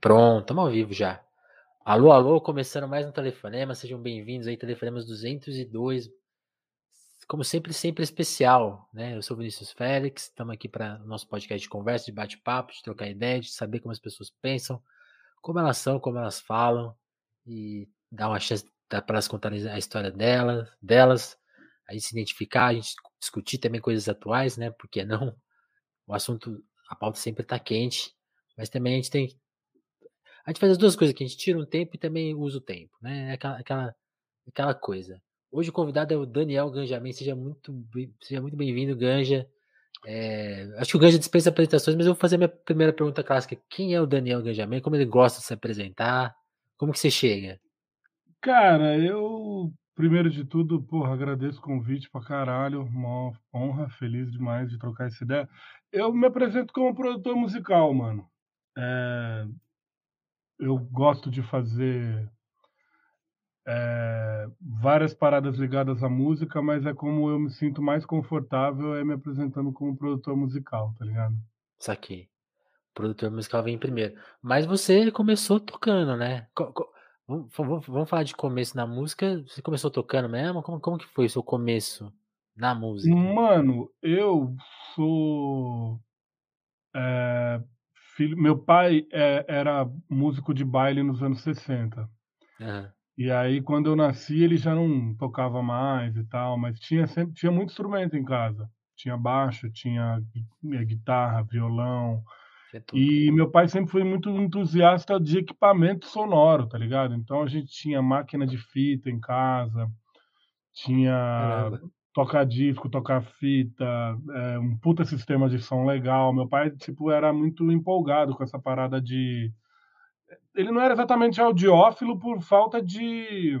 Pronto, estamos ao vivo já. Alô, alô, começando mais um telefonema, sejam bem-vindos aí, telefonemas 202. Como sempre, sempre especial, né? Eu sou Vinícius Félix, estamos aqui para o nosso podcast de conversa, de bate-papo, de trocar ideia, de saber como as pessoas pensam, como elas são, como elas falam, e dar uma chance para elas contarem a história delas, delas, a gente se identificar, a gente discutir também coisas atuais, né? Porque não? O assunto, a pauta sempre está quente, mas também a gente tem a gente faz as duas coisas aqui, a gente tira um tempo e também usa o tempo, né? É aquela, aquela, aquela coisa. Hoje o convidado é o Daniel Ganjamin, seja muito, seja muito bem-vindo, Ganja. É, acho que o Ganja dispensa apresentações, mas eu vou fazer a minha primeira pergunta clássica. Quem é o Daniel Ganjamin? Como ele gosta de se apresentar? Como que você chega? Cara, eu, primeiro de tudo, porra, agradeço o convite pra caralho, uma honra, feliz demais de trocar essa ideia. Eu me apresento como produtor musical, mano. É, eu gosto de fazer é, várias paradas ligadas à música, mas é como eu me sinto mais confortável é me apresentando como produtor musical, tá ligado? Saquei. O produtor musical vem primeiro. Mas você começou tocando, né? Vamos, vamos falar de começo na música. Você começou tocando mesmo? Como, como que foi o seu começo na música? Mano, eu sou. É, filho, meu pai é, era músico de baile nos anos 60. Uhum. E aí, quando eu nasci, ele já não tocava mais e tal, mas tinha sempre tinha muito instrumento em casa. Tinha baixo, tinha eh, guitarra, violão. E meu pai sempre foi muito entusiasta de equipamento sonoro, tá ligado? Então a gente tinha máquina de fita em casa, tinha Caramba tocar disco, tocar fita, é, um puta sistema de som legal. Meu pai, tipo, era muito empolgado com essa parada de. Ele não era exatamente audiófilo por falta de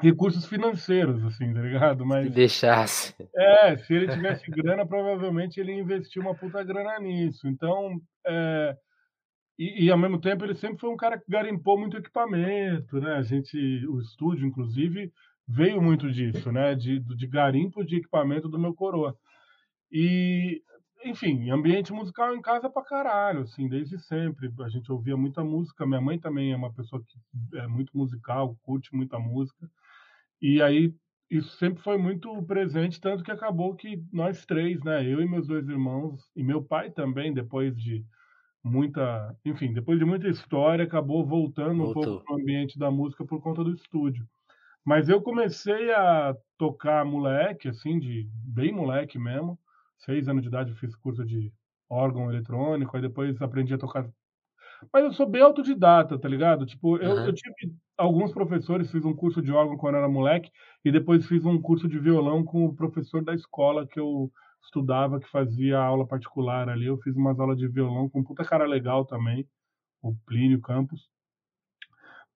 recursos financeiros, assim, tá ligado? Mas. Se deixasse. É, se ele tivesse grana, provavelmente ele investiu uma puta grana nisso. Então. É... E, e, ao mesmo tempo ele sempre foi um cara que garimpou muito equipamento, né? A gente, o estúdio, inclusive, veio muito disso, né? De, de garimpo de equipamento do meu coroa. E, enfim, ambiente musical em casa pra caralho, assim, desde sempre. A gente ouvia muita música. Minha mãe também é uma pessoa que é muito musical, curte muita música. E aí isso sempre foi muito presente, tanto que acabou que nós três, né? Eu e meus dois irmãos, e meu pai também, depois de muita, enfim, depois de muita história, acabou voltando Voltou. um pouco para o ambiente da música por conta do estúdio. Mas eu comecei a tocar moleque, assim, de bem moleque mesmo. Seis anos de idade eu fiz curso de órgão eletrônico, aí depois aprendi a tocar. Mas eu sou bem autodidata, tá ligado? Tipo, eu, uhum. eu tive alguns professores, fiz um curso de órgão quando eu era moleque, e depois fiz um curso de violão com o professor da escola que eu estudava, que fazia aula particular ali. Eu fiz umas aulas de violão com um puta cara legal também, o Plínio Campos.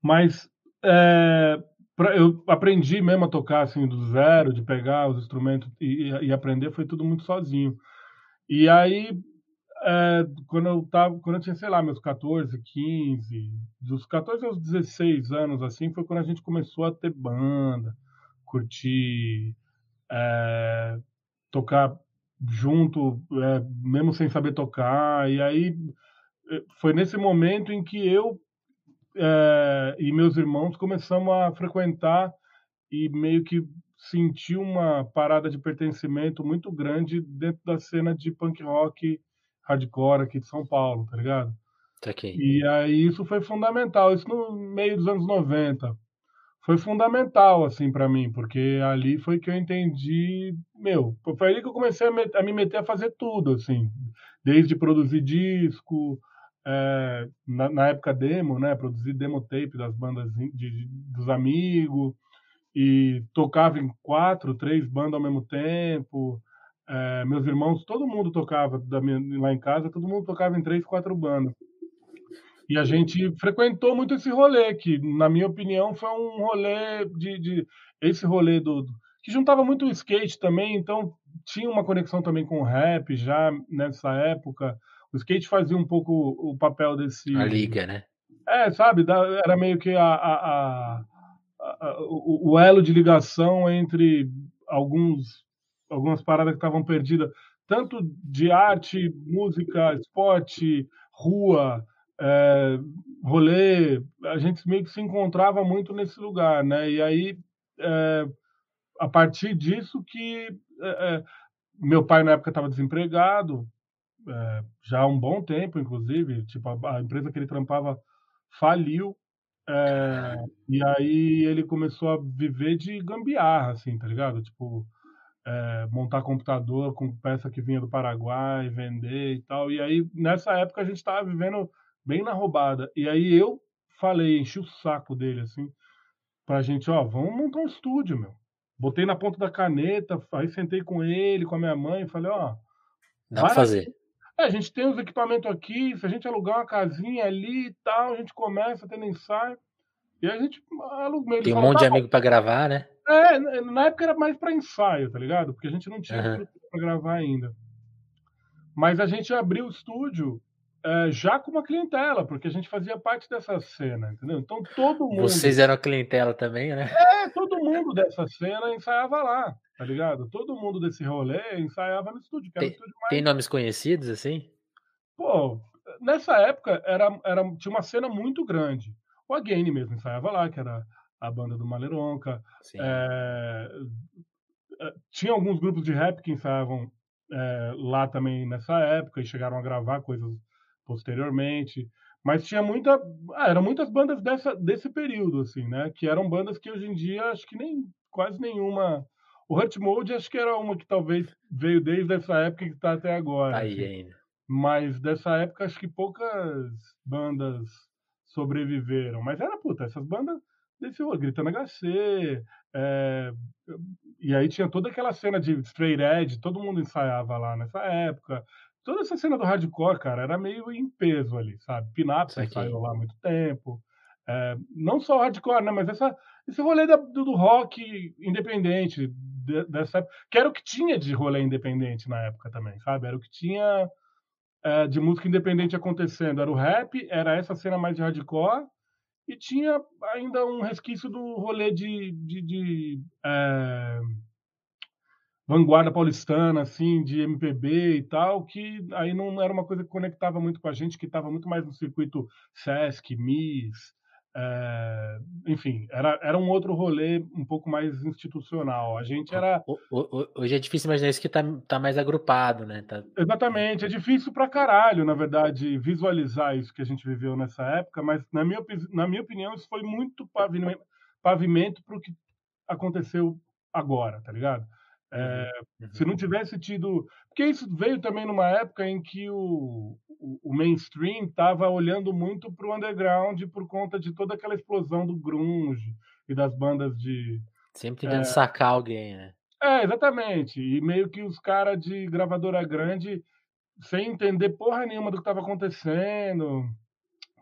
Mas é, pra, eu aprendi mesmo a tocar assim do zero, de pegar os instrumentos e, e aprender, foi tudo muito sozinho. E aí, é, quando eu tava, quando eu tinha, sei lá, meus 14, 15, dos 14 aos 16 anos, assim, foi quando a gente começou a ter banda, curtir, é, tocar junto, é, mesmo sem saber tocar. E aí é, foi nesse momento em que eu é, e meus irmãos começamos a frequentar e meio que sentir uma parada de pertencimento muito grande dentro da cena de punk rock hardcore aqui de São Paulo, tá ligado? Tá aqui. E aí isso foi fundamental, isso no meio dos anos 90. Foi fundamental, assim, para mim, porque ali foi que eu entendi, meu, foi ali que eu comecei a, me, a me meter a fazer tudo, assim, desde produzir disco, é, na, na, época demo, né, produzir demo tape das bandas de, de, dos amigos e tocava em quatro, três bandas ao mesmo tempo. É, meus irmãos, todo mundo tocava minha, lá em casa, todo mundo tocava em três, quatro bandas. E a gente frequentou muito esse rolê, que, na minha opinião, foi um rolê de. de esse rolê do. que juntava muito o skate também, então tinha uma conexão também com o rap já nessa época. O skate fazia um pouco o papel desse. A liga, né? É, sabe? Era meio que a, a, a, o, o, elo de ligação entre alguns, algumas paradas que estavam perdidas, tanto de arte, música, esporte, rua, eh, rolê, a gente meio que se encontrava muito nesse lugar, né, e aí, eh, a partir disso que, eh eh, meu pai na época estava desempregado, eh, já há um bom tempo inclusive, tipo a a empresa que ele trampava faliu, Caralho. e aí ele começou a viver de gambiarra, assim, tá ligado? Tipo, eh, montar computador com peça que vinha do Paraguai, vender e tal, e aí nessa época a gente estava vivendo bem na roubada, e aí eu falei, enchi o saco dele, assim, pra gente: "Ó, vamos montar um estúdio meu", botei na ponta da caneta, aí sentei com ele, com a minha mãe e falei: "Ó, Dá pra fazer. É, a gente tem os equipamento aqui, se a gente alugar uma casinha ali e tal, a gente começa tendo ensaio", e a gente alu ele Tem um falou: monte "Tá de bom". amigo pra gravar, né. É, na época era mais pra ensaio, tá ligado? Porque a gente não tinha estrutura pra gravar ainda. Mas a gente abriu o estúdio, eh, já com uma clientela, porque a gente fazia parte dessa cena, entendeu? Então todo mundo Vocês eram a clientela também, né. É, todo mundo dessa cena ensaiava lá, tá ligado? Todo mundo desse rolê ensaiava no estúdio, que era o Tem estúdio tem mais nomes conhecidos, assim? Pô, nessa época era era tinha uma cena muito grande. O Again mesmo ensaiava lá, que era a banda do Maleronca, Sim. eh, tinha alguns grupos de rap que ensaiavam, eh, lá também nessa época e chegaram a gravar coisas posteriormente, mas tinha muita ah, eram muitas bandas dessa desse período, assim, né, que eram bandas que hoje em dia acho que nem quase nenhuma o Hurt Mode acho que era uma que talvez veio desde essa época que tá até Tá agora, aí assim, ainda. mas dessa época acho que poucas bandas sobreviveram, mas era, puta, essas bandas desse rolo, Gritando HC, eh, e aí tinha toda aquela cena de Straight Edge, todo mundo ensaiava lá nessa época. Toda essa cena do hardcore, cara, era meio em peso ali, sabe? Ensaiou Saquei. lá há muito tempo, eh, não só o hardcore, né, mas essa esse rolê da do do rock independente de dessa época, que era o que tinha de rolê independente na época também, sabe? Era o que tinha, eh, de música independente acontecendo, era o rap, era essa cena mais de hardcore, e tinha ainda um resquício do rolê de de de, eh, vanguarda paulistana, assim, de MPB e tal, que aí não era uma coisa que conectava muito com a gente, que estava muito mais no circuito Sesc, Miss, eh, enfim, era era um outro rolê um pouco mais institucional. A gente era ho ho ho hoje é difícil imaginar isso que tá tá mais agrupado, né, tá Exatamente, é difícil pra caralho, na verdade, visualizar isso que a gente viveu nessa época, mas na minha na minha opinião, isso foi muito pavime pavimento para o que aconteceu agora, tá ligado? Uhum, Eh, se uhum. não tivesse tido porque isso veio também numa época em que o o o mainstream estava olhando muito para o underground por conta de toda aquela explosão do grunge e das bandas de, Sempre tentando eh sacar alguém, né. É, exatamente, e meio que os cara de gravadora grande, sem entender porra nenhuma do que estava acontecendo.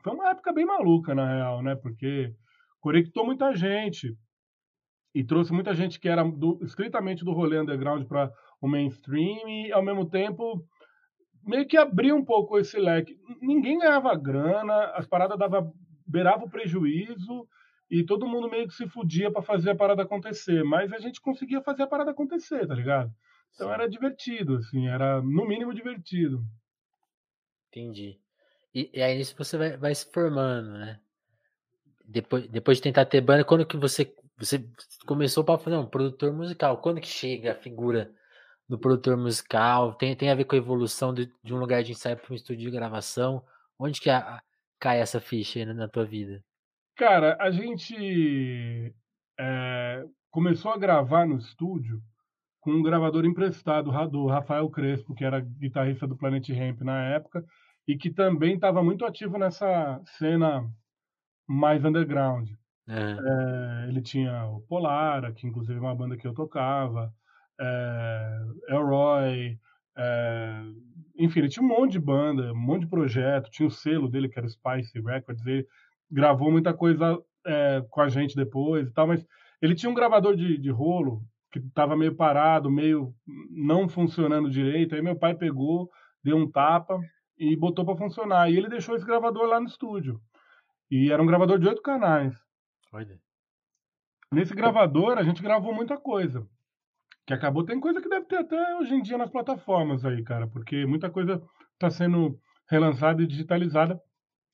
Foi uma época bem maluca na real, né, porque conectou muita gente, e trouxe muita gente que era do estritamente do rolê underground pra o mainstream e ao mesmo tempo, meio que abriu um pouco esse leque. Ninguém ganhava grana, as parada dava beirava o prejuízo, e todo mundo meio que se fudia pra fazer a parada acontecer, mas a gente conseguia fazer a parada acontecer, tá ligado? Então Sim. era divertido, assim, era no mínimo divertido. Entendi. E e aí nisso você vai vai se formando, né. Depois depois de tentar ter banda, quando que você você começou papo falou: "Não, produtor musical", quando que chega a figura do produtor musical? Tem tem a ver com a evolução de de um lugar de ensaio para um estúdio de gravação? Onde que a cai essa ficha aí na tua vida? Cara, a gente, eh, começou a gravar no estúdio com um gravador emprestado do Rafael Crespo, que era guitarrista do Planet Hemp na época, e que também estava muito ativo nessa cena mais underground. Aham. Eh, ele tinha o Polara, que inclusive é uma banda que eu tocava, eh, Elroy, eh, enfim, ele tinha um monte de banda, um monte de projeto, tinha o selo dele que era o Spice Records, ele gravou muita coisa, com a gente depois e tal, mas ele tinha um gravador de de rolo que estava meio parado, meio não funcionando direito, aí meu pai pegou, deu um tapa e botou pra funcionar, e ele deixou esse gravador lá no estúdio. E era um gravador de 8 canais. Olha. Nesse gravador a gente gravou muita coisa, que acabou tem coisa que deve ter até hoje em dia nas plataformas aí cara, porque muita coisa tá sendo relançada e digitalizada,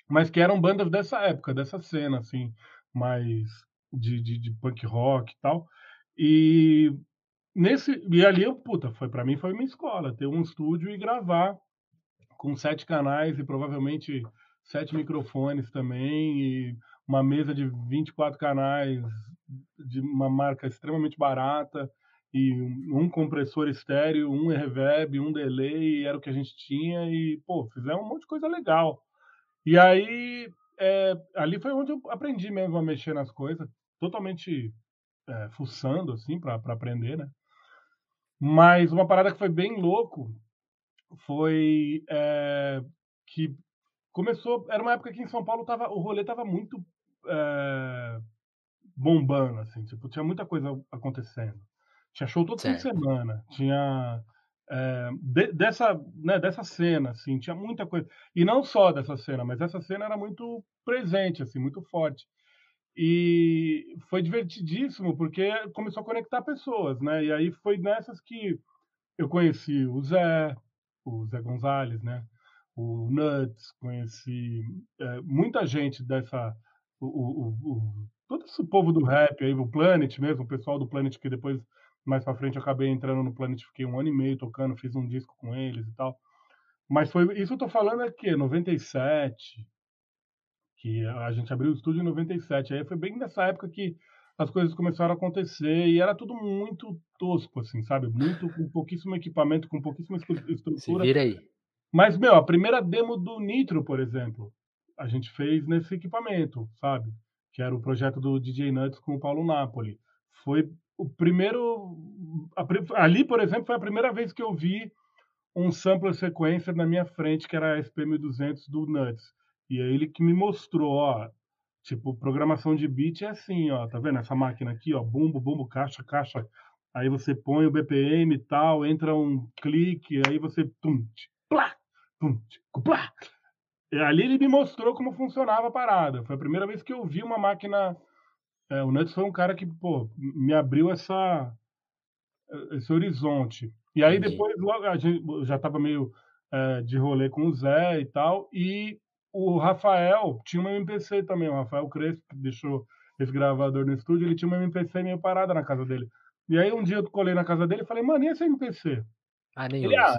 mas que eram bandas dessa época, dessa cena, assim, mais de, de, de punk rock e tal. E nesse e ali puta, foi para mim foi minha escola, ter um estúdio e gravar com sete canais e provavelmente sete microfones também e uma mesa de 24 canais de uma marca extremamente barata e um compressor estéreo, um reverb, um delay, era o que a gente tinha e, pô, fizemos um monte de coisa legal. E aí, é, ali foi onde eu aprendi mesmo a mexer nas coisas, totalmente é, fuçando, assim, para aprender, né? Mas uma parada que foi bem louco foi é, que começou, era uma época que em São Paulo tava, o rolê tava muito é, bombando, assim, tipo, tinha muita coisa acontecendo. Tinha show todo fim de semana, tinha é, de, dessa, né, dessa cena, assim, tinha muita coisa. E não só dessa cena, mas essa cena era muito presente, assim, muito forte. E foi divertidíssimo, porque começou a conectar pessoas, né? E aí foi nessas que eu conheci o Zé, o Zé Gonzalez, né? O Nuts, conheci é, muita gente dessa. O, o, o, todo esse povo do rap aí, o Planet mesmo, o pessoal do Planet que depois mais para frente eu acabei entrando no Planet, fiquei um ano e meio tocando, fiz um disco com eles e tal. Mas foi isso eu tô falando aqui, é 97, que a gente abriu o estúdio em 97. Aí foi bem nessa época que as coisas começaram a acontecer e era tudo muito tosco, assim, sabe? Muito com pouquíssimo equipamento, com pouquíssima estrutura. Se vira aí. Mas, meu, a primeira demo do Nitro, por exemplo, a gente fez nesse equipamento, sabe? Que era o projeto do DJ Nuts com o Paulo Napoli. Foi o primeiro. Ali, por exemplo, foi a primeira vez que eu vi um sampler sequencer na minha frente, que era a SP1200 do Nuts. E é ele que me mostrou, ó, tipo, programação de beat é assim, ó, tá vendo? Essa máquina aqui, ó, bumbo, bumbo, caixa, caixa. Aí você põe o BPM e tal, entra um clique, aí você tum. E ali ele me mostrou como funcionava a parada. Foi a primeira vez que eu vi uma máquina é, o Nuts foi um cara que, pô, me abriu essa, esse horizonte. E aí Entendi. depois, logo, a gente já estava meio é, de rolê com o Zé e tal, e o Rafael tinha uma MPC também, o Rafael Crespo, que deixou esse gravador no estúdio, ele tinha uma MPC meio parada na casa dele. E aí um dia eu colei na casa dele e falei, mano, e essa MPC? Ah, nem ele, ah,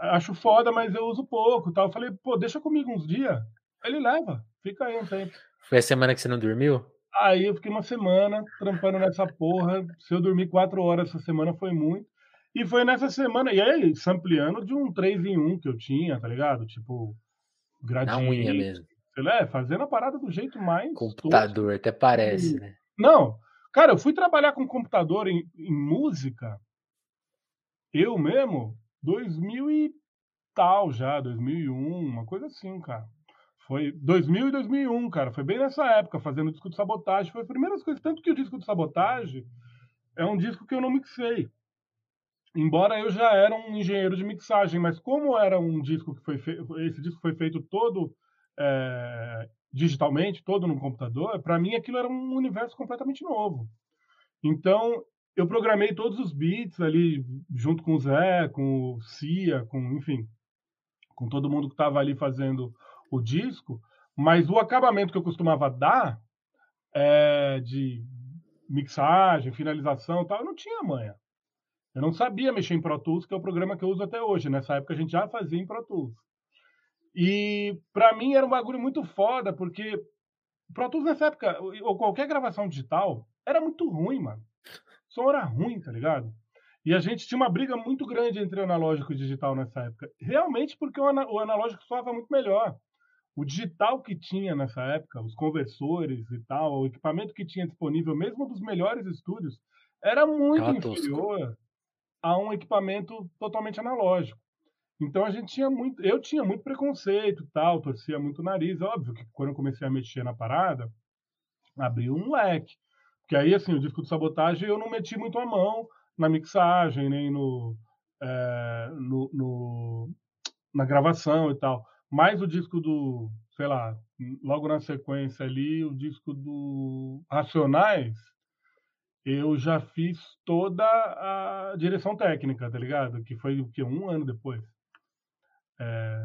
acho foda, mas eu uso pouco tal. Eu falei, pô, deixa comigo uns dias. Ele leva, fica aí um tempo. Foi a semana que você não dormiu? Aí eu fiquei uma semana trampando nessa porra. Se eu dormir quatro horas essa semana foi muito. E foi nessa semana, e aí, sampleando de um 3 em 1 que eu tinha, tá ligado? Tipo, gradiente. Na unha mesmo. Sei lá, fazendo a parada do jeito mais. Computador, tosco. até parece, né? Não. Cara, eu fui trabalhar com computador em, em música, eu mesmo, 2000 e tal já, 2001, uma coisa assim, cara. Foi 2000 e 2001, cara. Foi bem nessa época, fazendo o disco de sabotagem. Foi as primeiras coisas. Tanto que o disco de sabotagem é um disco que eu não mixei. Embora eu já era um engenheiro de mixagem, mas como era um disco que foi feito, esse disco foi feito todo é, digitalmente, todo no computador, para mim aquilo era um universo completamente novo. Então eu programei todos os beats ali junto com o Zé, com o Cia, com enfim, com todo mundo que estava ali fazendo o disco, mas o acabamento que eu costumava dar é, de mixagem, finalização tal, eu não tinha manha. Eu não sabia mexer em Pro Tools, que é o programa que eu uso até hoje. Nessa época a gente já fazia em Pro Tools. E para mim era um bagulho muito foda, porque Pro Tools nessa época, ou qualquer gravação digital, era muito ruim, mano. Som era ruim, tá ligado? E a gente tinha uma briga muito grande entre analógico e digital nessa época. Realmente porque o analógico soava muito melhor o digital que tinha nessa época, os conversores e tal, o equipamento que tinha disponível, mesmo dos melhores estúdios, era muito inferior a um equipamento totalmente analógico. Então a gente tinha muito, eu tinha muito preconceito, tal, torcia muito o nariz, óbvio que quando eu comecei a mexer na parada, abriu um leque. Porque aí assim, o disco de sabotagem eu não meti muito a mão na mixagem, nem no, é, no, no na gravação e tal. Mais o disco do, sei lá, logo na sequência ali, o disco do Racionais, eu já fiz toda a direção técnica, tá ligado? Que foi o que um ano depois. É...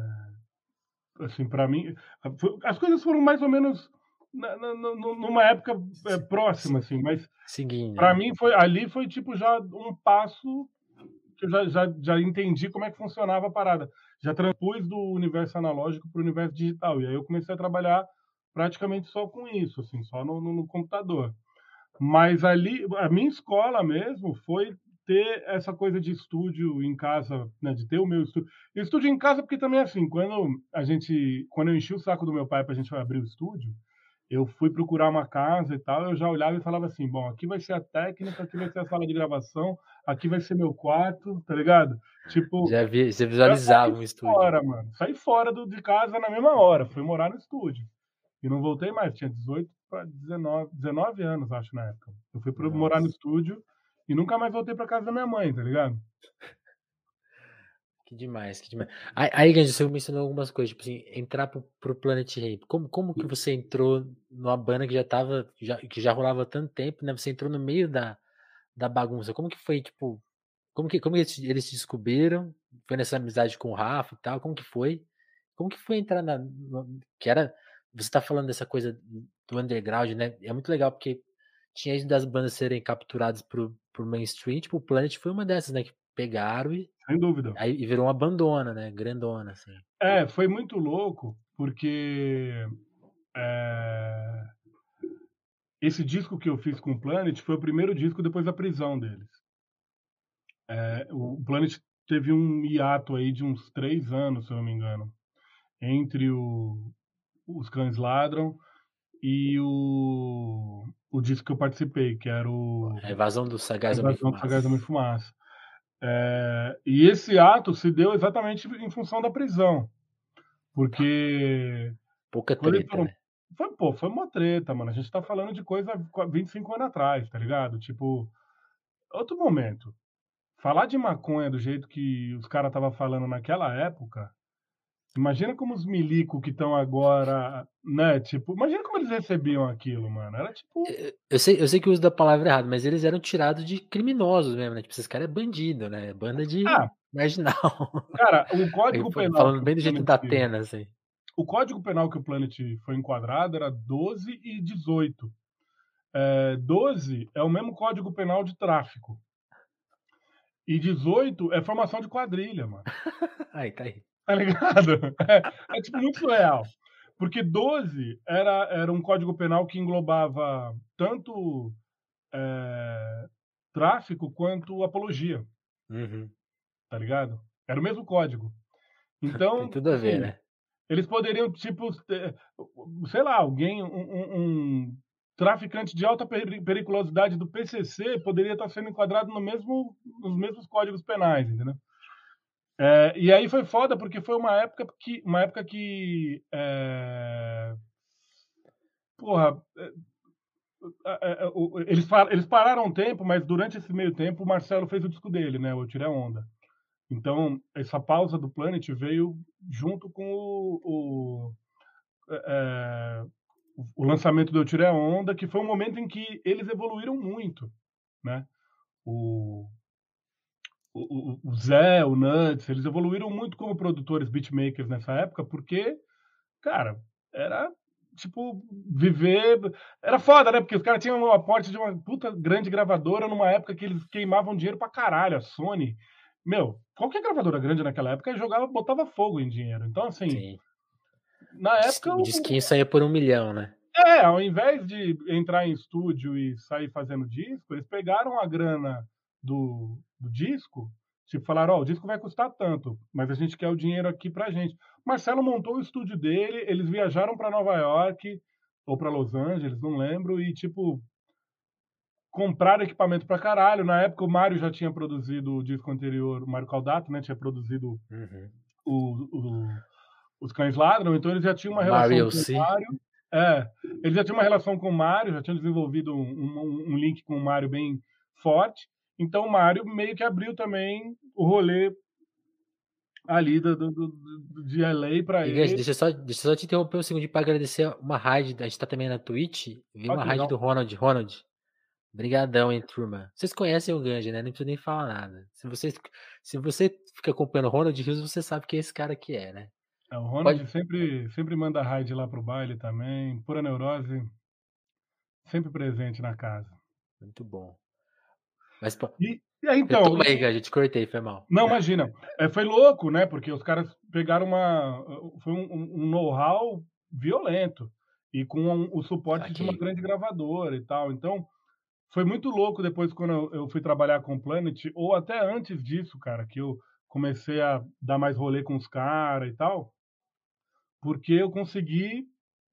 assim, para mim, as coisas foram mais ou menos na, na, numa época é, próxima, assim, mas para né? mim foi ali foi tipo já um passo que eu já, já, já entendi como é que funcionava a parada. Já transpus do universo analógico para o universo digital. E aí eu comecei a trabalhar praticamente só com isso, assim, só no, no, no computador. Mas ali, a minha escola mesmo foi ter essa coisa de estúdio em casa, né, de ter o meu estúdio. Estúdio em casa porque também assim, quando a gente, quando eu enchi o saco do meu pai para a gente abrir o estúdio, eu fui procurar uma casa e tal, eu já olhava e falava assim, bom, aqui vai ser a técnica, aqui vai ser a sala de gravação, aqui vai ser meu quarto, tá ligado? Tipo, já vi, você visualizava um estúdio. Fora, mano. Saí fora do, de casa na mesma hora, fui morar no estúdio. E não voltei mais, tinha 18 para 19, 19 anos, acho, na época. Eu fui para morar no estúdio e nunca mais voltei para casa da minha mãe, tá ligado? Que demais, que demais. Aí, Ganji, você mencionou algumas coisas, tipo assim, entrar pro, pro Planet Ramp. Como, como que você entrou numa banda que já tava, já, que já rolava tanto tempo, né? Você entrou no meio da, da bagunça. Como que foi, tipo, como que, como que eles, eles te descobriram? Foi nessa amizade com o Rafa e tal? Como que foi? Como que foi entrar na, no, que era, você tá falando dessa coisa do underground, né? É muito legal porque tinha isso das bandas serem capturadas pro, pro mainstream, tipo, o Planet foi uma dessas, né? Que pegaram e sem dúvida. Aí e virou uma bandona, né? Grandona, assim. É, foi muito louco, porque é... esse disco que eu fiz com o Planet foi o primeiro disco depois da prisão deles. É, o Planet teve um hiato aí de uns três anos, se eu não me engano, entre o, os Cães Ladram e o, o disco que eu participei, que era o... A Evasão do Sagaz Homem Fumaça. Sagaz Homem Fumaça. É, e esse ato se deu exatamente em função da prisão. Porque. Pouca treta, foram, né? Foi, pô, foi uma treta, mano. A gente tá falando de coisa 25 anos atrás, tá ligado? Tipo, outro momento. Falar de maconha do jeito que os caras estavam falando naquela época Imagina como os milico que estão agora, né? Tipo, imagina como eles recebiam aquilo, mano. Era tipo. Eu sei, eu sei que uso da palavra errado, mas eles eram tirados de criminosos mesmo, né? Tipo, esses caras é bandido, né? Banda de ah, marginal. Cara, o código penal. Falando bem do jeito da pena, assim. O código penal que o Planet foi enquadrado era 12 e 18. É, 12 é o mesmo código penal de tráfico. E 18 é formação de quadrilha, mano. aí, tá aí. Tá ligado? É, é tipo muito surreal. Porque 12 era, era um código penal que englobava tanto é, tráfico quanto apologia. Uhum. Tá ligado? Era o mesmo código. Então. Tem tudo a ver, assim, né? Eles poderiam, tipo, sei lá, alguém, um, um, um traficante de alta periculosidade do PCC poderia estar sendo enquadrado no mesmo, nos mesmos códigos penais, entendeu? É, e aí foi foda porque foi uma época que uma época que é, porra é, é, é eles, eles pararam um tempo, mas durante esse meio tempo o Marcelo fez o disco dele, né? O Tirei Onda. Então essa pausa do Planet veio junto com o, o, é, o lançamento do Eu Tirei Onda, que foi um momento em que eles evoluíram muito, né? O, o, o Zé, o Nuts, eles evoluíram muito como produtores, beatmakers nessa época, porque, cara, era tipo, viver. Era foda, né? Porque os caras tinham um aporte de uma puta grande gravadora numa época que eles queimavam dinheiro pra caralho. A Sony. Meu, qualquer gravadora grande naquela época jogava, botava fogo em dinheiro. Então, assim. Sim. Na época. O disquinho saía por um milhão, né? É, ao invés de entrar em estúdio e sair fazendo disco, eles pegaram a grana do, do disco, tipo, falaram, ó, oh, o disco vai custar tanto, mas a gente quer o dinheiro aqui pra gente. Marcelo montou o estúdio dele, eles viajaram para Nova York ou para Los Angeles, não lembro, e tipo compraram equipamento pra caralho. Na época o Mário já tinha produzido o disco anterior, o Mário Caldato, né, tinha produzido uhum. o, o, os Cães Ladram, então eles já tinham uma relação Mario, com o Mário. É, eles já tinham uma relação com o Mário, já tinham desenvolvido um, um, um link com o Mário bem forte. Então o Mário meio que abriu também o rolê ali do, do, do de LA para ele. Deixa eu, só, deixa eu só te interromper um segundo para agradecer uma raid. A gente tá também na Twitch. Veio uma raid do Ronald. Ronald, brigadão, hein, turma. Vocês conhecem o Ganja, né? Não precisa nem falar nada. Se você, se você fica acompanhando o Ronald Rios, você sabe que é esse cara que é, né? É, o Pode Ronald sempre sempre manda raid lá para o baile também, pura neurose sempre presente na casa. Muito bom. Mas po E aí então, retoma e aí, que eu te cortei, foi mal. Não, imagina. Eh, foi louco, né, porque os caras pegaram uma foi um um um know-how violento, e com o suporte de uma grande gravadora e tal. Então, foi muito louco depois quando eu eu fui trabalhar com o Planet, ou até antes disso, cara, que eu comecei a dar mais rolê com os cara e tal porque eu consegui,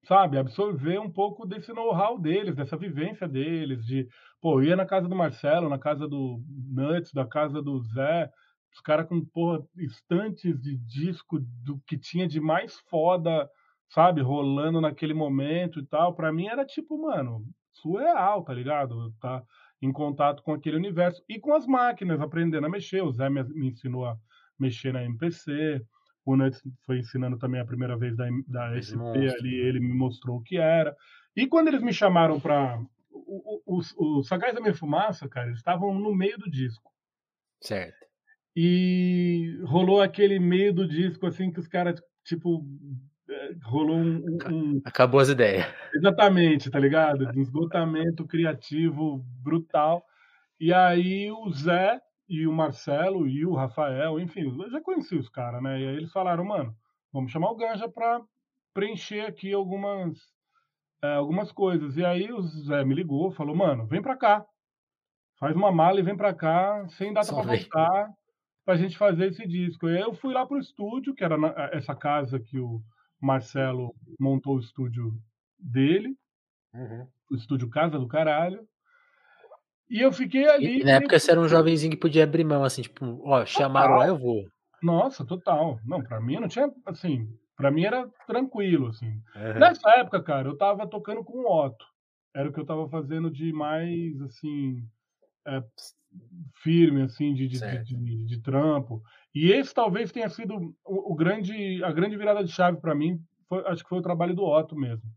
sabe, absorver um pouco desse know-how deles, dessa vivência deles, de pô, ia na casa do Marcelo, na casa do Nuts, da casa do Zé, os cara com, porra, estantes de disco do que tinha de mais foda, sabe, rolando naquele momento e tal. Pra mim era tipo, mano, surreal, tá ligado? Estar em contato com aquele universo. E com as máquinas, aprendendo a mexer. O Zé me me ensinou a mexer na MPC, o Nuts foi ensinando também a primeira vez da da SP ali, ele me mostrou o que era. E quando eles me chamaram pra o o os os Sagaz da Minha Fumaça, cara, eles estavam no meio do disco. Certo. E rolou aquele meio do disco, assim, que os cara, tipo, eh, rolou um um um acabou as ideia. exatamente, tá ligado? De esgotamento criativo brutal. E aí o Zé e o Marcelo e o Rafael, enfim, eu já conhecia os cara, né, e aí eles falaram: "Mano, vamos chamar o Ganja pra preencher aqui algumas, eh, algumas coisas". E aí o Zé me ligou, falou: "Mano, vem pra cá, faz uma mala e vem pra cá, sem data vem. voltar, pra gente fazer esse disco". E aí eu fui lá para o estúdio, que era na essa casa que o Marcelo montou o estúdio dele Uhum. o estúdio Casa do Caralho. E eu fiquei ali e na época você era um jovenzinho que podia abrir mão, assim, tipo: "Ó, chamaram lá, eu vou". Nossa, total. Não, pra mim não tinha assim, pra mim era tranquilo, assim. Aham. Nessa época, cara, eu estava tocando com o Otto, era o que eu estava fazendo de mais, assim, eh, firme, assim, de de de de de trampo. E esse talvez tenha sido o o grande a grande virada de chave pra mim, foi acho que foi o trabalho do Otto mesmo.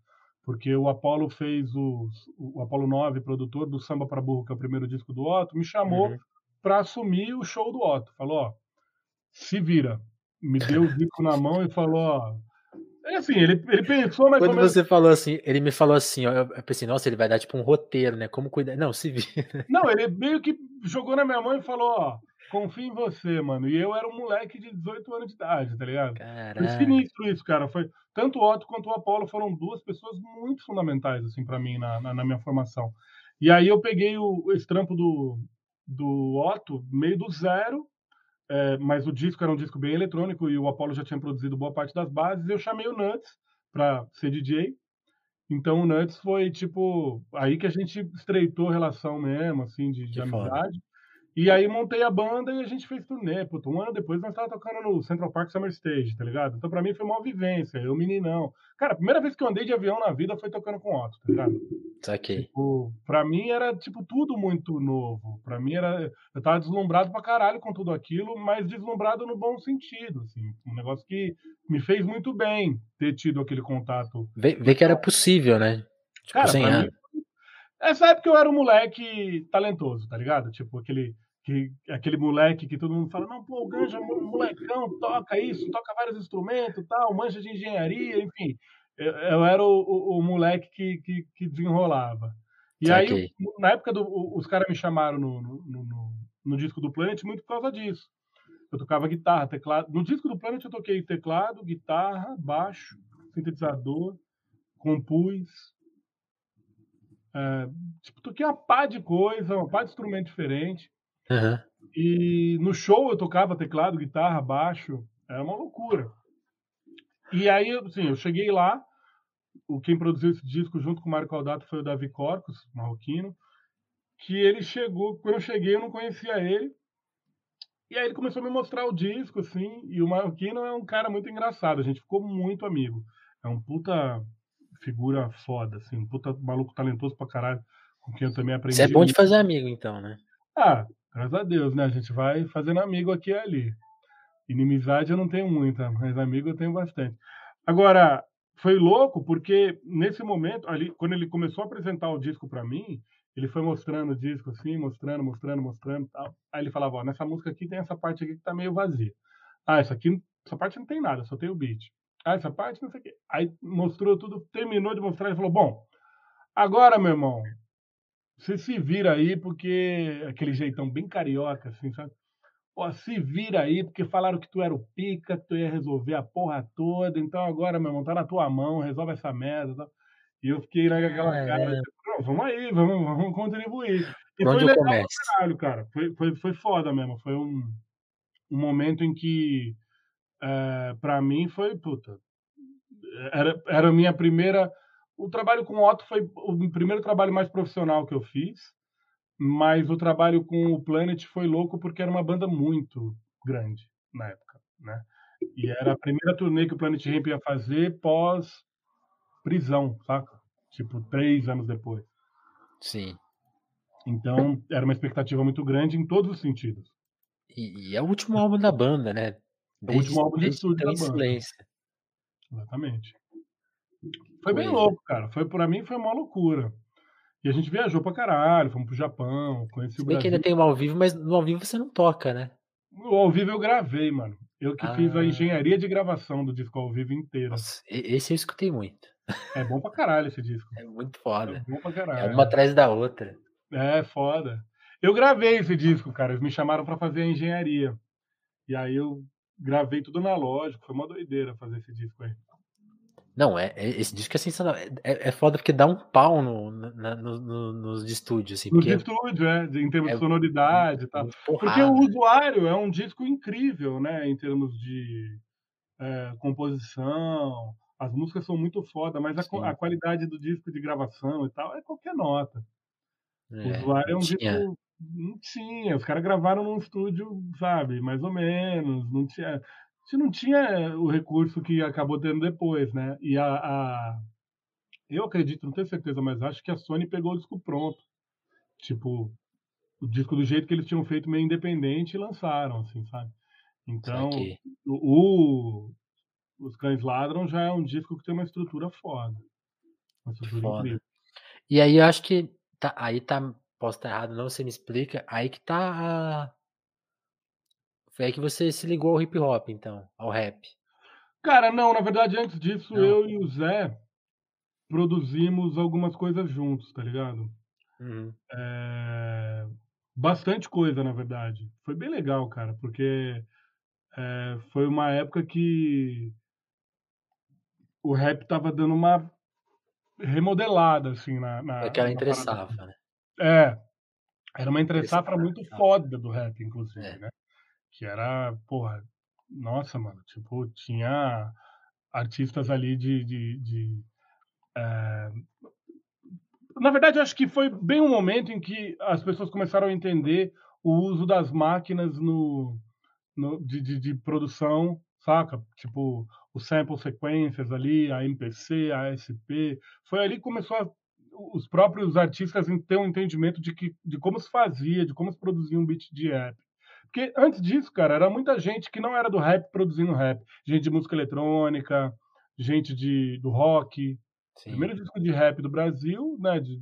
Porque o Apollo fez os o Apollo 9, produtor do Samba pra Burro, que é o primeiro disco do Otto, me chamou Uhum. pra assumir o show do Otto. Falou: "Ó, se vira". Me deu o disco na mão e falou: "Ó" é assim, ele ele pensou mais ou Quando menos você falou assim ele me falou assim, ó, eu pensei: "Nossa, ele vai dar, tipo, um roteiro, né, como cuida" não, se vira. Não, ele meio que jogou na minha mão e falou: "Ó, confio em você, mano". E eu era um moleque de 18 anos de idade, tá ligado? Foi Caraca. sinistro isso, cara, foi tanto o Otto quanto o Apollo foram 2 pessoas muito fundamentais, assim, pra mim na na na minha formação. E aí eu peguei o esse trampo do do Otto meio do zero, eh, mas o disco era um disco bem eletrônico e o Apollo já tinha produzido boa parte das bases, eu chamei o Nuts pra ser DJ. Então o Nuts foi, tipo, aí que a gente estreitou relação mesmo, assim, de de Que foda. E aí montei a banda e a gente fez turnê. Puta, 1 ano depois nós estava tocando no Central Park Summer Stage, tá ligado? Então pra mim foi maior vivência, eu meninão. Cara, a primeira vez que eu andei de avião na vida foi tocando com Otto, tá ligado? Saquei. Tipo, pra mim era, tipo, tudo muito novo. Pra mim era eu estava deslumbrado pra caralho com tudo aquilo, mas deslumbrado no bom sentido, assim, um negócio que me fez muito bem ter tido aquele contato Ver ver que era possível, né, tipo, Cara, sem mim essa época eu era um moleque talentoso, tá ligado? Tipo aquele que aquele moleque que todo mundo fala: "Não, pô, o Ganja mo molecão, toca isso, toca vários instrumentos, tal, manja de engenharia", enfim. Eu eu era o o o moleque que que que desenrolava. E aí o Saquei. na época do os cara me chamaram no no no no disco do Planet muito por causa disso. Eu tocava guitarra, teclado no disco do Planet eu toquei teclado, guitarra, baixo, sintetizador, compus eh, tipo, toquei uma pá de coisa, uma pá de instrumento diferente. Aham. E no show eu tocava teclado, guitarra, baixo, era uma loucura. E aí eu, assim, eu cheguei lá, o quem produziu esse disco junto com o Mário Caldato foi o Davi Corcos, marroquino, que ele chegou quando eu cheguei eu não conhecia ele. E aí ele começou a me mostrar o disco, assim, e o marroquino é um cara muito engraçado, a gente ficou muito amigo. É um puta figura foda, assim, um puta maluco talentoso pra caralho, com quem eu também Você é aprendi bom de fazer amigo então, né? Ah, graças a Deus, né, a gente vai fazendo amigo aqui e ali. Inimizade eu não tenho muita, mas amigo eu tenho bastante. Agora, foi louco, porque nesse momento, ali, quando ele começou a apresentar o disco pra mim, ele foi mostrando o disco, assim, mostrando, mostrando, mostrando, tal. Aí ele falava: "Ó, nessa música aqui tem essa parte aqui que tá meio vazia. Ah, essa aqui essa parte não tem nada, só tem o beat. Ah, essa parte, não sei o quê. Aí mostrou tudo, terminou de mostrar e falou: Bom, agora, meu irmão, você se vira aí, porque aquele jeitão bem carioca, assim, sabe? Ó, se vira aí, porque falaram que tu era o pica, que tu ia resolver a porra toda, então agora, meu irmão, tá na tua mão, resolve essa merda. Tá? E eu fiquei naquela cara, tipo, vamos aí, vamos, vamos contribuir. E foi legal começo? caralho, cara. Foi, foi, foi foda mesmo. Foi um, um momento em que, é, pra mim, foi, puta, era, era a minha primeira. O trabalho com o Otto foi o primeiro trabalho mais profissional que eu fiz, mas o trabalho com o Planet foi louco porque era uma banda muito grande na época, né? E era a primeira turnê que o Planet Ramp ia fazer pós prisão, saca? Tipo, três anos depois. Sim. Então, era uma expectativa muito grande em todos os sentidos. E, e é o último álbum da banda, né? É o último álbum de desde estúdio da banda. Exatamente. Foi bem louco, cara. Foi para mim foi uma loucura. E a gente viajou pra caralho, fomos pro Japão, conheci Se o bem que ainda Brasil. tem um ao vivo, mas no ao vivo você não toca, né? O ao vivo eu gravei, mano. Eu que fiz a Ah. engenharia de gravação do disco ao vivo inteiro. Nossa, esse eu escutei muito. É bom pra caralho esse disco. É muito É foda. bom pra É caralho. uma atrás da outra. É, foda. Eu gravei esse disco, cara. Eles me chamaram pra fazer a engenharia. E aí eu gravei tudo analógico. Foi uma doideira fazer esse disco aí. Não, é, é- esse disco é sensacional. É, é foda porque dá um pau no, na- no- no- nos de estúdio, assim. No Porque é estúdio, é, de- em termos é de sonoridade e tal. muito Porque porrada. o usuário é um disco incrível, né? Em termos de é, composição. As músicas são muito foda, mas a, a qualidade do disco de gravação e tal é qualquer nota. O É, usuário é um tinha. disco. Não tinha. Os caras gravaram num estúdio, sabe? Mais ou menos. Não tinha. Gente não tinha o recurso que acabou tendo depois, né? E a, a- eu acredito, não tenho certeza, mas acho que a Sony pegou o disco pronto. Tipo, o disco do jeito que eles tinham feito meio independente e lançaram, assim, sabe? Então, o, o- Os Cães Ladram já é um disco que tem uma estrutura foda. Uma estrutura Foda. incrível. E aí eu acho que tá, aí tá, posso estar errado, não, você me explica. Aí que tá a... Foi aí que você se ligou ao hip hop, então, ao rap. Cara, não, na verdade, antes disso, Não. eu e o Zé produzimos algumas coisas juntos, tá ligado? Uhum. É, Bastante coisa, na verdade. Foi bem legal, cara, porque é, foi uma época que o rap tava dando uma remodelada, assim, na. na Aquela entre safra, né? É, era uma entre safra muito foda do rap, inclusive, É. né? Que era, porra, nossa, mano, tipo, tinha artistas ali de. de, de, é, Na verdade, acho que foi bem um momento em que as pessoas começaram a entender o uso das máquinas no, no- de, de, de produção, saca? Tipo, os sample sequencers ali, a MPC, a ASP. Foi ali que começou a, os próprios artistas ter um entendimento de, que, de como se fazia, de como se produzia um beat de rap. Porque antes disso, cara, era muita gente que não era do rap produzindo rap. Gente de música eletrônica, gente de, do rock. Sim. Primeiro disco de rap do Brasil, né? de-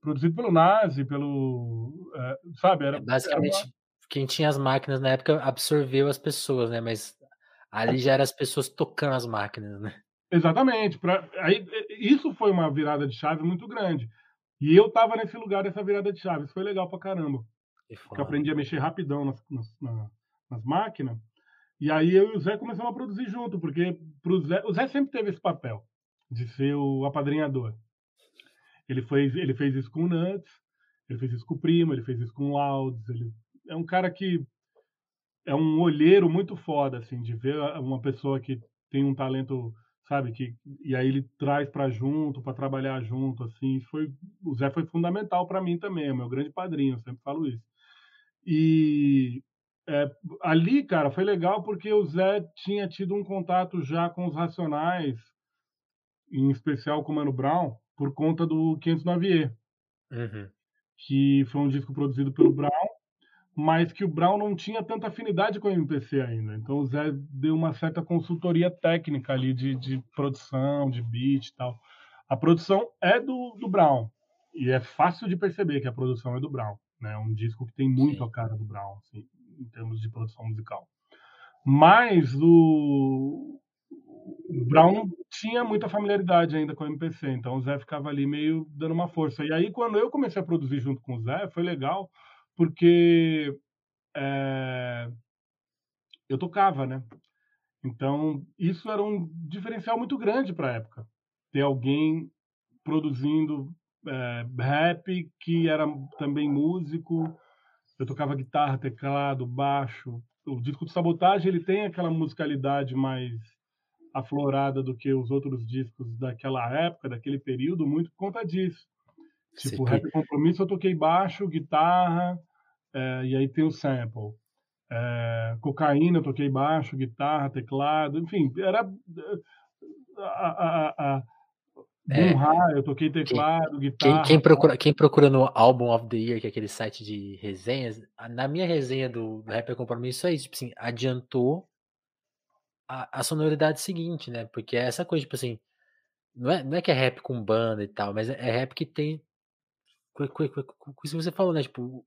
produzido pelo Nazi, pelo. é, sabe? Era, É, basicamente, quem tinha as máquinas na época absorveu as pessoas, né? Mas ali já eram as pessoas tocando as máquinas, né? Exatamente. Pra, aí, isso foi uma virada de chave muito grande. E eu tava nesse lugar dessa virada de chave. Isso foi legal pra caramba. Que Porque eu aprendi a mexer rapidão nas, nas, na- nas máquinas. E aí eu e o Zé começamos a produzir junto, porque pro Zé, o Zé sempre teve esse papel de ser o apadrinhador. Ele fez, ele fez isso com o Nuts, ele fez isso com o Primo, ele fez isso com o Louds. Ele é um cara que é um olheiro muito foda, assim, de ver uma pessoa que tem um talento, sabe, que e aí ele traz para junto, para trabalhar junto, assim. Foi o Zé foi fundamental para mim também, é meu grande padrinho, eu sempre falo isso. E é, ali, cara, foi legal porque o Zé tinha tido um contato já com os Racionais, em especial com o Mano Brown, por conta do 509E, Uhum. que foi um disco produzido pelo Brown, mas que o Brown não tinha tanta afinidade com o MPC ainda. Então o Zé deu uma certa consultoria técnica ali de, de produção, de beat e tal. A produção é do, do Brown, e é fácil de perceber que a produção é do Brown. Né? É um disco que tem muito Sim. a cara do Brown, assim, em termos de produção musical. Mas o, o Brown tinha muita familiaridade ainda com o MPC, então o Zé ficava ali meio dando uma força. E aí, quando eu comecei a produzir junto com o Zé, foi legal, porque é, eu tocava, né? Então, isso era um diferencial muito grande para a época. Ter alguém produzindo é, rap que era também músico. Eu tocava guitarra, teclado, baixo. O disco de Sabotagem ele tem aquela musicalidade mais aflorada do que os outros discos daquela época, daquele período, muito por conta disso. Tipo, Rap Compromisso eu toquei baixo, guitarra, é, e aí tem o sample. É, cocaína eu toquei baixo, guitarra, teclado, enfim, era a, a, a, é, eu toquei teclado, quem, guitarra. Quem, quem, procura, quem procura no Album of the Year, que é aquele site de resenhas, na minha resenha do, do Rapper Compromisso é isso, tipo assim, adiantou a, a sonoridade seguinte, né? Porque é essa coisa, tipo assim, não é, não é que é rap com banda e tal, mas é, é rap que tem. Isso que você falou, né? Tipo,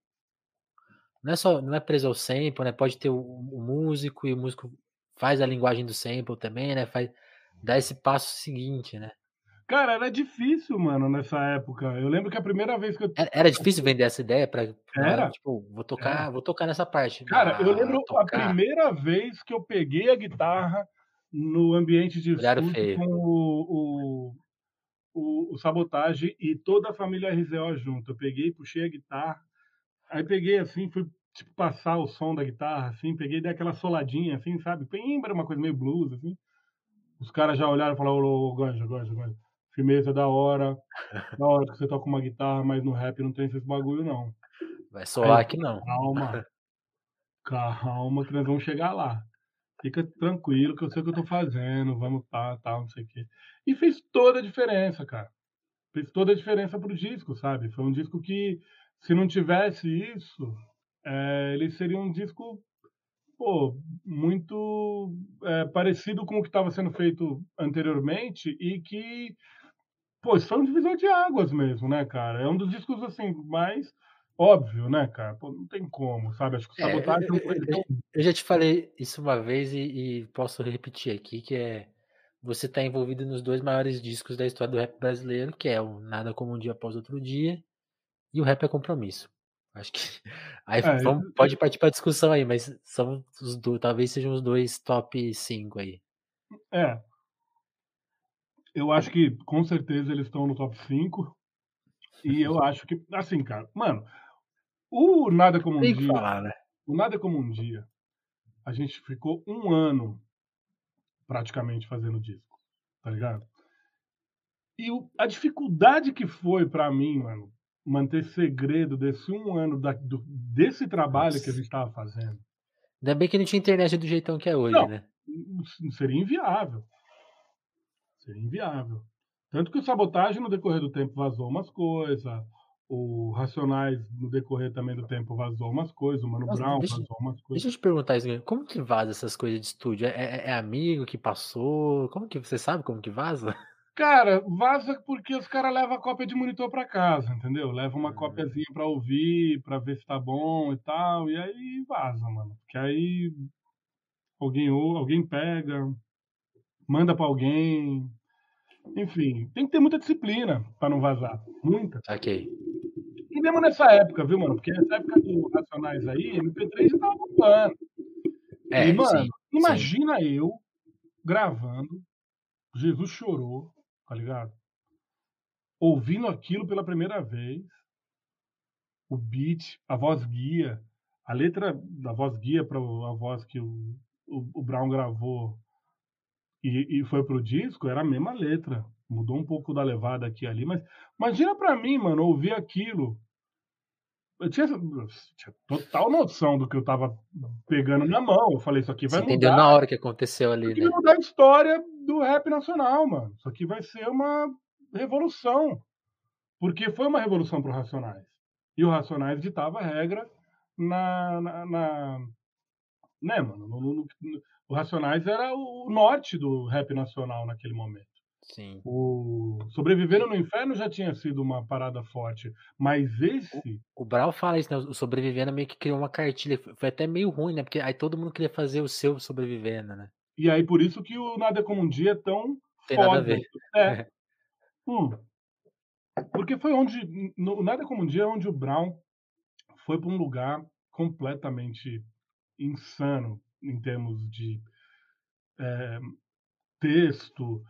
não é só, não é preso ao sample, né? Pode ter o, o, músico e o músico faz a linguagem do sample também, né? Faz, dá esse passo seguinte, né? Cara, era difícil, mano, nessa época. Eu lembro que a primeira vez que eu. Era, era difícil vender essa ideia para Era. Tipo, vou tocar, era. vou tocar nessa parte. Cara, ah, eu lembro tocar. a primeira vez que eu peguei a guitarra no ambiente de estúdio com o, o, o, o Sabotagem e toda a família RZO junto. Eu peguei, puxei a guitarra, aí peguei assim, fui tipo, passar o som da guitarra, assim, peguei dei aquela soladinha, assim, sabe? Pimbra, uma coisa meio blues, assim. Os caras já olharam e falaram, ô, ô, Ganja, Ganja, Ganja firmeza da hora, da hora que você toca uma guitarra, mas no rap não tem esse bagulho, não. Vai soar aqui não. Calma. Calma que nós vamos chegar lá. Fica tranquilo que eu sei o que eu tô fazendo, vamos tá, tal, não sei o quê. E fez toda a diferença, cara. Fez toda a diferença pro disco, sabe? Foi um disco que, se não tivesse isso, é, ele seria um disco pô, muito é, parecido com o que estava sendo feito anteriormente e que Pô, isso foi um divisor de águas mesmo, né, cara? É um dos discos, assim, mais óbvio, né, cara? Pô, não tem como, sabe? Acho que o Sabotagem... É, eu, eu, eu, já te falei isso uma vez e, e, posso repetir aqui, que é você tá envolvido nos dois maiores discos da história do rap brasileiro, que é o Nada Como Um Dia Após Outro Dia e o Rap é Compromisso. Acho que... Aí é, vamos, pode partir para discussão aí, mas são os dois, talvez sejam os dois top 5 aí. É, eu acho que com certeza eles estão no top 5. E eu acho que, assim, cara, mano, o Nada Como um Tem Dia. Falar, né? O Nada Como um Dia, a gente ficou um ano praticamente fazendo disco, tá ligado? E o, a dificuldade que foi para mim, mano, manter segredo desse um ano da, do, desse trabalho que a gente tava fazendo. Ainda bem que não tinha internet do jeitão que é hoje, não, né? Seria inviável. Seria inviável. Tanto que o Sabotagem, no decorrer do tempo, vazou umas coisas. O Racionais, no decorrer também do tempo, vazou umas coisas. O Mano Nossa, Brown deixa, vazou umas coisas. Deixa eu te perguntar isso. Como que vaza essas coisas de estúdio? É, é, é amigo que passou? Como que você sabe como que vaza? Cara, vaza porque os caras levam a cópia de monitor para casa, entendeu? Leva uma hum. cópiazinha para ouvir, para ver se tá bom e tal, e aí vaza, mano. Porque aí alguém alguém pega, manda para alguém. Enfim, tem que ter muita disciplina para não vazar. Muita. Ok. E mesmo nessa época, viu, mano? Porque nessa época do Racionais aí, MP3 já tava bombando. É, e, mano, sim, imagina sim. eu gravando, Jesus chorou, tá ligado? Ouvindo aquilo pela primeira vez, o beat, a voz guia, a letra da voz guia para a voz que o, o, o Brown gravou e, e foi pro disco, era a mesma letra. Mudou um pouco da levada aqui e ali, mas imagina pra mim, mano, ouvir aquilo. Eu tinha, tinha, total noção do que eu tava pegando na mão. Eu falei, isso aqui vai Você mudar. entendeu na hora que aconteceu ali, isso né? Vai mudar a história do rap nacional, mano. Isso aqui vai ser uma revolução. Porque foi uma revolução pro Racionais. E o Racionais ditava a regra na, na, na né, mano? No, no, no, o Racionais era o norte do rap nacional naquele momento. Sim. O Sobrevivendo no Inferno já tinha sido uma parada forte, mas esse. O, o Brau fala isso, né? O Sobrevivendo meio que criou uma cartilha. Foi até meio ruim, né? Porque aí todo mundo queria fazer o seu Sobrevivendo, né? E aí por isso que o Nada Como um Dia é tão Tem nada a foda. ver. É. Hum. Porque foi onde no Nada Como um Dia é onde o Brown foi para um lugar completamente insano em termos de, eh, texto,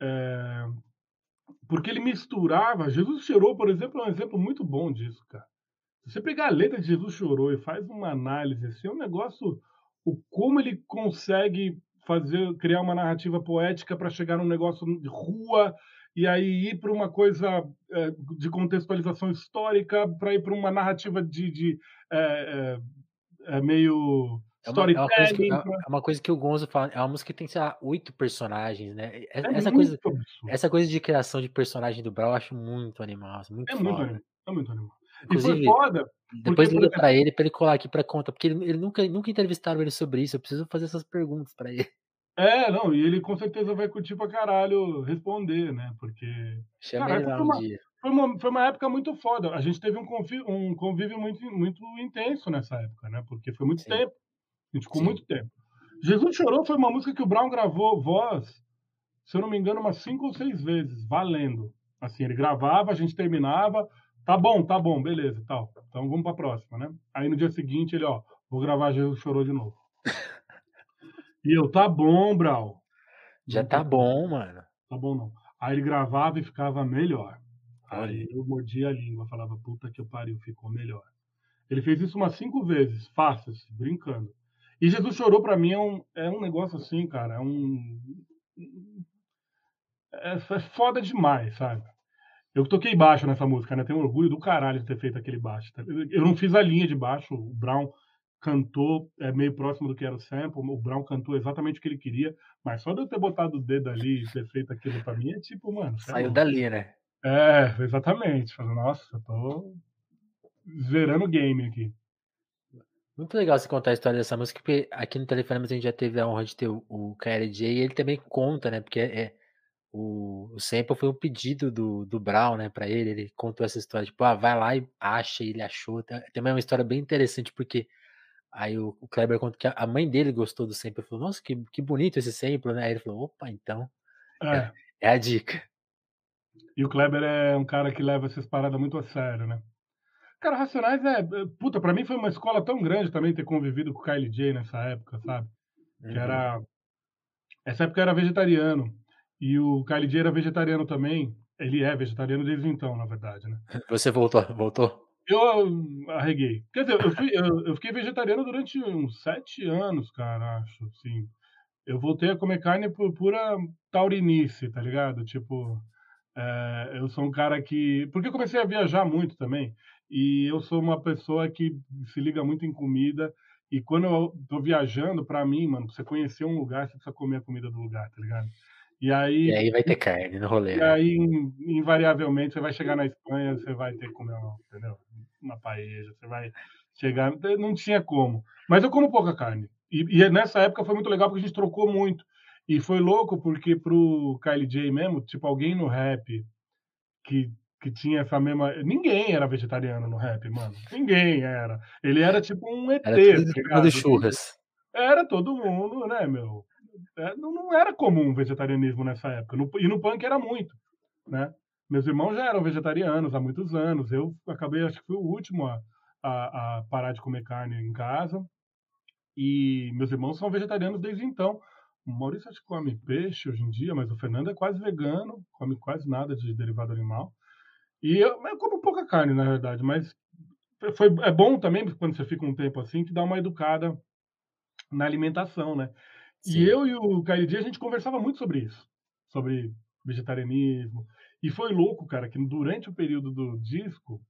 eh, porque ele misturava Jesus Chorou, por exemplo, é um exemplo muito bom disso, cara. Se você pegar a letra de Jesus Chorou e faz uma análise, assim, é um negócio o como ele consegue fazer criar uma narrativa poética para chegar num negócio de rua, e aí ir para uma coisa, eh, de contextualização histórica, para ir para uma narrativa de de, eh eh, meio É uma é uma coisa que é pra é uma coisa que o Gonzo fala, é uma música que tem, sei lá, 8 personagens, né. É essa muito coisa absurdo. essa coisa de criação de personagem do Brown eu acho muito animal, muito É muito foda. animal, é muito animal. E foi Inclusive, foda, porque, depois por liga pra ele, pra ele colar aqui pra conta, porque ele ele nunca nunca entrevistaram ele sobre isso, eu preciso fazer essas perguntas pra ele. É, não, e ele com certeza vai curtir pra caralho responder, né, porque Chama cara, ele lá um uma dia. foi uma foi uma época muito foda. A gente teve um convi um convívio muito muito intenso nessa época, né, porque foi muito Sim. tempo, gente ficou Sim. muito tempo. Jesus Chorou foi uma música que o Brown gravou voz, se eu não me engano, umas 5 ou 6 vezes, valendo. Assim, ele gravava, a gente terminava, "Tá bom, tá bom, beleza, tal, então vamos pra próxima, né". Aí no dia seguinte ele: "Ó, vou gravar Jesus Chorou de novo". E eu: "Tá bom, Brown". Já tá bom. mano. Tá bom não. Aí ele gravava e ficava melhor. Aí eu mordia a língua, falava: "Puta que o pariu, ficou melhor". Ele fez isso umas 5 vezes, fácil, assim, brincando. E Jesus Chorou pra mim é um é um negócio assim, cara, é um é é foda demais, sabe. Eu toquei baixo nessa música, né, tenho orgulho do caralho de ter feito aquele baixo, tá eu não fiz a linha de baixo, o Brown cantou, eh, meio próximo do que era o sample, o Brown cantou exatamente o que ele queria, mas só de eu ter botado o dedo ali e ter feito aquilo pra mim é tipo, mano, é Saiu louco. dali, né. É, exatamente. Falei: "Nossa, eu tô zerando o game aqui". Muito legal você contar a história dessa música, porque aqui no Telefonemas a gente já teve a honra de ter o o KLJ e ele também conta, né, porque, eh, o o sample foi um pedido do do Brown, né, pra ele, ele contou essa história, tipo: "Ah, vai lá e acha", e ele achou, tá também é uma história bem interessante, porque aí o o Kleber conta que a a mãe dele gostou do sample, falou: "Nossa, que que bonito esse sample", né, aí ele falou: "Opa, então, é É. é a dica". E o Kleber é um cara que leva essas paradas muito a sério, né. Cara, Racionais é é puta, pra mim foi uma escola tão grande também ter convivido com o KLJ nessa época, sabe. Que Uhum. era essa época eu era vegetariano, e o KLJ era vegetariano também, ele é vegetariano desde então, na verdade, né. Você voltou voltou? Eu arreguei. Quer dizer, eu fui eu eu fiquei vegetariano durante uns 7 anos, cara, acho, assim. Eu voltei a comer carne por pura taurinice, tá ligado, tipo, eh, eu sou um cara que porque eu comecei a viajar muito também, e eu sou uma pessoa que se liga muito em comida, e quando eu tô viajando, pra mim, mano, pra você conhecer um lugar, você precisa comer a comida do lugar, tá ligado. E E aí aí vai ter carne no rolê, e né. aí invariavelmente você vai chegar na Espanha, você vai ter que comer uma entendeu, uma paella, você vai chegar não tinha como. Mas eu como pouca carne. E e nessa época foi muito legal, porque a gente trocou muito. E foi louco, porque para o KLJ mesmo, tipo, alguém no rap que que tinha essa mesma ninguém era vegetariano no rap, mano, ninguém era. Ele era tipo um ET, Era tudo tá ligado. churras. Era todo mundo, né, meu, eh, não não era comum vegetarianismo nessa época, no e no punk era muito, né. Meus irmãos já eram vegetarianos há muitos anos, eu acabei acho que fui o último a a a parar de comer carne em casa, e meus irmãos são vegetarianos desde então. O Maurício come peixe hoje em dia, mas o Fernando é quase vegano, come quase nada de derivado animal. E eu eu como pouca carne, na verdade, mas foi é bom também, quando você fica um tempo assim, que dá uma educada na alimentação, né. E Sim. eu e o KLJ a gente conversava muito sobre isso, sobre vegetarianismo, e foi louco, cara, que durante o período do disco,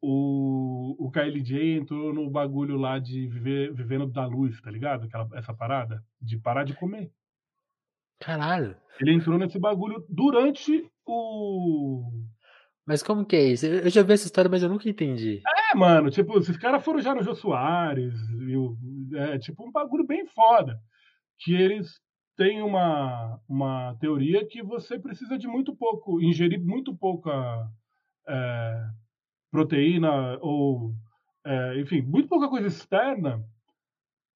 o o KLJ entrou no bagulho lá de viver vivendo da luz, tá ligado, aquela essa parada, de parar de comer. Caralho. Ele entrou nesse bagulho durante o Mas como que é isso? Eu já vi essa história, mas eu nunca entendi. É, mano, tipo, esses caras foram já no Jô Soares, e o é tipo um bagulho bem foda, que eles têm uma uma teoria que você precisa de muito pouco ingerir muito pouca, eh, proteína ou, eh, enfim, muito pouca coisa externa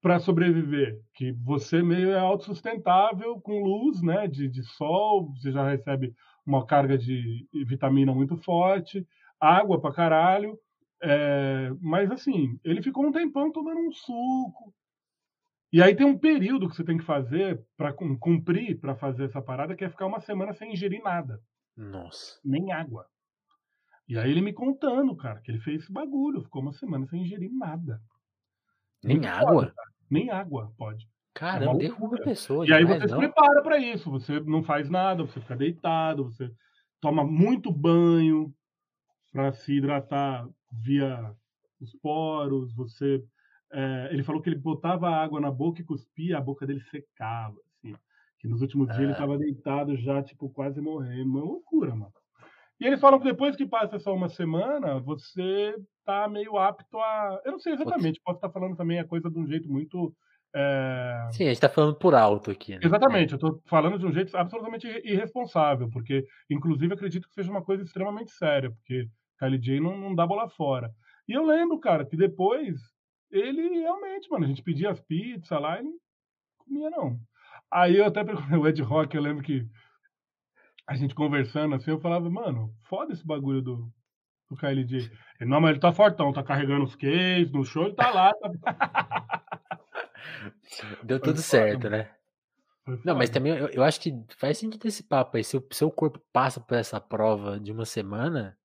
para sobreviver, que você meio é autossustentável com luz, né, de, de sol, você já recebe uma carga de vitamina muito forte, água pra caralho, é, mas assim, ele ficou um tempão tomando um suco. E aí tem um período que você tem que fazer para cumprir para fazer essa parada, que é ficar uma semana sem ingerir nada. Nossa. Nem água. E aí ele me contando, cara, que ele fez esse bagulho, ficou uma semana sem ingerir nada. Nem Muito água? cara. Nem água pode. Caramba, uma derruba a pessoa. E aí você se não? prepara para isso, você não faz nada, você fica deitado, você toma muito banho para se hidratar via os poros, você é, ele falou que ele botava água na boca e cuspia, a boca dele secava, assim. Que nos últimos dias ele Ah. estava deitado já, tipo, quase morrendo. Uma loucura, mano. E eles falam que depois que passa só uma semana, você tá meio apto a. Eu não sei exatamente, posso estar falando também a coisa de um jeito muito. é, Sim, a gente tá falando por alto aqui, né? Exatamente, eu estou falando de um jeito absolutamente irre- irresponsável, porque, inclusive, acredito que seja uma coisa extremamente séria, porque Kylie J não, não dá bola fora. E eu lembro, cara, que depois ele realmente, mano, a gente pedia as pizzas lá e não comia, não. Aí eu até perguntei o Ed Rock, eu lembro que a gente conversando assim, eu falava, mano, foda esse bagulho do, do Kylie J. Ele, não, mas ele tá fortão, tá carregando os cases, no show ele tá lá. Tá... Deu Foi tudo foda, certo, mano. né? Não, mas também eu, eu acho que faz sentido esse papo aí. Se o seu corpo passa por essa prova de uma semana,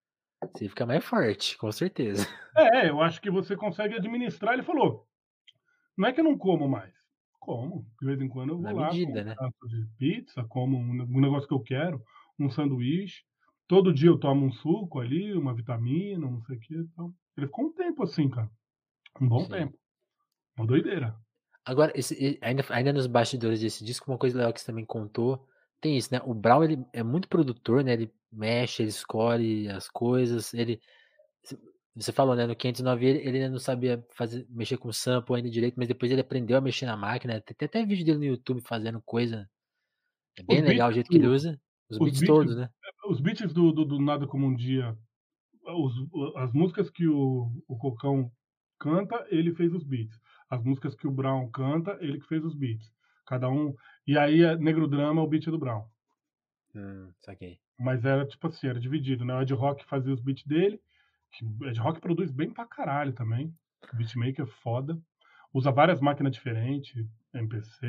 você fica mais forte, com certeza. É, eu acho que você consegue administrar. Ele falou: não é que eu não como mais. Como. De vez em quando eu vou Na lá, medida, como um né? prato de pizza, como um, um negócio que eu quero, um sanduíche. Todo dia eu tomo um suco ali, uma vitamina, não sei o que. Então. Ele ficou um tempo assim, cara. Um bom Sim. tempo. Uma doideira. Agora, esse- ainda, ainda nos bastidores desse disco, uma coisa legal que você também contou, tem isso, né? O Brown, ele é muito produtor, né? Ele mexe, ele escolhe as coisas, ele... Você falou, né? No 509 ele, ele ainda não sabia fazer, mexer com sample ainda direito, mas depois ele aprendeu a mexer na máquina. Tem, tem até vídeo dele no YouTube fazendo coisa. É bem Os legal o jeito que ele usa. Os, os beats beats- todos, né? Os beats do, do, do Nada Como Um Dia, os- as músicas que o, o Cocão canta, ele fez os beats. As músicas que o Brown canta, ele que fez os beats. Cada um. E aí, é Negro Drama, o beat é do Brown. Hum, saquei. Mas era tipo assim, era dividido, né? O Ed Rock fazia os beats dele, que o Ed Rock produz bem pra caralho também. Beatmaker foda. Usa várias máquinas diferentes, MPC,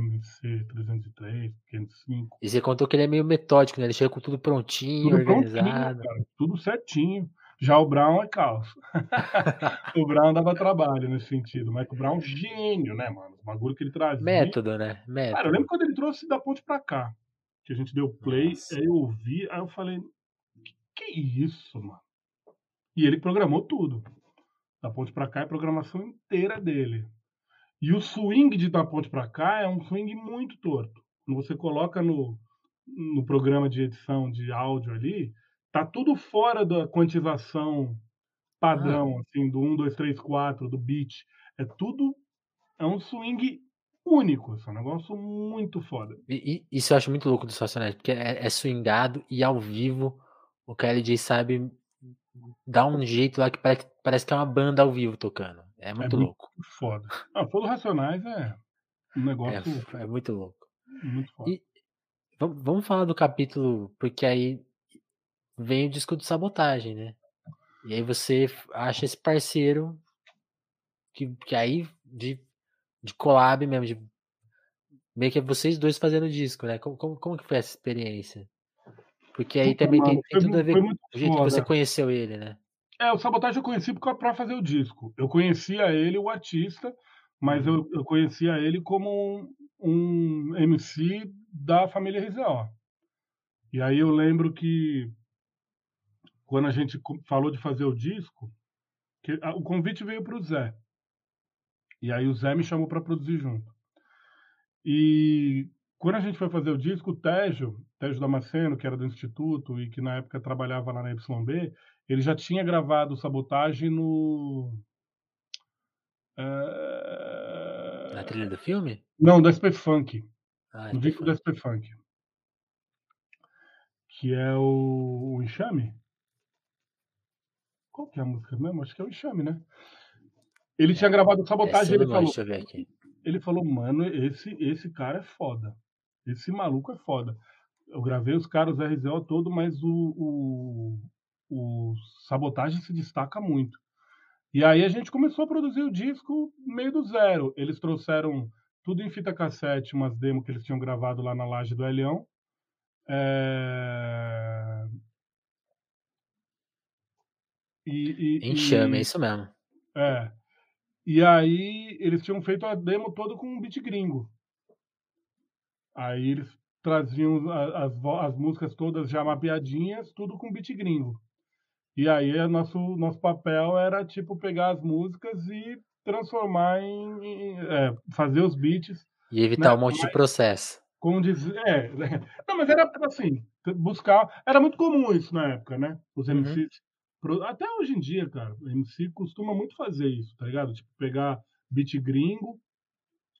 MC303, 505. E você contou que ele é meio metódico, né? Ele chega com tudo prontinho, Tudo organizado. prontinho, cara, tudo certinho. Já o Brown é caos. o Brown dava trabalho nesse sentido, mas o Brown é gênio, né, mano? O bagulho que ele trazia. Método, né? Cara, eu Método. lembro quando ele trouxe da ponte pra cá, que a gente deu play, Nossa. aí eu ouvi, aí eu falei, que, que isso, mano? E ele programou tudo. Da ponte pra cá é a programação inteira dele. E o swing de da ponte pra cá é um swing muito torto. Quando você coloca no, no programa de edição de áudio ali, tá tudo fora da quantização padrão, assim, do 1, 2, 3, 4, do beat. É tudo. É um swing único. Esse é um negócio muito foda. E, e- isso eu acho muito louco dos Racionais, porque é, é swingado e ao vivo o KLJ sabe dar um jeito lá que parece, parece que é uma banda ao vivo tocando. É muito muito louco. Foda. Ah, Fogo Racionais é um É, negócio é muito louco. muito foda. E- Vamos, falar do capítulo, porque aí vem o disco de sabotagem, né? E aí você acha esse parceiro que, que aí de, de collab mesmo, de meio que é vocês dois fazendo disco, né? Como, como, como que foi essa experiência? Porque aí também tem, tem tudo a ver com muito o jeito que você conheceu ele, né? É, o Sabotagem eu conheci pra fazer o disco. Eu conhecia ele, o artista, mas Uhum. eu, eu conhecia ele como um, um MC da família RZO. E aí eu lembro que quando a gente falou de fazer o disco, que a- o convite veio pro Zé. E aí o Zé me chamou para produzir junto. E quando a gente foi fazer o disco, o Tejo, Tejo Damasceno, que era do Instituto e que na época trabalhava lá na YB, ele já tinha gravado Sabotagem no. eh, Na trilha do filme? Não, do SP Funk. Ah, No disco do SP Funk. Que é o, o Enxame? Qual que é a música mesmo? Acho que é o Enxame, né? Ele tinha gravado Sabotagem, ele falou ele falou: "Mano, esse esse cara é foda. Esse maluco é foda". Eu gravei os caras RZO todo, mas o o o Sabotagem se destaca muito. E aí a gente começou a produzir o disco meio do zero. Eles trouxeram tudo em fita cassete, umas demos que eles tinham gravado lá na laje do Elião. É... E, e, Enxame, e... é isso mesmo. É. E aí eles tinham feito a demo todo com um beat gringo. Aí eles traziam as, as músicas todas já mapeadinhas, tudo com beat gringo. E aí nosso, nosso papel era tipo pegar as músicas e transformar em. em é, fazer os beats. E evitar né? um monte de processo. Como dizer. É, não, mas era assim, buscar. Era muito comum isso na época, né? Os MCs. Uhum. Até hoje em dia, cara, o MC costuma muito fazer isso, tá ligado? Tipo, pegar beat gringo.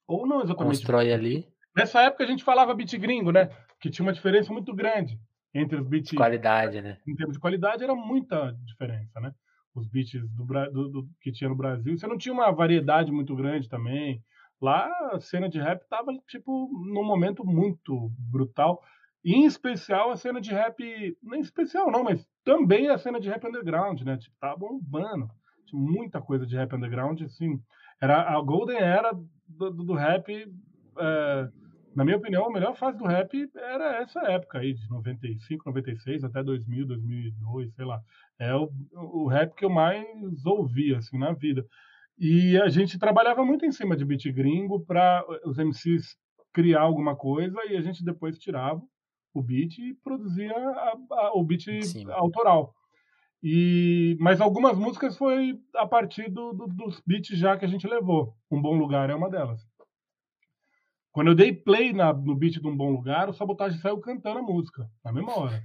Ou não exatamente. Constrói ali. Nessa época a gente falava beat gringo, né? Que tinha uma diferença muito grande entre os beats. Qualidade, né? Em termos de qualidade, era muita diferença, né? Os beats do, do, do, que tinha no Brasil. Você não tinha uma variedade muito grande também. Lá a cena de rap tava, tipo, num momento muito brutal. E, em especial a cena de rap. Nem especial, não, mas também a cena de rap underground, né? Tipo, tava bombando. Tinha muita coisa de rap underground, assim. Era a Golden Era do, do, rap. É, na minha opinião, a melhor fase do rap era essa época aí, de 95, 96 até 2000, 2002, sei lá. É o, o rap que eu mais ouvi, assim, na vida. E a gente trabalhava muito em cima de beat gringo para os MCs criar alguma coisa e a gente depois tirava o beat e produzia a, a, o beat Sim. autoral. E, mas algumas músicas foi a partir do, do, dos beats já que a gente levou. Um Bom Lugar é uma delas. Quando eu dei play na, no beat de um bom lugar, o Sabotagem saiu cantando a música, na mesma hora.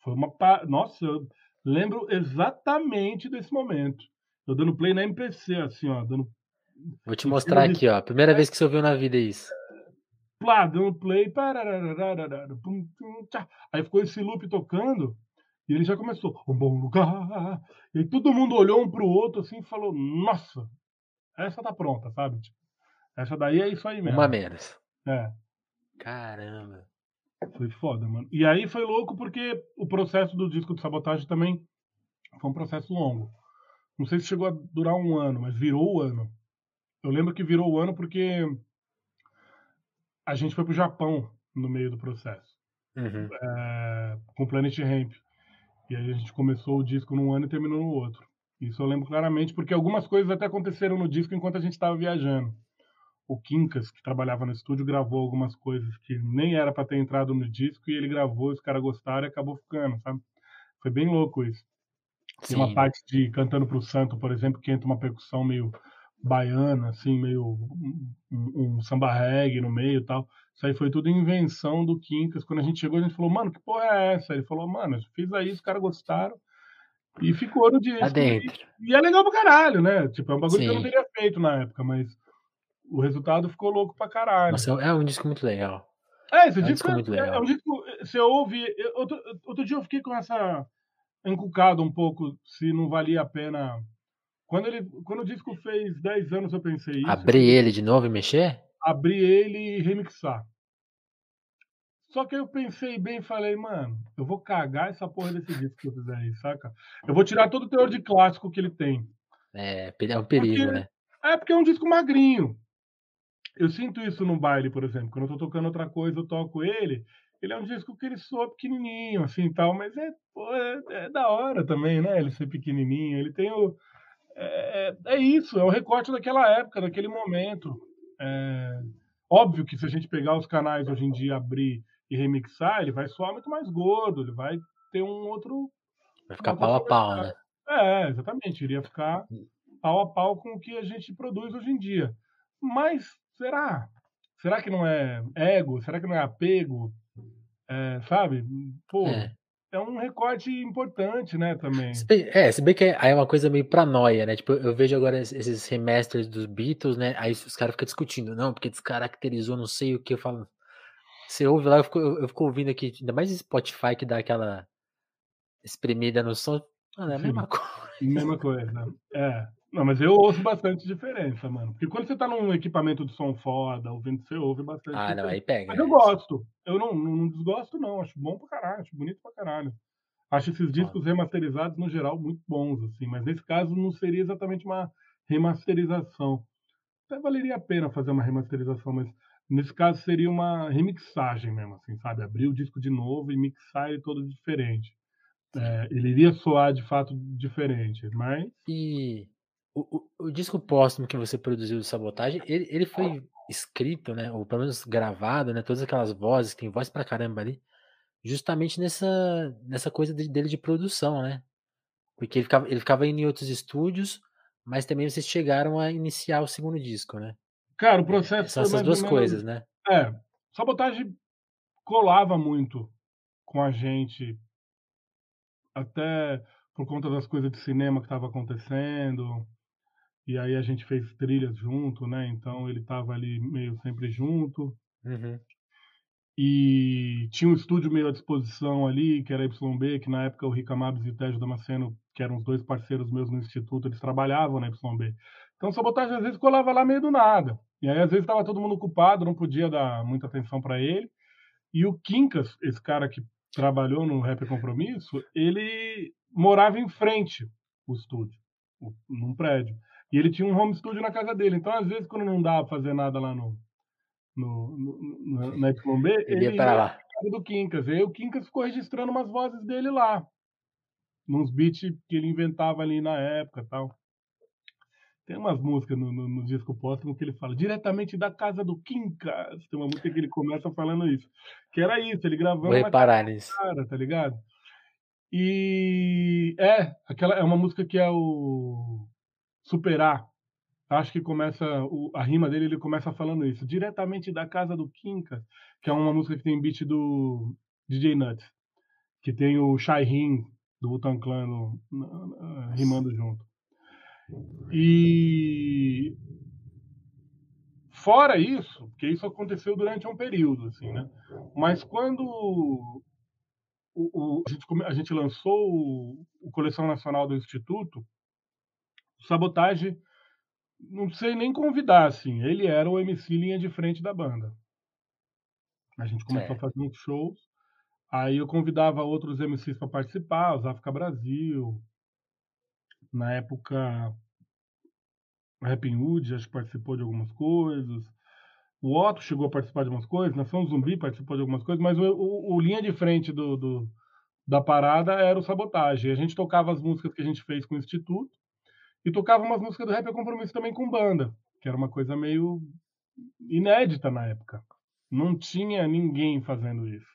Foi uma. Pa... Nossa, eu lembro exatamente desse momento. Eu dando play na MPC, assim, ó. Dando... Vou te mostrar aqui, ó. Primeira vez que você ouviu na vida isso. Plá, dando play. Aí ficou esse loop tocando. E ele já começou, um bom lugar. E todo mundo olhou um pro outro assim e falou: Nossa, essa tá pronta, sabe? Tipo, essa daí é isso aí mesmo. Uma menos. É. Caramba. Foi foda, mano. E aí foi louco porque o processo do disco de sabotagem também foi um processo longo. Não sei se chegou a durar um ano, mas virou o ano. Eu lembro que virou o ano porque a gente foi pro Japão no meio do processo. Uhum. É, com Planet Ramp. E aí a gente começou o disco num ano e terminou no outro. Isso eu lembro claramente, porque algumas coisas até aconteceram no disco enquanto a gente estava viajando o Quincas, que trabalhava no estúdio, gravou algumas coisas que nem era para ter entrado no disco e ele gravou, os caras gostaram e acabou ficando, sabe? Foi bem louco isso. Tem uma parte de Cantando pro Santo, por exemplo, que entra uma percussão meio baiana, assim, meio um, um, samba reggae no meio e tal. Isso aí foi tudo invenção do Quincas. Quando a gente chegou, a gente falou, mano, que porra é essa? Ele falou, mano, eu fiz aí, os caras gostaram. E ficou no disco. Adentro. E, e, é legal pra caralho, né? Tipo, é um bagulho Sim. que eu não teria feito na época, mas o resultado ficou louco pra caralho. Nossa, é um disco muito legal. É, esse é um disco, é, muito legal. é um disco. Você ouve. Outro, outro dia eu fiquei com essa. encucado um pouco se não valia a pena. Quando, ele, quando o disco fez 10 anos, eu pensei isso. Abrir ele de novo e mexer? Abrir ele e remixar. Só que eu pensei bem e falei, mano, eu vou cagar essa porra desse disco que eu fizer aí, saca? Eu vou tirar todo o teor de clássico que ele tem. É, é um perigo, porque, né? É porque é um disco magrinho. Eu sinto isso no baile, por exemplo. Quando eu tô tocando outra coisa, eu toco ele. Ele é um disco que ele soa pequenininho, assim, tal, mas é, pô, é, é, da hora também, né? Ele ser pequenininho. Ele tem o... É, é, é isso, é o recorte daquela época, daquele momento. É, óbvio que se a gente pegar os canais hoje em dia, abrir e remixar, ele vai soar muito mais gordo, ele vai ter um outro... Vai ficar pau a pau, né? É, exatamente. Iria ficar hum. pau a pau com o que a gente produz hoje em dia. Mas será? Será que não é ego? Será que não é apego? É, sabe? Pô, é. é. um recorte importante, né, também. É, se bem que aí é uma coisa meio paranoia, né? Tipo, eu vejo agora esses remasters dos Beatles, né? Aí os caras ficam discutindo, não, porque descaracterizou não sei o que. Eu falo. Você ouve lá, eu fico, eu fico ouvindo aqui, ainda mais Spotify que dá aquela espremida no som. Mano, é a mesma coisa. Mesma coisa. É. Não, mas eu ouço bastante diferença, mano. Porque quando você tá num equipamento de som foda, ouvindo, você ouve bastante Ah, não, diferença. aí pega. Mas eu é. gosto. Eu não, não, não desgosto, não. Acho bom pra caralho, acho bonito pra caralho. Acho esses discos remasterizados, no geral, muito bons, assim. Mas nesse caso não seria exatamente uma remasterização. Até valeria a pena fazer uma remasterização, mas nesse caso seria uma remixagem mesmo, assim, sabe? Abrir o disco de novo e mixar ele todo diferente. É, ele iria soar de fato diferente, mas E o, o, o disco póstumo que você produziu de sabotagem, ele, ele foi escrito, né? Ou pelo menos gravado, né? Todas aquelas vozes, tem voz pra caramba ali, justamente nessa, nessa coisa de- dele de produção, né? Porque ele ficava, ele ficava indo em outros estúdios, mas também vocês chegaram a iniciar o segundo disco, né? Cara, o processo São foi essas duas menos- coisas, né? É, sabotagem colava muito com a gente, até por conta das coisas de cinema que estava acontecendo. E aí a gente fez trilhas junto, né? Então ele estava ali meio sempre junto. Uhum. E tinha um estúdio meio à disposição ali, que era YB, que na época o Rica Mabes e o Tejo Damasceno, que eram os dois parceiros meus no instituto, eles trabalhavam na YB. Então sabotagem às vezes colava lá meio do nada. E aí às vezes estava todo mundo ocupado, não podia dar muita atenção para ele. E o Quincas, esse cara que trabalhou no Rap Compromisso, ele morava em frente o estúdio, num prédio. E ele tinha um home studio na casa dele. Então, às vezes, quando não dava pra fazer nada lá no, no, no- na YB, Ele ia ele pra ia lá. pra casa do Quincas. E aí o Quincas ficou registrando umas vozes dele lá. Nos beats que ele inventava ali na época e tal. Tem umas músicas no, no, no disco póstumo que ele fala diretamente da casa do Quincas. Tem uma música que ele começa falando isso. Que era isso, ele gravando Vou reparar nisso. cara, tá ligado? E é, aquela é uma música que é o Superar. Acho que começa o- a rima dele, ele começa falando isso, diretamente da casa do Quincas, que é uma música que tem beat do DJ Nuts, que tem o Shairin do Wu-Tang Clan no- na- na- rimando junto. E fora isso, porque isso aconteceu durante um período, assim, né? Mas quando o, o- a, gente, a gente lançou o, o Coleção Nacional do Instituto, o Sabotagem, não sei nem convidar, assim, ele era o MC linha de frente da banda. A gente começou Certo. a fazer uns shows, aí eu convidava outros MCs para participar, os África Brasil, na época Rapping Hood, acho que participou de algumas coisas, o Otto chegou a participar de umas coisas, Nação Zumbi participou de algumas coisas, mas o, o- o linha de frente do, do- da parada era o Sabotagem. A gente tocava as músicas que a gente fez com o Instituto e tocava umas músicas do Rap é Compromisso também com banda, que era uma coisa meio inédita na época. Não tinha ninguém fazendo isso.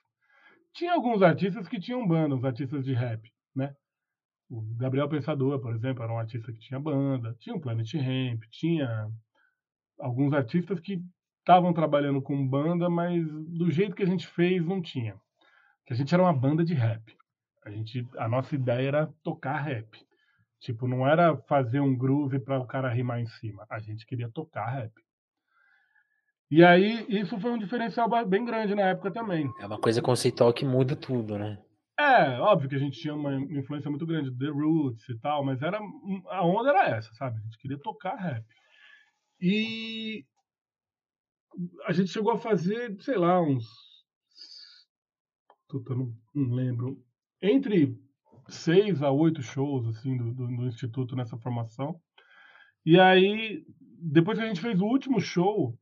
Tinha alguns artistas que tinham banda, os artistas de rap, né? O Gabriel Pensador, por exemplo, era um artista que tinha banda, tinha o Planet Ramp, tinha alguns artistas que estavam trabalhando com banda, mas do jeito que a gente fez não tinha. Que a gente era uma banda de rap. A gente, a nossa ideia era tocar rap. Tipo, não era fazer um groove para o cara rimar em cima. A gente queria tocar rap. E aí, isso foi um diferencial bem grande na época também. É uma coisa conceitual que muda tudo, né? É, óbvio que a gente tinha uma influência muito grande do The Roots e tal, mas era a onda era essa, sabe? A gente queria tocar rap. E a gente chegou a fazer, sei lá, uns. Puta, não, não lembro. Entre seis a oito shows, assim, do, do, do Instituto nessa formação. E aí, depois que a gente fez o último show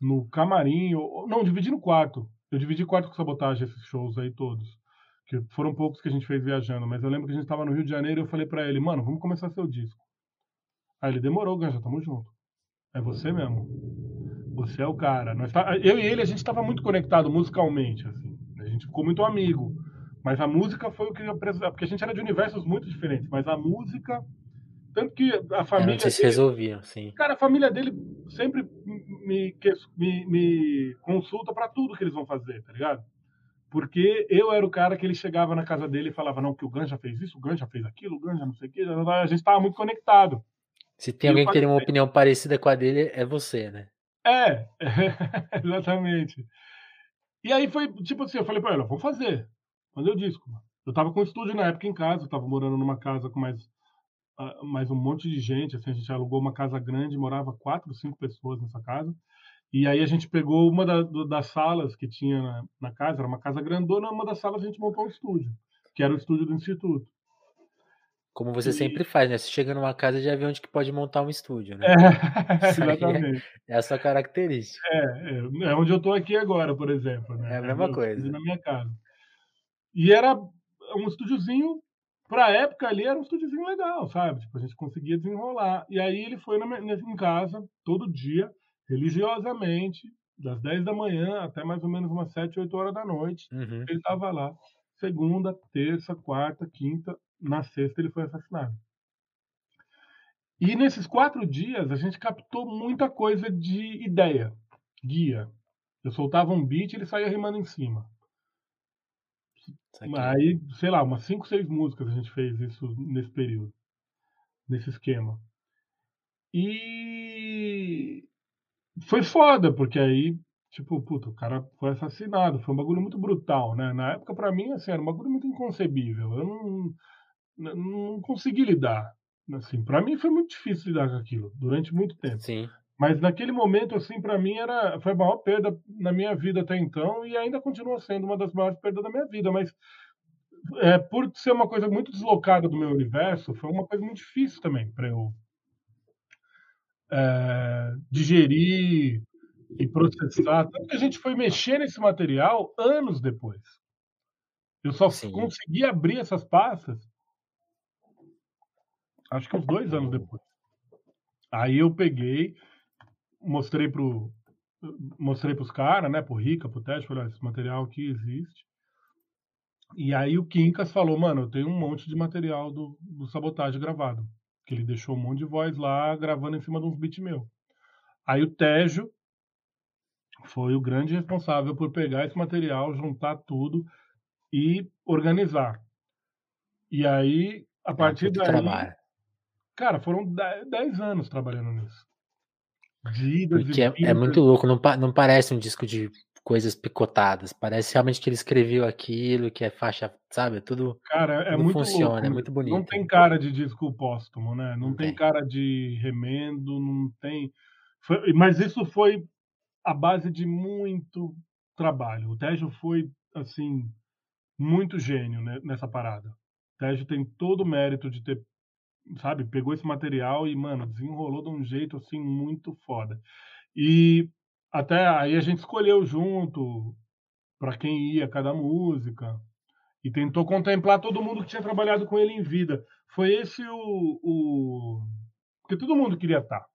no camarim, ou- não, dividi no quarto. Eu dividi quarto com sabotagem esses shows aí todos. Que foram poucos que a gente fez viajando, mas eu lembro que a gente tava no Rio de Janeiro e eu falei pra ele, mano, vamos começar seu disco. Aí ele demorou, Ganja, tamo junto. É você mesmo. Você é o cara. Nós tá- Eu e ele, a gente tava muito conectado musicalmente, assim. A gente ficou muito amigo. Mas a música foi o que eu precisava, porque a gente era de universos muito diferentes, mas a música. Tanto que a família. vocês se resolviam, sim. Cara, a família dele sempre me, me, me consulta pra tudo que eles vão fazer, tá ligado? Porque eu era o cara que ele chegava na casa dele e falava, não, que o Ganja fez isso, o Ganja fez aquilo, o Ganja não sei o quê. A gente tava muito conectado. Se tem E alguém que tem uma falei- opinião parecida com a dele, é você, né? É, exatamente. E aí foi, tipo assim, eu falei pra ela, vamos fazer. Fazer o disco. Eu tava com o estúdio na época em casa, eu tava morando numa casa com mais mais um monte de gente, assim, a gente alugou uma casa grande, morava quatro, cinco pessoas nessa casa. E aí a gente pegou uma da, das salas que tinha na, na, casa, era uma casa grandona, uma das salas a gente montou um estúdio, que era o estúdio do instituto. Como você e... sempre faz, né? Você chega numa casa já vê onde que pode montar um estúdio, né? É, exatamente. É, é, a sua característica. É, é, é onde eu estou aqui agora, por exemplo. Né? É a mesma coisa. Na minha casa. E era um estúdiozinho para a época ali era um estúdiozinho legal, sabe? Tipo, a gente conseguia desenrolar. E aí ele foi na, em casa todo dia, religiosamente, das 10 da manhã até mais ou menos umas 7, 8 horas da noite. Uhum. Ele estava lá. Segunda, terça, quarta, quinta, na sexta ele foi assassinado. E nesses quatro dias a gente captou muita coisa de ideia, guia. Eu soltava um beat e ele saía rimando em cima. Aí, sei lá, umas 5, 6 músicas a gente fez isso nesse período, nesse esquema. E foi foda, porque aí, tipo, puta, o cara foi assassinado, foi um bagulho muito brutal, né? Na época, para mim, assim, era um bagulho muito inconcebível. Eu não, não consegui lidar. Assim, para mim foi muito difícil lidar com aquilo durante muito tempo. Sim. Mas naquele momento, assim, para mim era foi a maior perda na minha vida até então e ainda continua sendo uma das maiores perdas da minha vida. Mas é, por ser uma coisa muito deslocada do meu universo, foi uma coisa muito difícil também para eu é, digerir e processar. Tanto que a gente foi mexer nesse material anos depois. Eu só Sim. consegui abrir essas pastas acho que uns dois anos depois. Aí eu peguei, mostrei pro mostrei para os caras, né, pro Rica, pro Teste, falei, esse material aqui existe. E aí o Quincas falou, mano, eu tenho um monte de material do, do Sabotagem gravado. Que ele deixou um monte de voz lá, gravando em cima de uns beats meu. Aí o Tejo foi o grande responsável por pegar esse material, juntar tudo e organizar. E aí, a é partir daí... Trabalho. Cara, foram 10 anos trabalhando nisso. Porque é, é, muito louco, não, não parece um disco de coisas picotadas. Parece realmente que ele escreveu aquilo, que é faixa, sabe? Tudo, cara, é tudo muito funciona, louco. é muito bonito. Não tem cara de disco póstumo, né? Não, não tem, tem, cara de remendo, não tem. Foi, mas isso foi a base de muito trabalho. O Tejo foi, assim, muito gênio né, nessa parada. O Tejo tem todo o mérito de ter sabe, pegou esse material e, mano, desenrolou de um jeito assim muito foda. E até aí a gente escolheu junto para quem ia cada música e tentou contemplar todo mundo que tinha trabalhado com ele em vida. Foi esse o, o... porque todo mundo queria estar. Tá.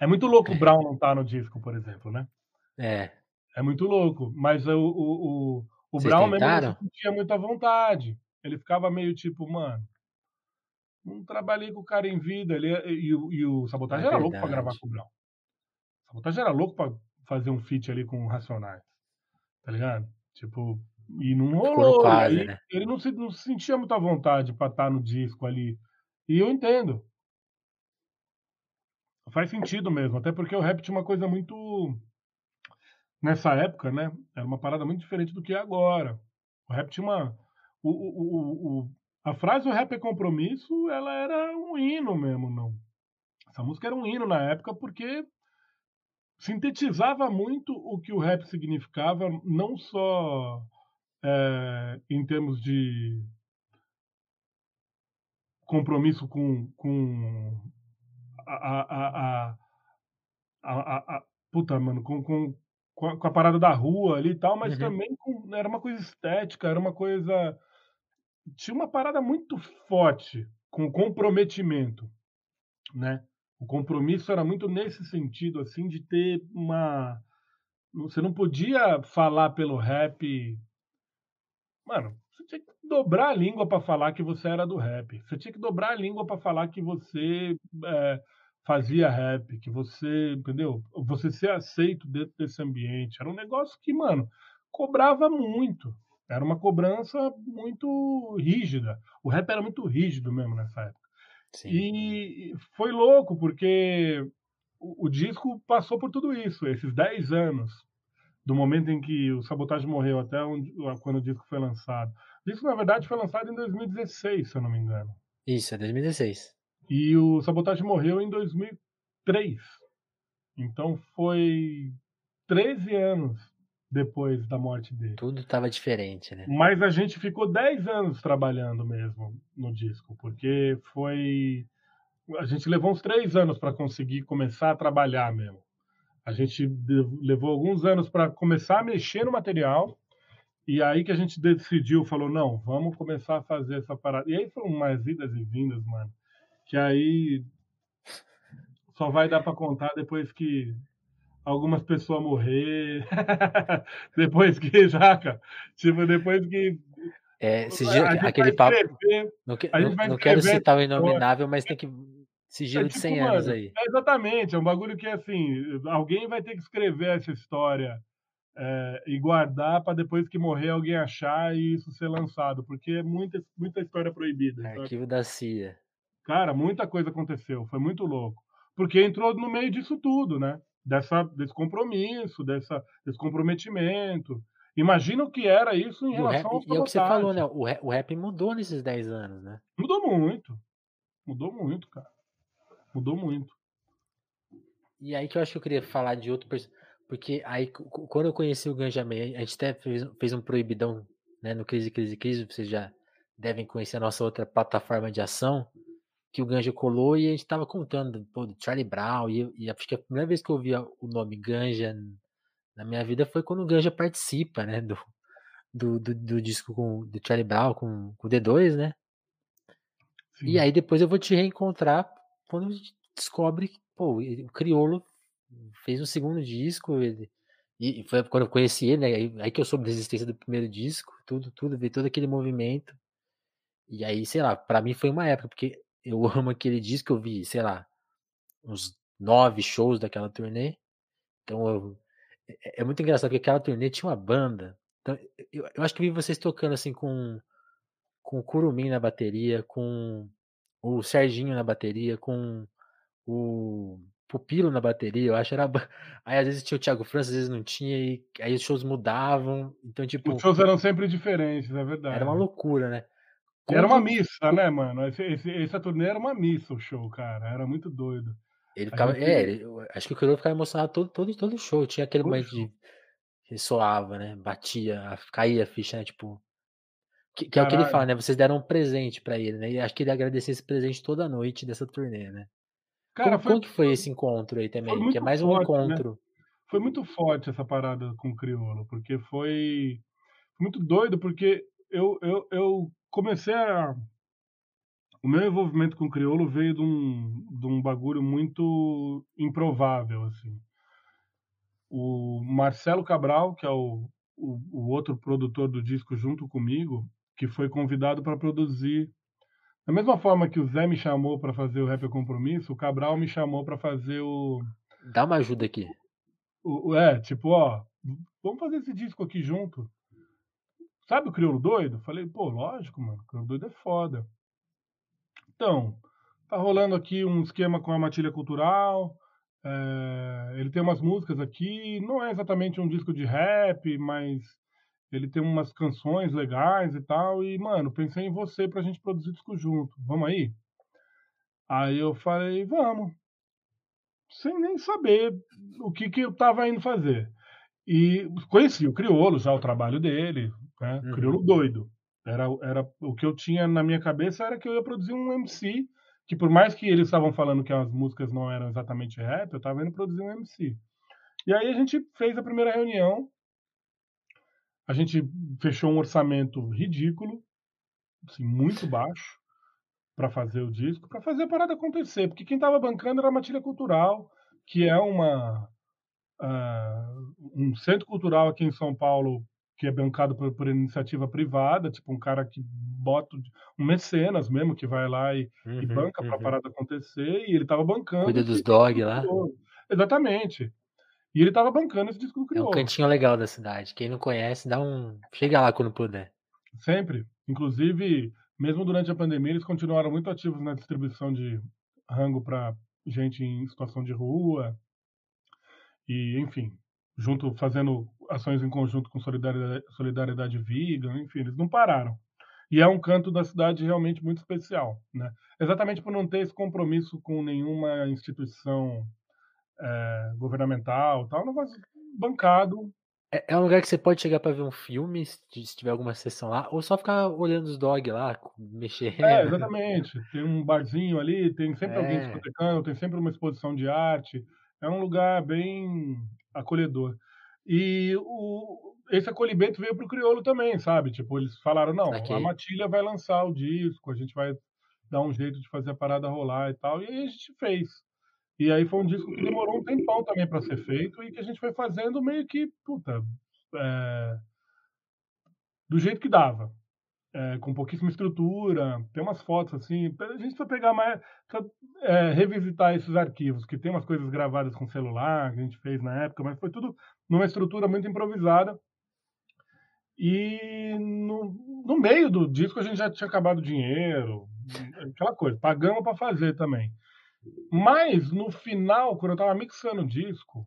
É muito louco o Brown não estar tá no disco, por exemplo, né? É. É muito louco, mas o, o, o, o Brown tentaram? mesmo não tinha muita vontade. Ele ficava meio tipo, mano, não trabalhei com o cara em vida. Ele, é, e, e o Sabotagem é era louco pra gravar com o Brown. O Sabotagem era louco pra fazer um feat ali com o Racionais. Tá ligado? Tipo, e não rolou. Quase, né? Ele não se, não sentia muita vontade pra estar tá no disco ali. E eu entendo. Faz sentido mesmo, até porque o rap tinha uma coisa muito. Nessa época, né? Era uma parada muito diferente do que é agora. O rap tinha uma. O, o, o, a frase o rap é compromisso, ela era um hino mesmo, não. Essa música era um hino na época porque sintetizava muito o que o rap significava, não só é, em termos de compromisso com, com a, a, a, a, puta, mano, com, com, com a parada da rua ali e tal, mas uhum. também com, era uma coisa estética, era uma coisa tinha uma parada muito forte com comprometimento, né? O compromisso era muito nesse sentido, assim, de ter uma. Você não podia falar pelo rap. Mano, você tinha que dobrar a língua para falar que você era do rap. Você tinha que dobrar a língua para falar que você é, fazia rap, que você, entendeu? Você ser aceito dentro desse ambiente. Era um negócio que, mano, cobrava muito. Era uma cobrança muito rígida. O rap era muito rígido mesmo nessa época. Sim. E foi louco, porque o, o, disco passou por tudo isso, esses 10 anos, do momento em que o Sabotagem morreu até onde, quando o disco foi lançado. O disco, na verdade, foi lançado em 2016, se eu não me engano. Isso, é 2016. E o Sabotage morreu em 2003. Então foi 13 anos depois da morte dele. Tudo estava diferente, né? Mas a gente ficou 10 anos trabalhando mesmo no disco, porque foi. A gente levou uns 3 anos para conseguir começar a trabalhar mesmo. A gente levou alguns anos para começar a mexer no material. E aí que a gente decidiu, falou, não, vamos começar a fazer essa parada. E aí foram mais idas e vindas, mano. Que aí só vai dar para contar depois que algumas pessoas morrer, depois que jaca, tipo depois que é, aquele papo. Não, não, não quero citar o inominável, mas tem que sigilo é, tipo, de 100 mano, anos aí. É exatamente, é um bagulho que assim, alguém vai ter que escrever essa história é, e guardar para depois que morrer alguém achar e isso ser lançado, porque é muita, muita história proibida. Arquivo da CIA. Cara, muita coisa aconteceu, foi muito louco. Porque entrou no meio disso tudo, né? Dessa, desse compromisso, dessa, desse comprometimento. Imagina o que era isso em e relação ao E é o que você falou, né? O rap, o rap mudou nesses 10 anos, né? Mudou muito. Mudou muito, cara. Mudou muito. E aí que eu acho que eu queria falar de outro. Porque aí, quando eu conheci o Ganja Man, a gente até fez, fez um proibidão né, no Crise, Crise, Crise. Vocês já devem conhecer a nossa outra plataforma de ação que o Ganja colou e a gente tava contando pô, do Charlie Brown e, e acho que a primeira vez que eu ouvi o nome Ganja na minha vida foi quando o Ganja participa, né, do, do, do, do disco com, do Charlie Brown com, com o D2, né? Sim. E aí depois eu vou te reencontrar quando a gente descobre que, pô, o Criolo fez um segundo disco, ele, e foi quando eu conheci ele, né, aí, aí que eu soube da existência do primeiro disco, tudo, tudo, ver todo aquele movimento. E aí, sei lá, para mim foi uma época, porque eu amo aquele disco, eu vi, sei lá, uns nove shows daquela turnê. Então eu, é, é, muito engraçado porque aquela turnê tinha uma banda. Então, eu, eu acho que vi vocês tocando assim com, com o Curumim na bateria, com o Serginho na bateria, com o Pupilo na bateria, eu acho era. Aí às vezes tinha o Thiago França, às vezes não tinha, e aí os shows mudavam. Então, tipo. Os shows eram sempre diferentes, é verdade. Era uma loucura, né? Era uma missa, né, mano? Esse, esse, essa turnê era uma missa, o show, cara. Era muito doido. Ele ficava. Gente... É, ele, acho que o Criolo ficava emocionado todo, todo, todo show. Tinha aquele todo momento show. de. Que soava, né? Batia, caía a ficha, né? Tipo. Que, que é o que ele fala, né? Vocês deram um presente para ele, né? E acho que ele agradeceu esse presente toda noite dessa turnê, né? Cara, como, foi, como que foi esse encontro aí também? Que é mais um forte, né? encontro. Né? Foi muito forte essa parada com o Criolo, porque foi muito doido, porque eu, eu, eu comecei a. O meu envolvimento com o crioulo veio de um, de um bagulho muito improvável, assim. O Marcelo Cabral, que é o, o, o outro produtor do disco junto comigo, que foi convidado para produzir. Da mesma forma que o Zé me chamou para fazer o Rap é Compromisso, o Cabral me chamou para fazer o. Dá uma ajuda aqui. O, é, tipo, ó, vamos fazer esse disco aqui junto. Sabe o crioulo doido? Falei, pô, lógico, mano, o crioulo doido é foda. Então, tá rolando aqui um esquema com a Matilha Cultural. É, ele tem umas músicas aqui, não é exatamente um disco de rap, mas ele tem umas canções legais e tal. E, mano, pensei em você pra gente produzir disco junto. Vamos aí? Aí eu falei, vamos. Sem nem saber o que, que eu tava indo fazer. E conheci o Criolo, já o trabalho dele, né? Uhum. Crioulo doido. Era, era o que eu tinha na minha cabeça era que eu ia produzir um MC, que por mais que eles estavam falando que as músicas não eram exatamente rap, eu estava indo produzir um MC. E aí a gente fez a primeira reunião, a gente fechou um orçamento ridículo, assim, muito baixo, para fazer o disco, para fazer a parada acontecer, porque quem estava bancando era a Matilha Cultural, que é uma uh, um centro cultural aqui em São Paulo que é bancado por, por, iniciativa privada, tipo um cara que bota um mecenas mesmo que vai lá e, uhum, e banca uhum. para a parada acontecer e ele estava bancando. Cuida dos dog lá. Exatamente. E ele estava bancando esse disco do Crioulo. É um cantinho legal da cidade. Quem não conhece, dá um. Chega lá quando puder. Sempre. Inclusive, mesmo durante a pandemia, eles continuaram muito ativos na distribuição de rango para gente em situação de rua. E, enfim, junto fazendo ações em conjunto com Solidariedade, Solidariedade Vegan, enfim, eles não pararam. E é um canto da cidade realmente muito especial, né? Exatamente por não ter esse compromisso com nenhuma instituição é, governamental, tal, um negócio bancado. É, é um lugar que você pode chegar para ver um filme, se tiver alguma sessão lá, ou só ficar olhando os dogs lá, mexendo. É, exatamente. Tem um barzinho ali, tem sempre é. alguém discotecando, tem sempre uma exposição de arte. É um lugar bem acolhedor. E o, esse acolhimento veio para o Criolo também, sabe? Tipo, eles falaram, não, okay. a Matilha vai lançar o disco, a gente vai dar um jeito de fazer a parada rolar e tal. E aí a gente fez. E aí foi um disco que demorou um tempão também para ser feito e que a gente foi fazendo meio que, puta, é, do jeito que dava. É, com pouquíssima estrutura, tem umas fotos assim. A gente precisa pegar mais. Precisa, é, revisitar esses arquivos, que tem umas coisas gravadas com celular que a gente fez na época, mas foi tudo numa estrutura muito improvisada. E no, no meio do disco a gente já tinha acabado o dinheiro, aquela coisa, pagamos para fazer também. Mas no final, quando eu tava mixando o disco,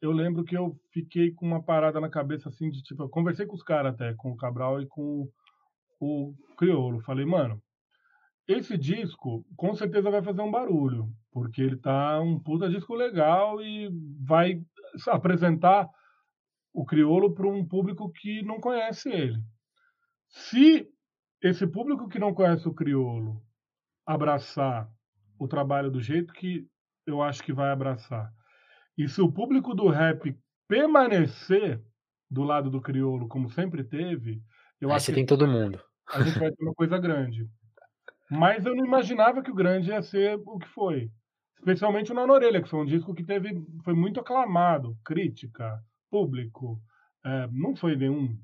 eu lembro que eu fiquei com uma parada na cabeça assim de tipo, eu conversei com os caras até, com o Cabral e com o Criolo. Falei, mano, esse disco com certeza vai fazer um barulho, porque ele tá um puta disco legal e vai apresentar o crioulo para um público que não conhece ele. Se esse público que não conhece o crioulo abraçar o trabalho do jeito que eu acho que vai abraçar, e se o público do rap permanecer do lado do crioulo como sempre teve, eu Aí acho você que tem todo mundo. A gente vai ter uma coisa grande. Mas eu não imaginava que o grande ia ser o que foi. Especialmente o Na Orelha, que foi um disco que teve, foi muito aclamado, crítica, público. É, não foi nenhum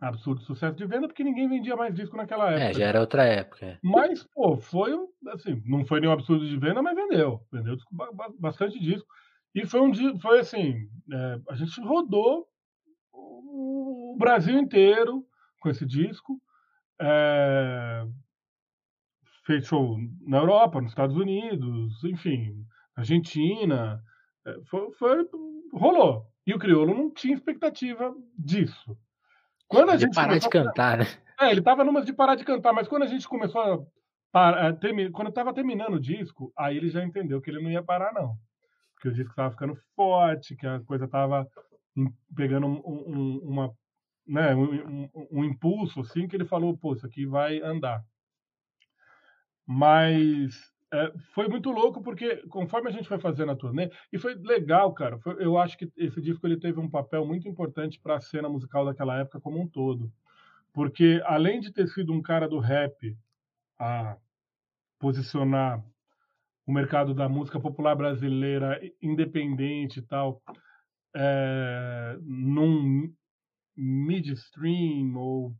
absurdo sucesso de venda, porque ninguém vendia mais disco naquela é, época. É, já era outra época. É. Mas, pô, foi assim, não foi nenhum absurdo de venda, mas vendeu. Vendeu bastante disco. E foi um foi assim, é, a gente rodou o Brasil inteiro com esse disco. É, fez show na Europa, nos Estados Unidos, enfim, Argentina. É, foi, foi rolou. E o Criolo não tinha expectativa disso. Quando a gente parar de cantar, né? É, ele tava numa de parar de cantar, mas quando a gente começou a parar, termi... quando eu tava terminando o disco, aí ele já entendeu que ele não ia parar não. Porque o disco tava ficando forte, que a coisa tava pegando um, um, uma né, um, um, impulso assim que ele falou, pô, isso aqui vai andar. Mas é, foi muito louco porque conforme a gente foi fazendo a turnê e foi legal, cara. Foi, eu acho que esse disco ele teve um papel muito importante para a cena musical daquela época como um todo, porque além de ter sido um cara do rap a posicionar o mercado da música popular brasileira independente e tal, é, num midstream ou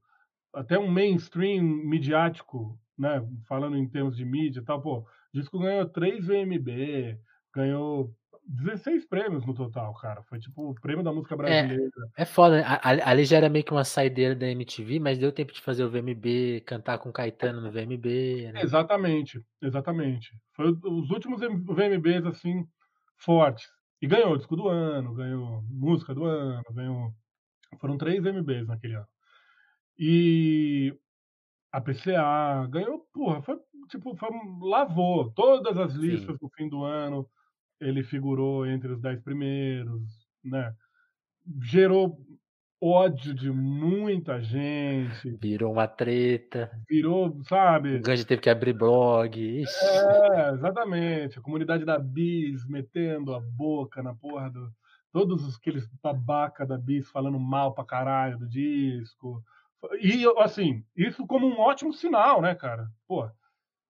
até um mainstream midiático, né? Falando em termos de mídia e tal, pô, o disco ganhou 3 VMB, ganhou 16 prêmios no total, cara. Foi tipo o prêmio da música brasileira. É, é foda, né? Ali já era meio que uma saideira da MTV, mas deu tempo de fazer o VMB, cantar com Caetano no VMB. Né? Exatamente, exatamente. Foi os últimos VMBs, assim, fortes. E ganhou disco do ano, ganhou música do ano, ganhou. Foram três VMBs naquele ano. E a PCA ganhou, porra, foi tipo, foi, lavou todas as listas Sim. no fim do ano. Ele figurou entre os dez primeiros, né? Gerou ódio de muita gente. Virou uma treta. Virou, sabe? O Gandhi teve que abrir blog. Ixi. É, exatamente. A comunidade da Bis metendo a boca na porra do. Todos aqueles babaca da Bis falando mal pra caralho do disco. E, assim, isso como um ótimo sinal, né, cara? Pô,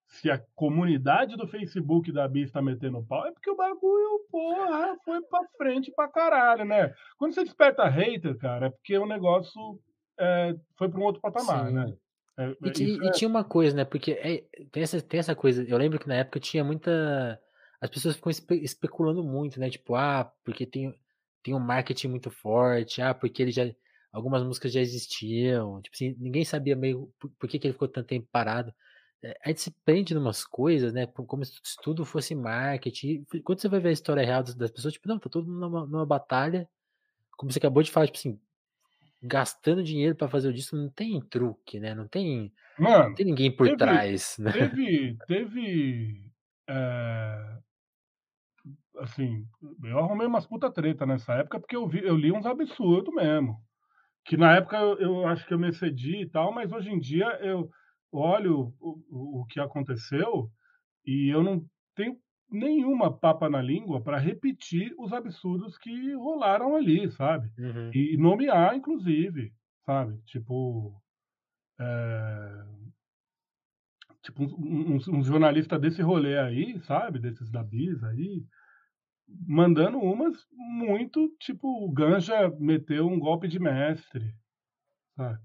se a comunidade do Facebook da Bis tá metendo pau, é porque o bagulho, porra, foi pra frente pra caralho, né? Quando você desperta hater, cara, é porque o negócio é, foi pra um outro patamar, Sim. né? É, e, e, é... tinha uma coisa, né? Porque é, tem, essa, tem essa coisa. Eu lembro que na época tinha muita. As pessoas ficam espe especulando muito, né? Tipo, ah, porque tem, tem um marketing muito forte, ah, porque ele já algumas músicas já existiam, tipo assim, ninguém sabia meio por, por que, que ele ficou tanto tempo parado. É, a gente se prende em umas coisas, né? Como se tudo fosse marketing. Quando você vai ver a história real das, das pessoas, tipo, não, tá todo mundo numa, numa batalha, como você acabou de falar, tipo assim, gastando dinheiro para fazer o disco, não tem truque, né? Não tem, Mano, não tem ninguém por teve, trás, né? Teve, teve, é, assim, eu arrumei umas puta treta nessa época porque eu, vi, eu li uns absurdos mesmo. Que na época eu, eu, acho que eu me excedi e tal, mas hoje em dia eu olho o, o, o que aconteceu e eu não tenho nenhuma papa na língua para repetir os absurdos que rolaram ali, sabe? Uhum. E nomear, inclusive, sabe? Tipo. É... Tipo, um, um, um, jornalista desse rolê aí, sabe? Desses da Bis aí, mandando umas muito, tipo, o Ganja meteu um golpe de mestre, sabe?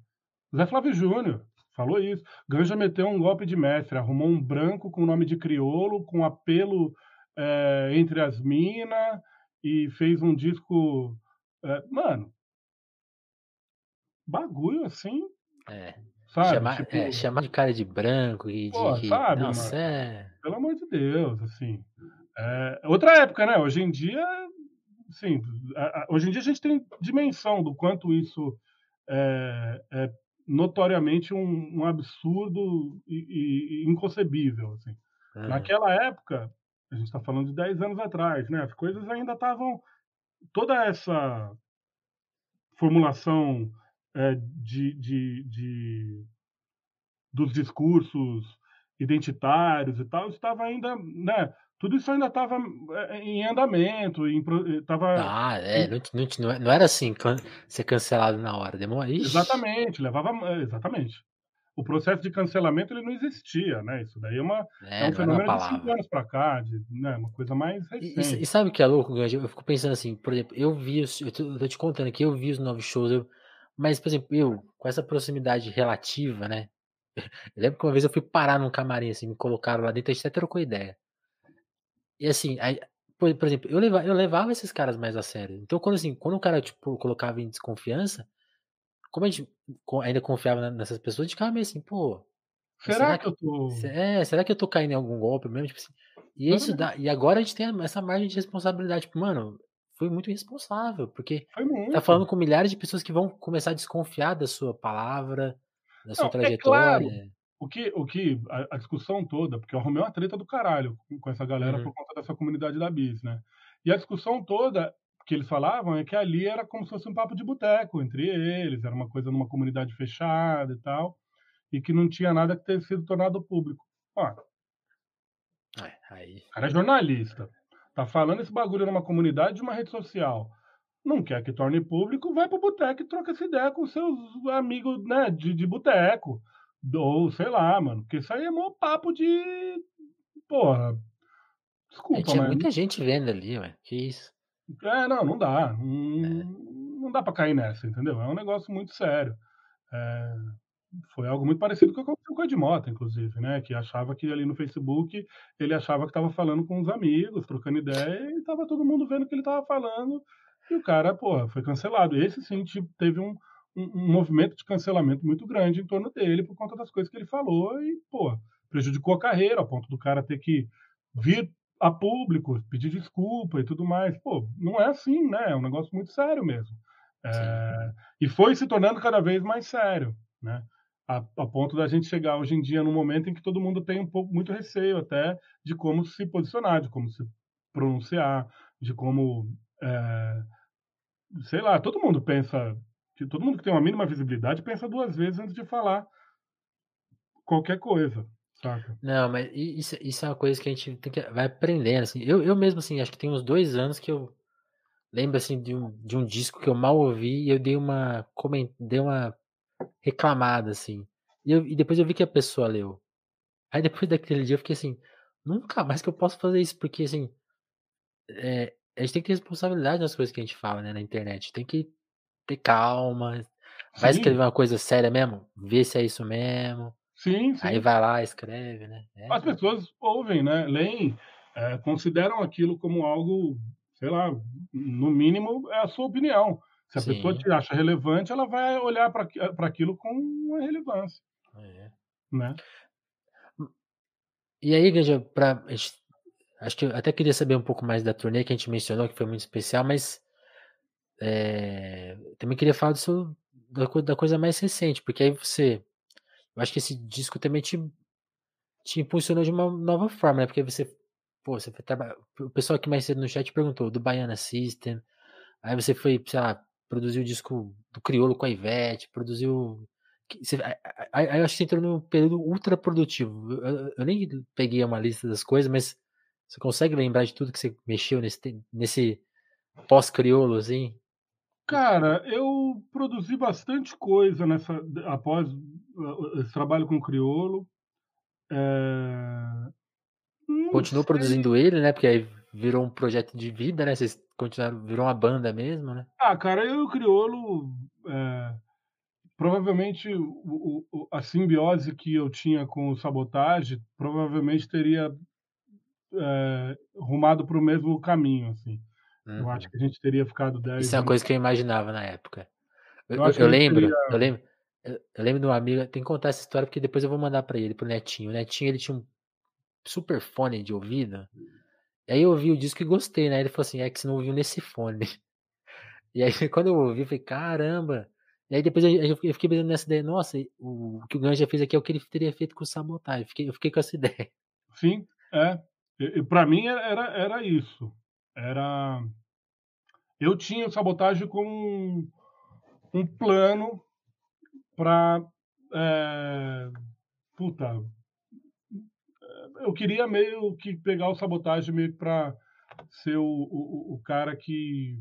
Zé Flávio Júnior, Falou isso. Ganja meteu um golpe de mestre, arrumou um branco com nome de criolo, com apelo é, entre as minas e fez um disco. É, mano, bagulho assim. É. Sabe? Chamar, tipo, é, chamar de cara de branco e pô, de. Sabe, Nossa, mano, é... Pelo amor de Deus, assim. É, outra época, né? Hoje em dia, sim, hoje em dia a gente tem dimensão do quanto isso é, é notoriamente um, um absurdo e, e, inconcebível. Assim. É. Naquela época, a gente está falando de 10 anos atrás, né? as coisas ainda estavam. Toda essa formulação é, de, de, de, dos discursos identitários e tal estava ainda né, tudo isso ainda estava eh, em andamento, em, eh, ah, é, não, não, não, era assim, ser cancelado na hora, demora Exatamente, levava, exatamente. O processo de cancelamento ele não existia, né? Isso daí é, uma, é, é um fenômeno de cinco anos para cá, de, né? uma coisa mais recente. E, e, sabe o que é louco, Ganja? Eu fico pensando assim, por exemplo, eu vi, os, eu, tô, eu tô te contando aqui, eu vi os novos shows, eu, mas, por exemplo, eu, com essa proximidade relativa, né? Eu lembro que uma vez eu fui parar num camarim, assim, me colocaram lá dentro, a gente até trocou ideia. E assim, aí, por, por, exemplo, eu levava, eu levava esses caras mais a sério. Então, quando assim, quando o cara, tipo, colocava em desconfiança, como a gente ainda confiava nessas pessoas, a gente ficava meio assim, pô. Será, será que, eu tô. É, será que eu tô caindo em algum golpe mesmo? Tipo assim, e isso dá, e agora a gente tem essa margem de responsabilidade. Tipo, mano, foi muito irresponsável, porque tá falando com milhares de pessoas que vão começar a desconfiar da sua palavra, da sua Não, trajetória. É claro o que, o que a, a, discussão toda, porque eu arrumei uma treta do caralho com, com essa galera uhum. por conta dessa comunidade da Bis, né? E a discussão toda que eles falavam é que ali era como se fosse um papo de boteco entre eles, era uma coisa numa comunidade fechada e tal, e que não tinha nada que ter sido tornado público. Ó, é, aí... o cara é jornalista, tá falando esse bagulho numa comunidade de uma rede social, não quer que torne público, vai pro boteco e troca essa ideia com seus amigos né, de, de boteco. Ou sei lá, mano. Porque isso aí é mó papo de. Porra. Desculpa, Tinha muita gente vendo ali, ué. Que isso. É, não, não dá. Não, é. não dá pra cair nessa, entendeu? É um negócio muito sério. É, foi algo muito parecido com o que aconteceu com o Edmota, inclusive, né? Que achava que ali no Facebook ele achava que estava falando com os amigos, trocando ideia, e tava todo mundo vendo o que ele tava falando. E o cara, porra, foi cancelado. Esse sim tipo, teve um, um, um, movimento de cancelamento muito grande em torno dele por conta das coisas que ele falou e, pô, prejudicou a carreira, ao ponto do cara ter que vir a público, pedir desculpa e tudo mais. Pô, não é assim, né? É um negócio muito sério mesmo. É, e foi se tornando cada vez mais sério, né? A, a, ponto da gente chegar hoje em dia num momento em que todo mundo tem um pouco muito receio até de como se posicionar, de como se pronunciar, de como é, sei lá, todo mundo pensa todo mundo que tem uma mínima visibilidade pensa duas vezes antes de falar qualquer coisa, saca? Não, mas isso, isso é uma coisa que a gente tem que, vai aprendendo, assim. Eu, eu mesmo, assim, acho que tem uns dois anos que eu lembro, assim, de um, de um disco que eu mal ouvi e eu dei uma, coment, dei uma reclamada, assim. E, eu, e depois eu vi que a pessoa leu. Aí depois daquele dia eu fiquei assim, nunca mais que eu posso fazer isso, porque, assim, é, a gente tem que ter responsabilidade nas coisas que a gente fala, né, na internet. Tem que ter calma. Vai sim. escrever uma coisa séria mesmo? Vê se é isso mesmo. Sim, sim. Aí vai lá, escreve, né? É. As pessoas ouvem, né? Leem, é, consideram aquilo como algo, sei lá, no mínimo é a sua opinião. Se a sim. pessoa te acha relevante, ela vai olhar para aquilo com uma relevância. É. Né? E aí, Ganja, pra, acho que eu até queria saber um pouco mais da turnê que a gente mencionou, que foi muito especial, mas é, também queria falar da, da coisa mais recente, porque aí você. Eu acho que esse disco também te, te impulsionou de uma nova forma, né? Porque você. Pô, você foi trabalhar. O pessoal aqui mais cedo no chat perguntou do Baiana System. Aí você foi, sei lá, produziu o disco do Criolo com a Ivete, produziu. Aí eu acho que você entrou num período ultra produtivo. Eu, eu, nem peguei uma lista das coisas, mas você consegue lembrar de tudo que você mexeu nesse, nesse pós-criolo, assim? Cara, eu produzi bastante coisa nessa após esse trabalho com o criolo. É... Continuou produzindo ele, né? Porque aí virou um projeto de vida, né? Vocês continuaram, virou uma banda mesmo, né? Ah, cara, eu e o criolo, é... provavelmente o, o, a simbiose que eu tinha com o Sabotage provavelmente teria é, rumado para o mesmo caminho, assim. Uhum. Eu acho que a gente teria ficado 10 Isso é uma coisa que eu imaginava na época. Eu, eu, eu lembro, teria... eu lembro, eu, lembro de um amigo, tem que contar essa história porque depois eu vou mandar para ele, pro Netinho. O Netinho, ele tinha um super fone de ouvido. E aí eu ouvi o disco e gostei, né? Ele falou assim, é que você não ouviu nesse fone. E aí quando eu ouvi, eu falei, caramba. E aí depois eu, eu fiquei pensando nessa ideia, nossa, o, que o Ganja fez aqui é o que ele teria feito com o Sabotagem. Eu fiquei, eu fiquei com essa ideia. Sim, é. Para mim era, era isso. Era. Eu tinha o sabotagem como um, um plano para. É, puta. Eu queria meio que pegar o sabotagem meio para ser o, o, o cara que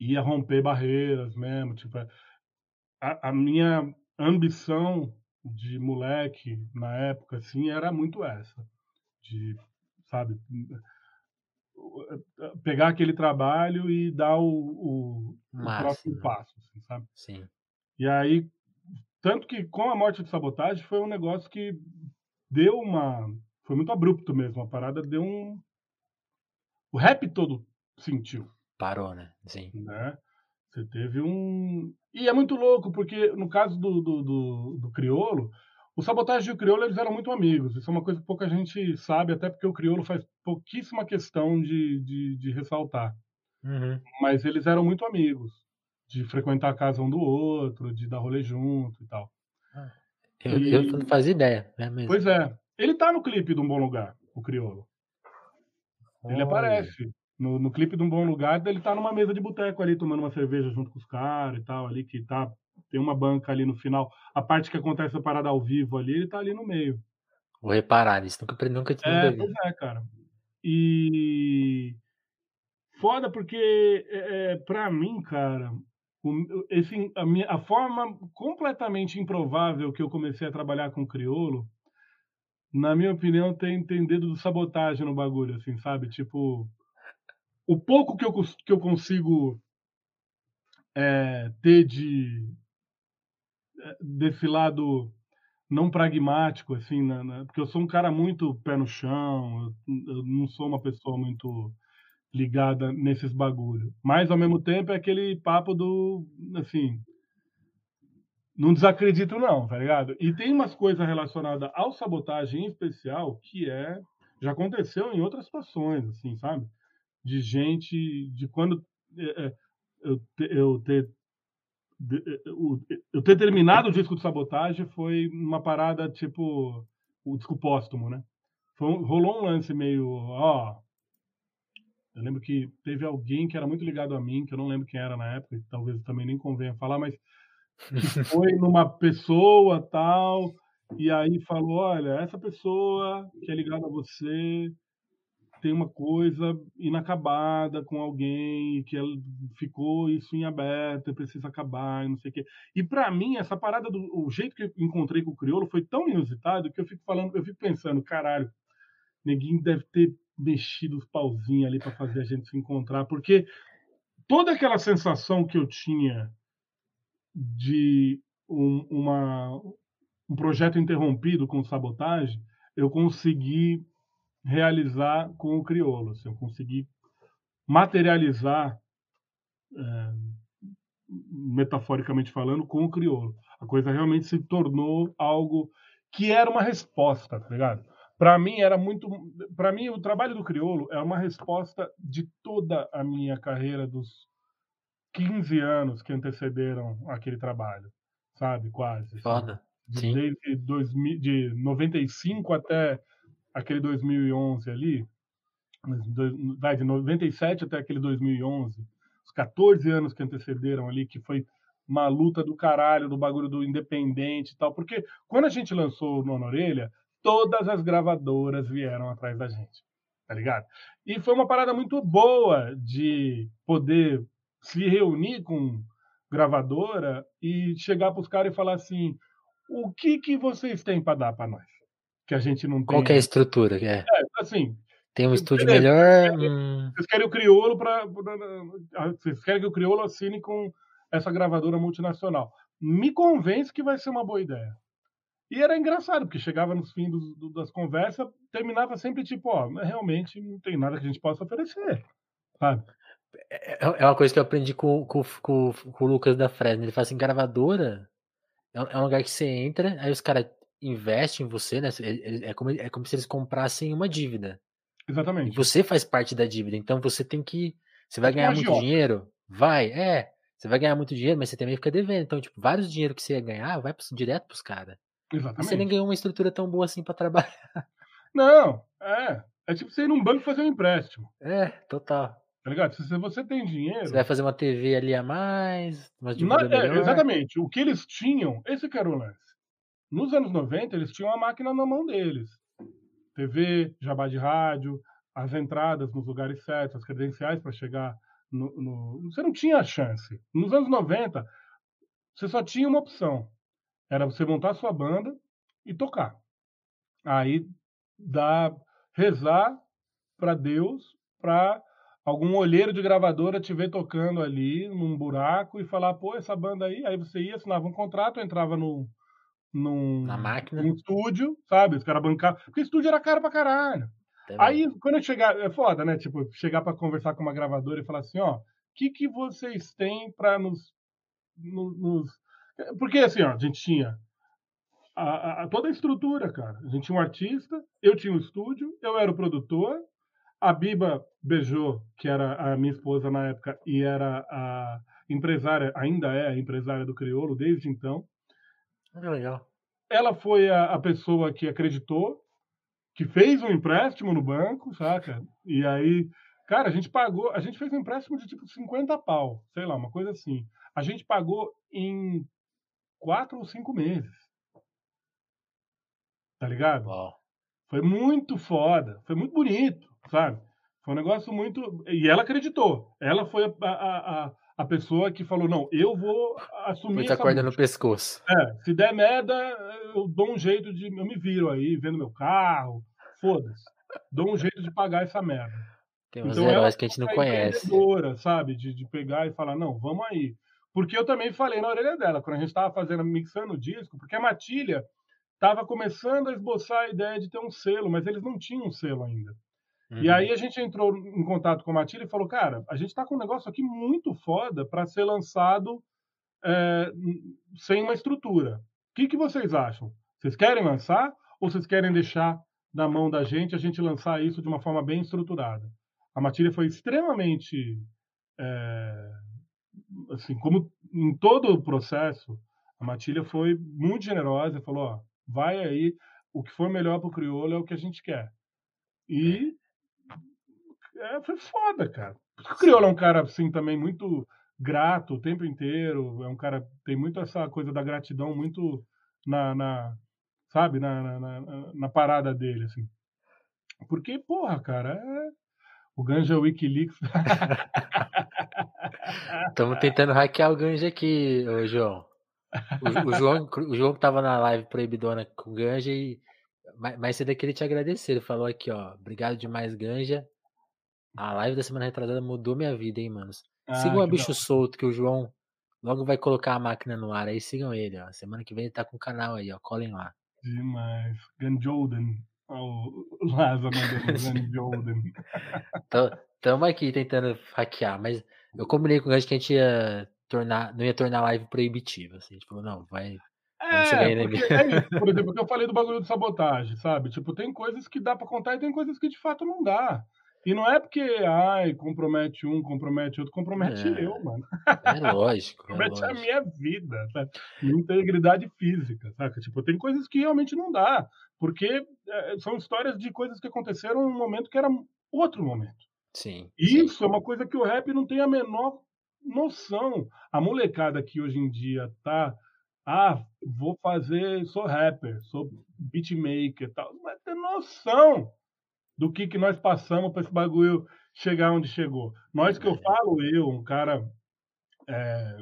ia romper barreiras mesmo. Tipo, a, a minha ambição de moleque na época assim era muito essa de sabe? Pegar aquele trabalho e dar o, o, o próximo passo, assim, sabe? Sim. E aí, tanto que com a morte de sabotagem foi um negócio que deu uma. Foi muito abrupto mesmo. A parada deu um. O rap todo sentiu. Parou, né? Sim. Né? Você teve um. E é muito louco, porque no caso do, do, do, do Criolo, o Sabotagem e o Criolo eles eram muito amigos. Isso é uma coisa que pouca gente sabe, até porque o Criolo faz pouquíssima questão de, de, de ressaltar. Uhum. Mas eles eram muito amigos, de frequentar a casa um do outro, de dar rolê junto e tal. Ah, eu, e... eu não fazia ideia, né? Mesmo. Pois é. Ele tá no clipe de Um Bom Lugar, o Criolo. Ele aparece. No, no clipe de Um Bom Lugar, ele tá numa mesa de boteco ali, tomando uma cerveja junto com os caras e tal, ali, que tá tem uma banca ali no final. A parte que acontece a parada ao vivo ali, ele tá ali no meio. Vou reparar nisso, nunca, nunca tinha é, Pois é, cara. E foda porque é, é para mim, cara, o, esse, a, minha, a forma completamente improvável que eu comecei a trabalhar com criolo, na minha opinião, tem, tem dedo de sabotagem no bagulho, assim, sabe? Tipo, o pouco que eu, que eu consigo é, ter de, desse lado não pragmático, assim, na, na, porque eu sou um cara muito pé no chão, eu, eu, não sou uma pessoa muito ligada nesses bagulho. Mas, ao mesmo tempo, é aquele papo do, assim, não desacredito não, tá ligado? E tem umas coisas relacionadas ao sabotagem em especial que é, já aconteceu em outras situações, assim, sabe? De gente, de quando é, é eu, eu ter eu ter terminado o disco de sabotagem foi uma parada tipo o disco póstumo, né? Foi, rolou um lance meio, ó. Eu lembro que teve alguém que era muito ligado a mim, que eu não lembro quem era na época, talvez também nem convenha falar, mas foi numa pessoa tal, e aí falou: olha, essa pessoa que é ligada a você tem uma coisa inacabada com alguém que ficou isso em aberto, precisa acabar, e não sei o quê. E para mim essa parada do o jeito que eu encontrei com o crioulo foi tão inusitado que eu fico falando, eu fico pensando, caralho, neguinho deve ter mexido os pauzinhos ali para fazer a gente se encontrar, porque toda aquela sensação que eu tinha de um, uma, um projeto interrompido com sabotagem, eu consegui realizar com o crioulo. Se eu conseguir materializar, é, metaforicamente falando, com o crioulo. A coisa realmente se tornou algo que era uma resposta, tá ligado? Para mim era muito, para mim o trabalho do crioulo é uma resposta de toda a minha carreira dos 15 anos que antecederam aquele trabalho, sabe? Quase. assim. Foda. Sim. Desde 2000, de 95 até aquele 2011 ali, vai de 97 até aquele 2011, os 14 anos que antecederam ali, que foi uma luta do caralho, do bagulho do independente e tal, porque quando a gente lançou o Nona Orelha, todas as gravadoras vieram atrás da gente, tá ligado? E foi uma parada muito boa de poder se reunir com gravadora e chegar pros caras e falar assim, o que que vocês têm para dar para nós? Que a gente não tem. Qual que é a estrutura? É, É, assim, tem um estúdio melhor. hum, vocês querem o Criolo para. Vocês querem que o Criolo assine com essa gravadora multinacional. Me convence que vai ser uma boa ideia. E era engraçado, porque chegava nos fins dos- do- das conversas, terminava sempre tipo, ó, realmente não tem nada que a gente possa oferecer. Sabe? É é uma coisa que eu aprendi com, com, com, com o Lucas da Fresno. Ele fala assim: gravadora é um é um lugar que você entra, aí os caras investem em você, né? Ele- ele- É como, é como se eles comprassem uma dívida. E Exatamente. você faz parte da dívida. Então você tem que. Você vai É ganhar muito dinheiro? Vai, é. Você vai ganhar muito dinheiro, mas você também fica devendo. Então, tipo, vários dinheiro que você ia ganhar vai direto pros caras. E você nem Exatamente. ganhou uma estrutura tão boa assim pra trabalhar. Não, é. É tipo você ir num banco fazer um empréstimo. É, total. Tá ligado? Se você tem dinheiro. Você vai fazer uma TV ali a mais, uma Na- é, exatamente. O que eles tinham, esse que era o lance. Nos anos 90, eles tinham a máquina na mão deles. TV, jabá de rádio, as entradas nos lugares certos, as credenciais para chegar no, no- Você não tinha chance. Nos anos 90, você só tinha uma opção. Era você montar sua banda e tocar. Aí dá rezar para Deus, para algum olheiro de gravadora te ver tocando ali num buraco e falar, pô, essa banda aí, aí você ia, assinava um contrato, entrava no, num, Na máquina. num estúdio, sabe? Os caras bancavam. Porque estúdio era caro pra caralho. também. Aí, quando eu chegar, é foda, né? Tipo, chegar pra conversar com uma gravadora e falar assim, ó, o que, que vocês têm pra nos, no- nos. Porque assim, ó, a gente tinha a- a- toda a estrutura, cara. A gente tinha um artista, eu tinha um estúdio, eu era o produtor, a Biba beijou, que era a minha esposa na época, e era a empresária, ainda é a empresária do Criolo desde então. Olha, legal. Ela foi a, a pessoa que acreditou, que fez um empréstimo no banco, saca? E aí, cara, a gente pagou, a gente fez um empréstimo de tipo 50 pau, sei lá, uma coisa assim. A gente pagou em quatro ou cinco meses. Tá ligado? Uau. Foi muito foda, foi muito bonito, sabe? Foi um negócio muito. E ela acreditou. Ela foi a, a, a, a pessoa que falou: não, eu vou assumir Muita essa corda no pescoço. É, se der merda, eu dou um jeito de. Eu me viro aí, vendo meu carro, foda-se. Dou um jeito de pagar essa merda. Tem uns Então heróis que a gente não conhece. sabe? De, de pegar e falar, não, vamos aí. Porque eu também falei na orelha dela, quando a gente estava fazendo, mixando o disco, porque a Matilha estava começando a esboçar a ideia de ter um selo, mas eles não tinham um selo ainda. E Uhum. aí a gente entrou em contato com a Matilha e falou, cara, a gente está com um negócio aqui muito foda para ser lançado é, sem uma estrutura. O que, que vocês acham? Vocês querem lançar ou vocês querem deixar na mão da gente a gente lançar isso de uma forma bem estruturada? A Matilha foi extremamente, é, assim, como em todo o processo, a Matilha foi muito generosa e falou, ó, vai aí, o que for melhor para o crioulo é o que a gente quer. E é, foi foda, cara. O Criolo é um cara, assim, também muito grato o tempo inteiro. É um cara tem muito essa coisa da gratidão muito na, na sabe, na, na, na, na parada dele, assim. Porque, porra, cara, é... o Ganja Wikileaks. Estamos tentando hackear o Ganja aqui, ô João. O, o João. O João que tava na live proibidona com o Ganja e. Mais mais cedo eu queria te agradecer. Ele falou aqui, ó. Obrigado demais, Ganja. A live da semana retrasada mudou minha vida, hein, manos. Sigam Ah, a que Bicho Solto, que o João logo vai colocar a máquina no ar aí. Sigam ele, ó. Semana que vem ele tá com o canal aí, ó. Colhem lá. Demais. Ganjoden. O Laza mandando Ganjoden. Então, tamo aqui tentando hackear, mas eu combinei com o Ganja que a gente ia tornar, não ia tornar a live proibitiva. Assim. A gente falou, não, vai. É, porque é isso. Por exemplo, o que eu falei do bagulho de sabotagem, sabe? Tipo, tem coisas que dá pra contar e tem coisas que de fato não dá. E não é porque, ai, compromete um, compromete outro, compromete é, eu, mano. É lógico. É compromete é lógico. a minha vida, sabe? Minha integridade física, saca? Tipo, tem coisas que realmente não dá, porque é, são histórias de coisas que aconteceram em um momento que era outro momento. Sim. Isso sim. é uma coisa que o rap não tem a menor noção. A molecada que hoje em dia tá ah, vou fazer, sou rapper, sou beatmaker e tal. Mas tem noção do que, que nós passamos para esse bagulho chegar onde chegou. Nós que eu falo, eu, um cara é,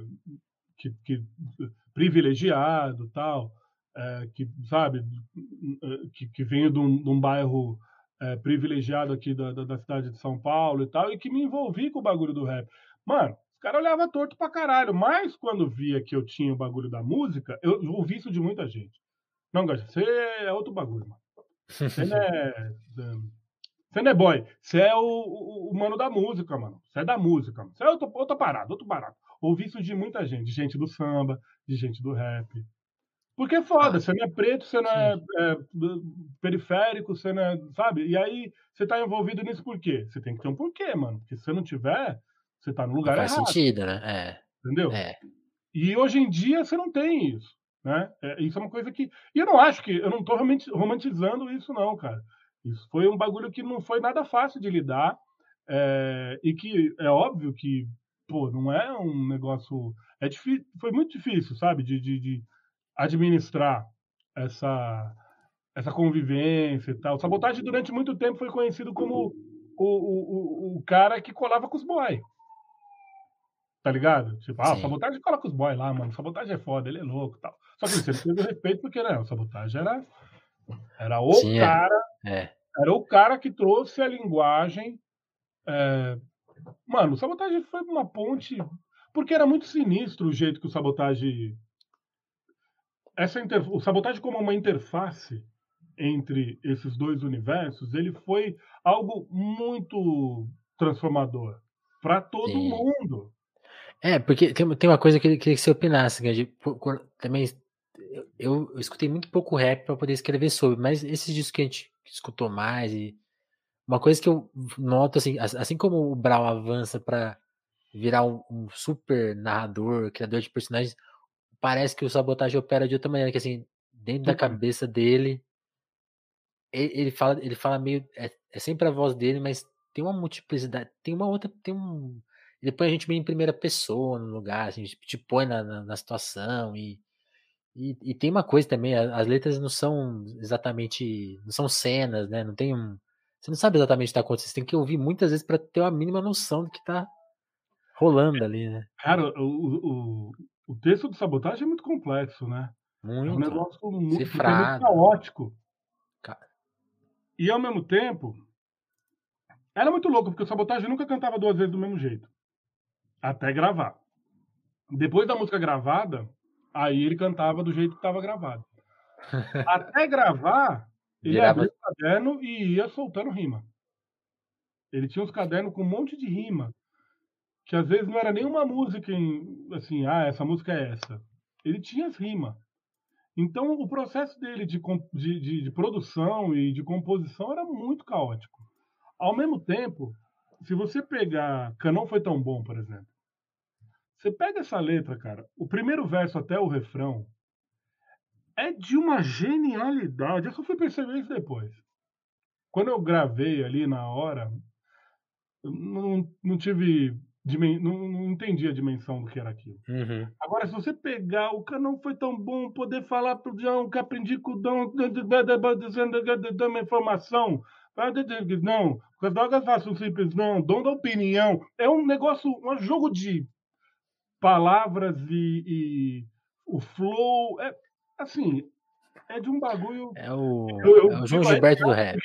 que, que, privilegiado tal, é, que sabe, que, que venho de um, de um bairro é, privilegiado aqui da, da, da, cidade de São Paulo e tal, e que me envolvi com o bagulho do rap. Mano, os caras olhavam torto pra caralho, mas quando via que eu tinha o bagulho da música, eu ouvi isso de muita gente. Não, Gaja, você é outro bagulho, mano. Você não é. Você não é boy. Você é o, o, o, mano da música, mano. Você é da música, mano. Você é outro, outra parada, outro barato. Ouvi isso de muita gente. De gente do samba, de gente do rap. Porque é foda, você não é preto, você não é, é, periférico, você não é. Sabe? E aí você tá envolvido nisso por quê? Você tem que ter um porquê, mano. Porque se você não tiver, você está no lugar faz errado. Faz sentido, né? É. Entendeu? É. E hoje em dia você não tem isso. Né? É, isso é uma coisa que. E eu não acho que. Eu não estou romantizando isso, não, cara. Isso foi um bagulho que não foi nada fácil de lidar. É, e que é óbvio que, pô, não é um negócio. É difícil, foi muito difícil, sabe, de, de, de administrar essa, essa convivência e tal. Sabotagem durante muito tempo foi conhecido como o, o, o, o cara que colava com os boys. Tá ligado? Tipo, ah, Sim. sabotagem cola com os boys lá, mano. Sabotagem é foda, ele é louco e tal. Só que você teve respeito porque, né, o sabotagem era, era o Sim, é. cara. É. Era o cara que trouxe a linguagem. É... Mano, o sabotagem foi uma ponte. Porque era muito sinistro o jeito que o sabotagem. Essa inter... O sabotagem como uma interface entre esses dois universos, ele foi algo muito transformador para todo Sim. mundo. É, porque tem, tem uma coisa que eu queria que você opinasse, que também eu, eu, escutei muito pouco rap para poder escrever sobre, mas esses discos que a gente escutou mais e uma coisa que eu noto assim, assim como o Brau avança para virar um, um, super narrador, criador de personagens, parece que o Sabotagem opera de outra maneira, que assim, dentro da cabeça dele, ele, ele fala, ele fala meio, é, é sempre a voz dele, mas tem uma multiplicidade, tem uma outra, tem um ele põe a gente meio em primeira pessoa no lugar, assim, te põe na, na, na situação e, e, e, tem uma coisa também, as letras não são exatamente, não são cenas, né? Não tem um, você não sabe exatamente o que está acontecendo, você tem que ouvir muitas vezes para ter uma mínima noção do que está rolando ali, né? Cara, o, o, o texto do sabotagem é muito complexo, né? Muito. É um negócio muito, muito caótico. Cara. E ao mesmo tempo, era muito louco, porque o sabotagem nunca cantava duas vezes do mesmo jeito. Até gravar. Depois da música gravada, aí ele cantava do jeito que estava gravado. Até gravar, ele Virava... abria o caderno e ia soltando rima. Ele tinha uns cadernos com um monte de rima, que às vezes não era nenhuma música em, assim, ah, essa música é essa. Ele tinha as rimas. Então, o processo dele de, de, de, de produção e de composição era muito caótico. Ao mesmo tempo, se você pegar Canão Foi Tão Bom, por exemplo, você pega essa letra, cara, o primeiro verso até o refrão é de uma genialidade. Eu só fui perceber isso depois. Quando eu gravei ali na hora, não, não tive. Não, não entendi a dimensão do que era aquilo. Uhum. Agora, se você pegar, o canal foi tão bom poder falar pro João que aprendi com o Dom, dando uma informação. Não, as drogas façam simples, não, dom da opinião. É um negócio, um jogo de palavras e, e o flow. É, assim, é de um bagulho. É o, eu, eu, é o João Gilberto do rap.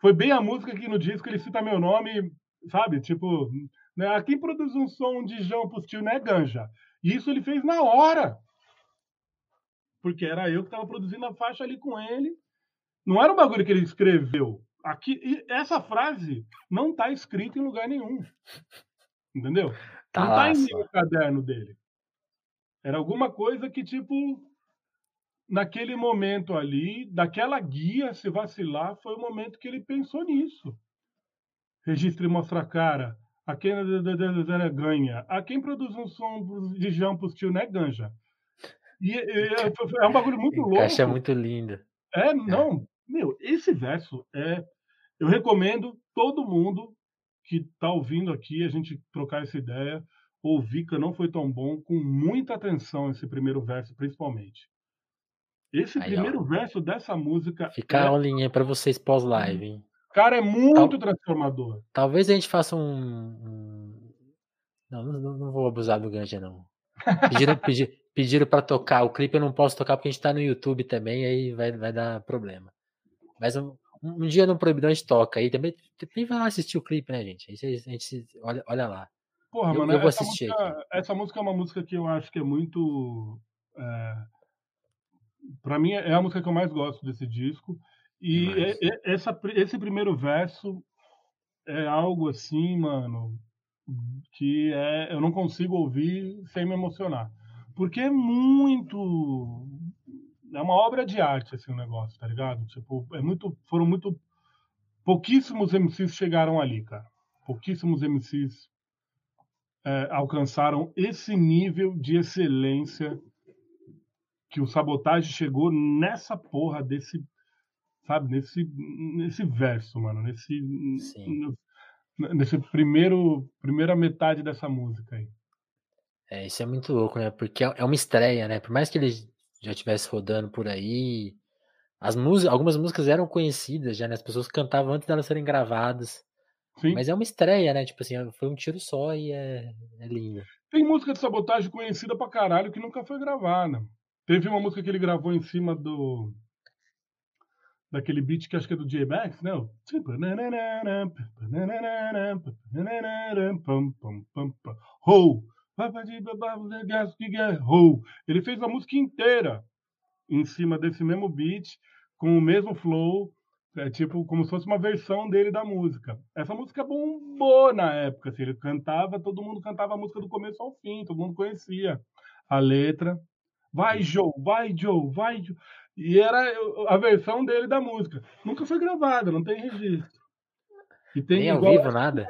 Foi bem a música que no disco ele cita meu nome, sabe? Tipo, né? aqui produz um som de João Pustil, né, Ganja? E isso ele fez na hora. Porque era eu que estava produzindo a faixa ali com ele. Não era um bagulho que ele escreveu. Aqui, essa frase não está escrita em lugar nenhum. Entendeu? Tá não está em nenhum caderno dele. Era alguma coisa que, tipo, naquele momento ali, daquela guia, se vacilar, foi o momento que ele pensou nisso. registra e mostra a cara. A quem ganha. A quem produz um som de jampos tio, né, ganja. E, e, é um bagulho muito louco. Caixa muito lindo. É, não, meu, esse verso é. Eu recomendo todo mundo que tá ouvindo aqui a gente trocar essa ideia, ouvir que não foi tão bom, com muita atenção esse primeiro verso, principalmente. Esse Aí, primeiro ó. verso dessa música. Fica é... a aulinha para vocês pós-live? Cara, é muito Tal... transformador. Talvez a gente faça um. Não, não, não, vou abusar do Ganja, não. Pediram, pedir, pediram para tocar. O clipe eu não posso tocar porque a gente tá no YouTube também, aí vai, vai dar problema. Mas um, um dia no Proibidão a gente toca. Aí também, também vai lá assistir o clipe, né, gente? Aí a gente olha, olha lá. Porra, eu, mano, eu vou assistir música, essa música é uma música que eu acho que é muito. É, para mim é a música que eu mais gosto desse disco. E é, é, essa, esse primeiro verso é algo assim, mano, que é, eu não consigo ouvir sem me emocionar. Porque é muito. É uma obra de arte, assim, o negócio, tá ligado? Tipo, é muito. Foram muito. Pouquíssimos MCs chegaram ali, cara. Pouquíssimos MCs é, alcançaram esse nível de excelência que o Sabotagem chegou nessa porra desse, sabe, nesse, nesse verso, mano, nesse, nesse primeiro, primeira metade dessa música aí. É, isso é muito louco, né? Porque é, é uma estreia, né? Por mais que ele já estivesse rodando por aí, as músicas, algumas músicas eram conhecidas já, né? As pessoas cantavam antes delas serem gravadas. Sim. Mas é uma estreia, né? Tipo assim, foi um tiro só e é, é lindo. Tem música de sabotagem conhecida pra caralho que nunca foi gravada. Teve uma música que ele gravou em cima do. Daquele beat que acho que é do J-Bax, né? Ho! Ele fez a música inteira em cima desse mesmo beat, com o mesmo flow, é tipo como se fosse uma versão dele da música. Essa música bombou na época, assim, ele cantava, todo mundo cantava a música do começo ao fim, todo mundo conhecia a letra. Vai, Joe, vai, Joe, vai, Joe. E era a versão dele da música. Nunca foi gravada, não tem registro. E tem Nem ao vivo, nada?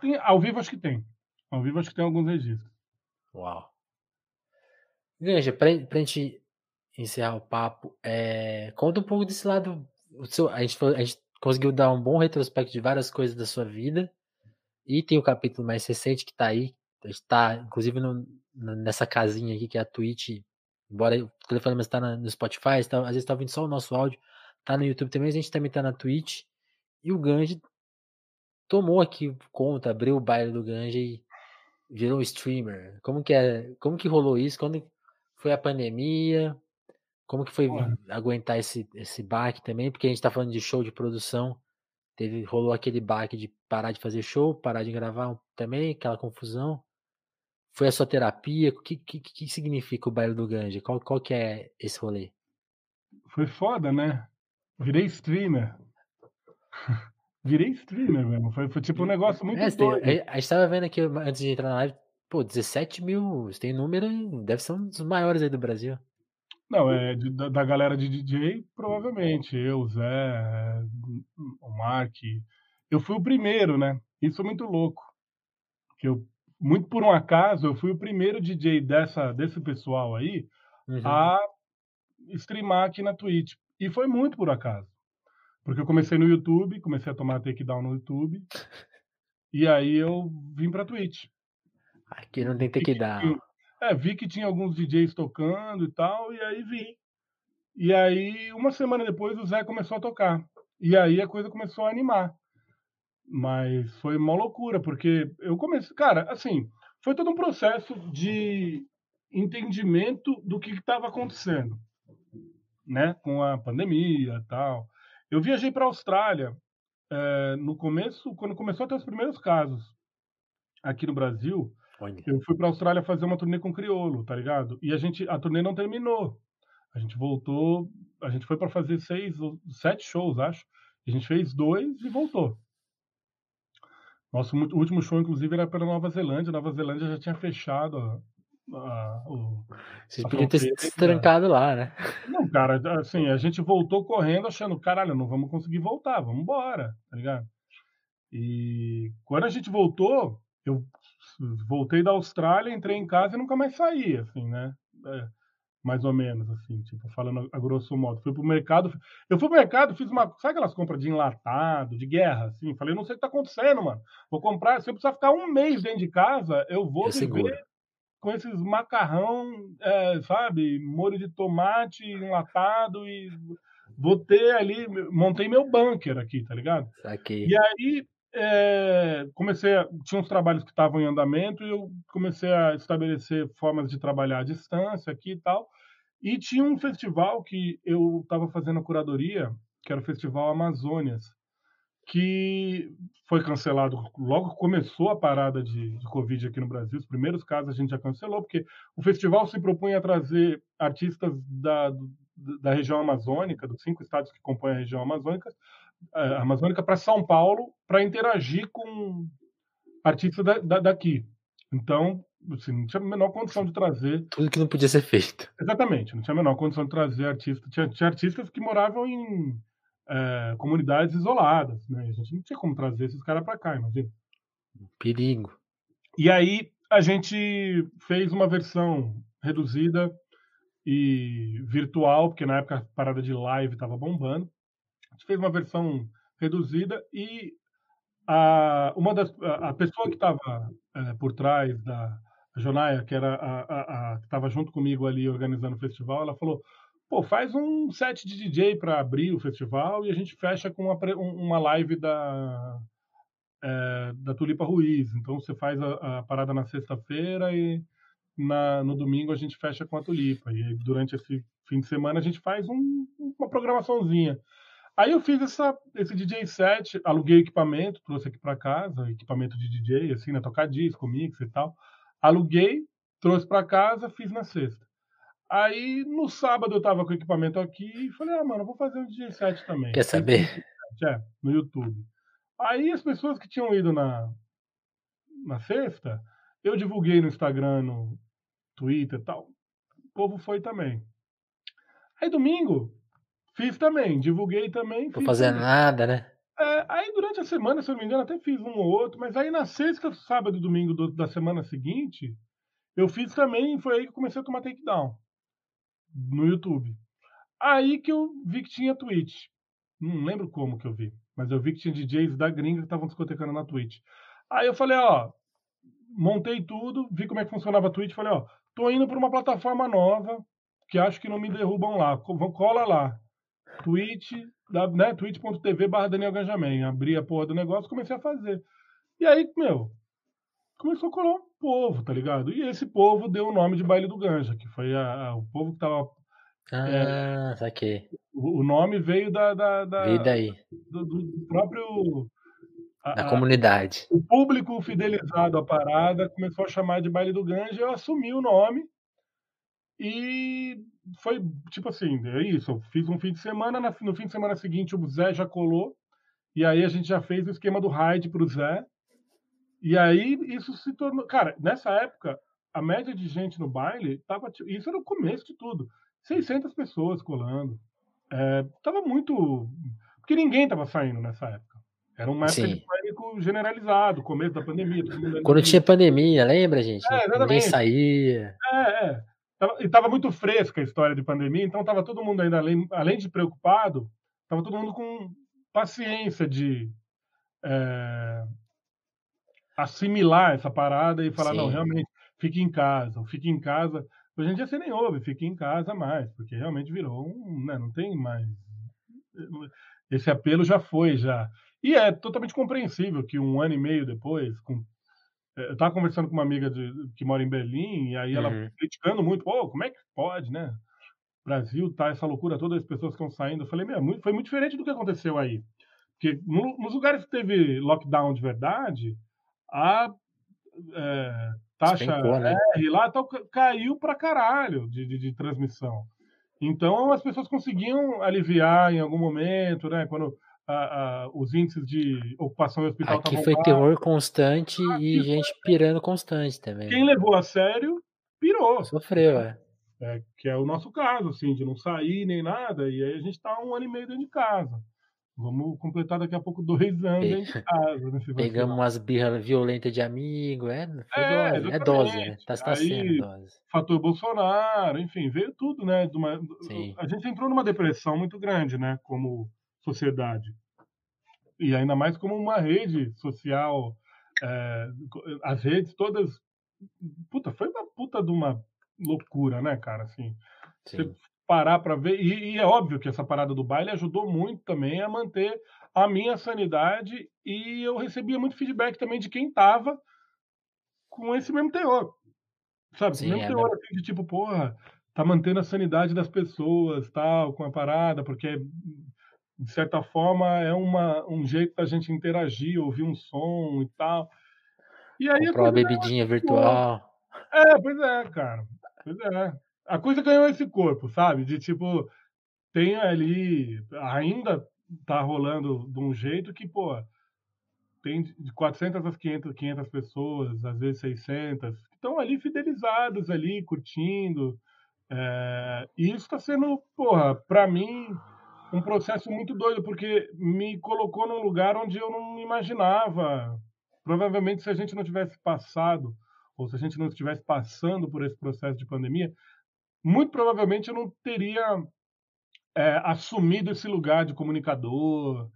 Tem, ao vivo acho que tem. Ao vivo acho que tem alguns registros. Uau. Veja, pra, pra gente encerrar o papo, é, conta um pouco desse lado. Seu, a, gente, a gente conseguiu dar um bom retrospecto de várias coisas da sua vida. E tem o capítulo mais recente que tá aí. Está, inclusive, no, nessa casinha aqui, que é a Twitch Embora o telefone está no Spotify, está, às vezes está ouvindo só o nosso áudio, tá no YouTube também, a gente também está na Twitch. E o Ganji tomou aqui conta, abriu o baile do Ganji e virou streamer. Como que é, como que rolou isso? Quando foi a pandemia? Como que foi aguentar esse esse baque também? Porque a gente está falando de show de produção. Teve rolou aquele baque de parar de fazer show, parar de gravar também, aquela confusão. Foi a sua terapia? O que, que, que significa o baile do Ganja? Qual, qual que é esse rolê? Foi foda, né? Virei streamer. Virei streamer mesmo. Foi, foi tipo um negócio muito é, doido. Tem, a gente tava vendo aqui antes de entrar na live, pô, 17 mil. Tem número, deve ser um dos maiores aí do Brasil. Não, é de, da, da, galera de DJ, provavelmente. Eu, Zé, o Mark. Eu fui o primeiro, né? Isso foi muito louco. Que eu muito por um acaso, eu fui o primeiro DJ dessa, desse pessoal aí uhum. a streamar aqui na Twitch. E foi muito por acaso. Porque eu comecei no YouTube, comecei a tomar takedown no YouTube. e aí eu vim pra Twitch. Aqui não tem takedown. É, vi que tinha alguns DJs tocando e tal, e aí vi. E aí, uma semana depois, o Zé começou a tocar. E aí a coisa começou a animar. Mas foi uma loucura, porque eu comecei. Cara, assim, foi todo um processo de entendimento do que estava acontecendo, né? Com a pandemia e tal. Eu viajei para a Austrália é, no começo, quando começou a ter os primeiros casos aqui no Brasil. Olha. Eu fui para a Austrália fazer uma turnê com Criolo, tá ligado? E a gente, a turnê não terminou. A gente voltou, a gente foi para fazer seis, sete shows, acho. A gente fez dois e voltou. Nosso último show, inclusive, era pela Nova Zelândia. Nova Zelândia já tinha fechado o, Vocês podiam ter se trancado lá, né? Não, cara, assim, a gente voltou correndo achando, caralho, não vamos conseguir voltar, vamos embora, tá ligado? E quando a gente voltou, eu voltei da Austrália, entrei em casa e nunca mais saí, assim, né? É, mais ou menos, assim, tipo, falando a grosso modo. Fui pro mercado, eu fui pro mercado, fiz uma, sabe aquelas compras de enlatado, de guerra, assim? Falei, não sei o que tá acontecendo, mano. Vou comprar, se eu precisar ficar um mês dentro de casa, eu vou Eu seguro. viver com esses macarrão, é, sabe? Molho de tomate enlatado e vou ter ali, montei meu bunker aqui, tá ligado? Saquei. E aí, é, comecei a, tinha uns trabalhos que estavam em andamento e eu comecei a estabelecer formas de trabalhar à distância aqui e tal. E tinha um festival que eu estava fazendo a curadoria, que era o Festival Amazônias, que foi cancelado logo que começou a parada de, de Covid aqui no Brasil. Os primeiros casos a gente já cancelou, porque o festival se propunha a trazer artistas da, da região amazônica, dos cinco estados que compõem a região amazônica, uh, amazônica para São Paulo, para interagir com artistas da, da, daqui. Então, assim, não tinha a menor condição de trazer. Tudo que não podia ser feito. Exatamente, não tinha a menor condição de trazer artistas. Tinha, tinha artistas que moravam em é, comunidades isoladas, né? A gente não tinha como trazer esses caras para cá, imagina. Perigo. E aí a gente fez uma versão reduzida e virtual, porque na época a parada de live estava bombando. A gente fez uma versão reduzida e a, uma das, a, a pessoa que estava é, por trás da Jonaia, que era a, a, a que estava junto comigo ali organizando o festival, ela falou: pô, faz um set de DJ para abrir o festival e a gente fecha com uma, uma live da, é, da Tulipa Ruiz. Então você faz a, a parada na sexta-feira e na, no domingo a gente fecha com a Tulipa. E durante esse fim de semana a gente faz um, uma programaçãozinha. Aí eu fiz essa, esse DJ set, aluguei equipamento, trouxe aqui para casa, equipamento de DJ, assim, né, tocar disco, mix e tal. Aluguei, trouxe para casa, fiz na sexta. Aí no sábado eu tava com o equipamento aqui e falei, ah, mano, vou fazer um DJ set também. Quer saber? É, no YouTube. Aí as pessoas que tinham ido na, na sexta, eu divulguei no Instagram, no Twitter e tal. O povo foi também. Aí domingo, fiz também, divulguei também. Tô fazendo também. nada, né? É, aí durante a semana, se eu não me engano, até fiz um ou outro, mas aí na sexta, sábado e domingo do, da semana seguinte, eu fiz também, foi aí que eu comecei a tomar takedown no YouTube. Aí que eu vi que tinha Twitch. Não lembro como que eu vi, mas eu vi que tinha DJs da gringa que estavam discotecando na Twitch. Aí eu falei, ó, montei tudo, vi como é que funcionava a Twitch, falei, ó, tô indo para uma plataforma nova, que acho que não me derrubam lá. Cola lá. Twitch, né, twitch.tv barra Daniel Ganjamin. Abri a porra do negócio comecei a fazer. E aí, meu, começou a colar um povo, tá ligado? E esse povo deu o nome de Baile do Ganja, que foi a, a, o povo que tava. Ah, é, saquei. O, o, nome veio da. da, da veio daí. Do, do próprio. A, da comunidade. o público fidelizado à parada começou a chamar de Baile do Ganja, eu assumi o nome. E foi tipo assim, é isso. Eu fiz um fim de semana, no fim de semana seguinte o Zé já colou, e aí a gente já fez o esquema do raid pro Zé. E aí isso se tornou. Cara, nessa época, a média de gente no baile tava. Isso era o começo de tudo. 600 pessoas colando. É, tava muito. Porque ninguém tava saindo nessa época. Era uma época Sim. de pânico generalizado, começo da pandemia. Quando tinha pandemia, lembra, gente? É, ninguém saía. É, é. E tava muito fresca a história de pandemia, então tava todo mundo ainda, além, além de preocupado, tava todo mundo com paciência de. É, assimilar essa parada e falar, Sim. não, realmente, fique em casa, ou fique em casa. Hoje em dia você nem ouve, fique em casa mais, porque realmente virou um. Né, não tem mais. Esse apelo já foi, já. E é totalmente compreensível que um ano e meio depois, com, é, eu estava conversando com uma amiga de, que mora em Berlim, e aí ela uhum. criticando muito, pô, como é que pode, né? Brasil tá essa loucura toda, as pessoas estão saindo. Eu falei, meu, foi muito diferente do que aconteceu aí. Porque no, nos lugares que teve lockdown de verdade, a é, taxa Despencou, né? R lá tal, caiu para caralho de, de, de, transmissão. Então as pessoas conseguiam aliviar em algum momento, né? Quando a, a, os índices de ocupação do hospital Aqui foi terror constante ah, e gente foi... pirando constante também. Quem levou a sério pirou. Sofreu, é. é. Que é o nosso caso, assim, de não sair nem nada, e aí a gente tá um ano e meio dentro de casa. Vamos completar daqui a pouco dois anos dentro de casa, né, Pegamos umas birra violenta de amigo, é, foi é, dose, é dose, né, tá, tá sendo dose. fator Bolsonaro, enfim, veio tudo, né, uma a gente entrou numa depressão muito grande, né, como sociedade. E ainda mais como uma rede social, é, as redes todas puta, foi uma puta de uma loucura, né, cara, assim. Sim. Você parar para ver. E, e, é óbvio que essa parada do baile ajudou muito também a manter a minha sanidade. E eu recebia muito feedback também de quem tava com esse mesmo teor. Sabe? Sim, mesmo é teor, assim, de tipo, porra, tá mantendo a sanidade das pessoas, tal, com a parada, porque de certa forma é uma, um jeito da gente interagir, ouvir um som e tal. E aí Comprou uma bebidinha virtual. É, pois é, cara. Pois é a coisa ganhou esse corpo, sabe? De tipo, tem ali, ainda tá rolando de um jeito que, pô, tem de 400 a 500, 500 pessoas, às vezes 600, que estão ali fidelizadas ali, curtindo. É, e isso está sendo, porra, para mim, um processo muito doido, porque me colocou num lugar onde eu não imaginava. Provavelmente, se a gente não tivesse passado, ou se a gente não estivesse passando por esse processo de pandemia, muito provavelmente eu não teria é, assumido esse lugar de comunicador,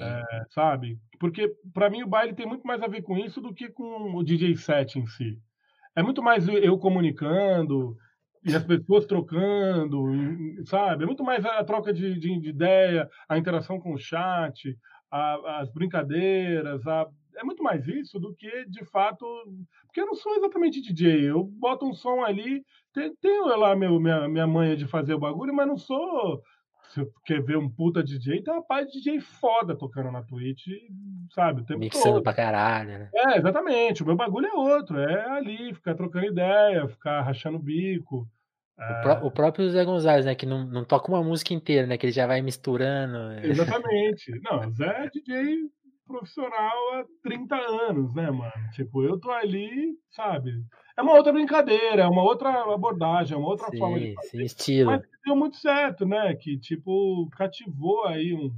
é, sabe? Porque para mim o baile tem muito mais a ver com isso do que com o DJ set em si. É muito mais eu comunicando e as pessoas trocando, sabe? É muito mais a troca de, de, de ideia, a interação com o chat, a, as brincadeiras, a, é muito mais isso do que, de fato. Porque eu não sou exatamente DJ. Eu boto um som ali, tenho lá meu, minha, minha manha de fazer o bagulho, mas não sou. Se você quer ver um puta DJ, tem uma parte de DJ foda tocando na Twitch, sabe? O tempo Mixando todo. pra caralho, né? É, exatamente. O meu bagulho é outro. É ali, ficar trocando ideia, ficar rachando o bico. O, pró o, próprio Zé Gonzalez, né? Que não, não toca uma música inteira, né? Que ele já vai misturando. Exatamente. Não, Zé é DJ profissional há 30 anos, né, mano? Tipo, eu tô ali, sabe? É uma outra brincadeira, é uma outra abordagem, é uma outra sim, forma de fazer. Sim, estilo. Mas deu muito certo, né? Que, tipo, cativou aí um,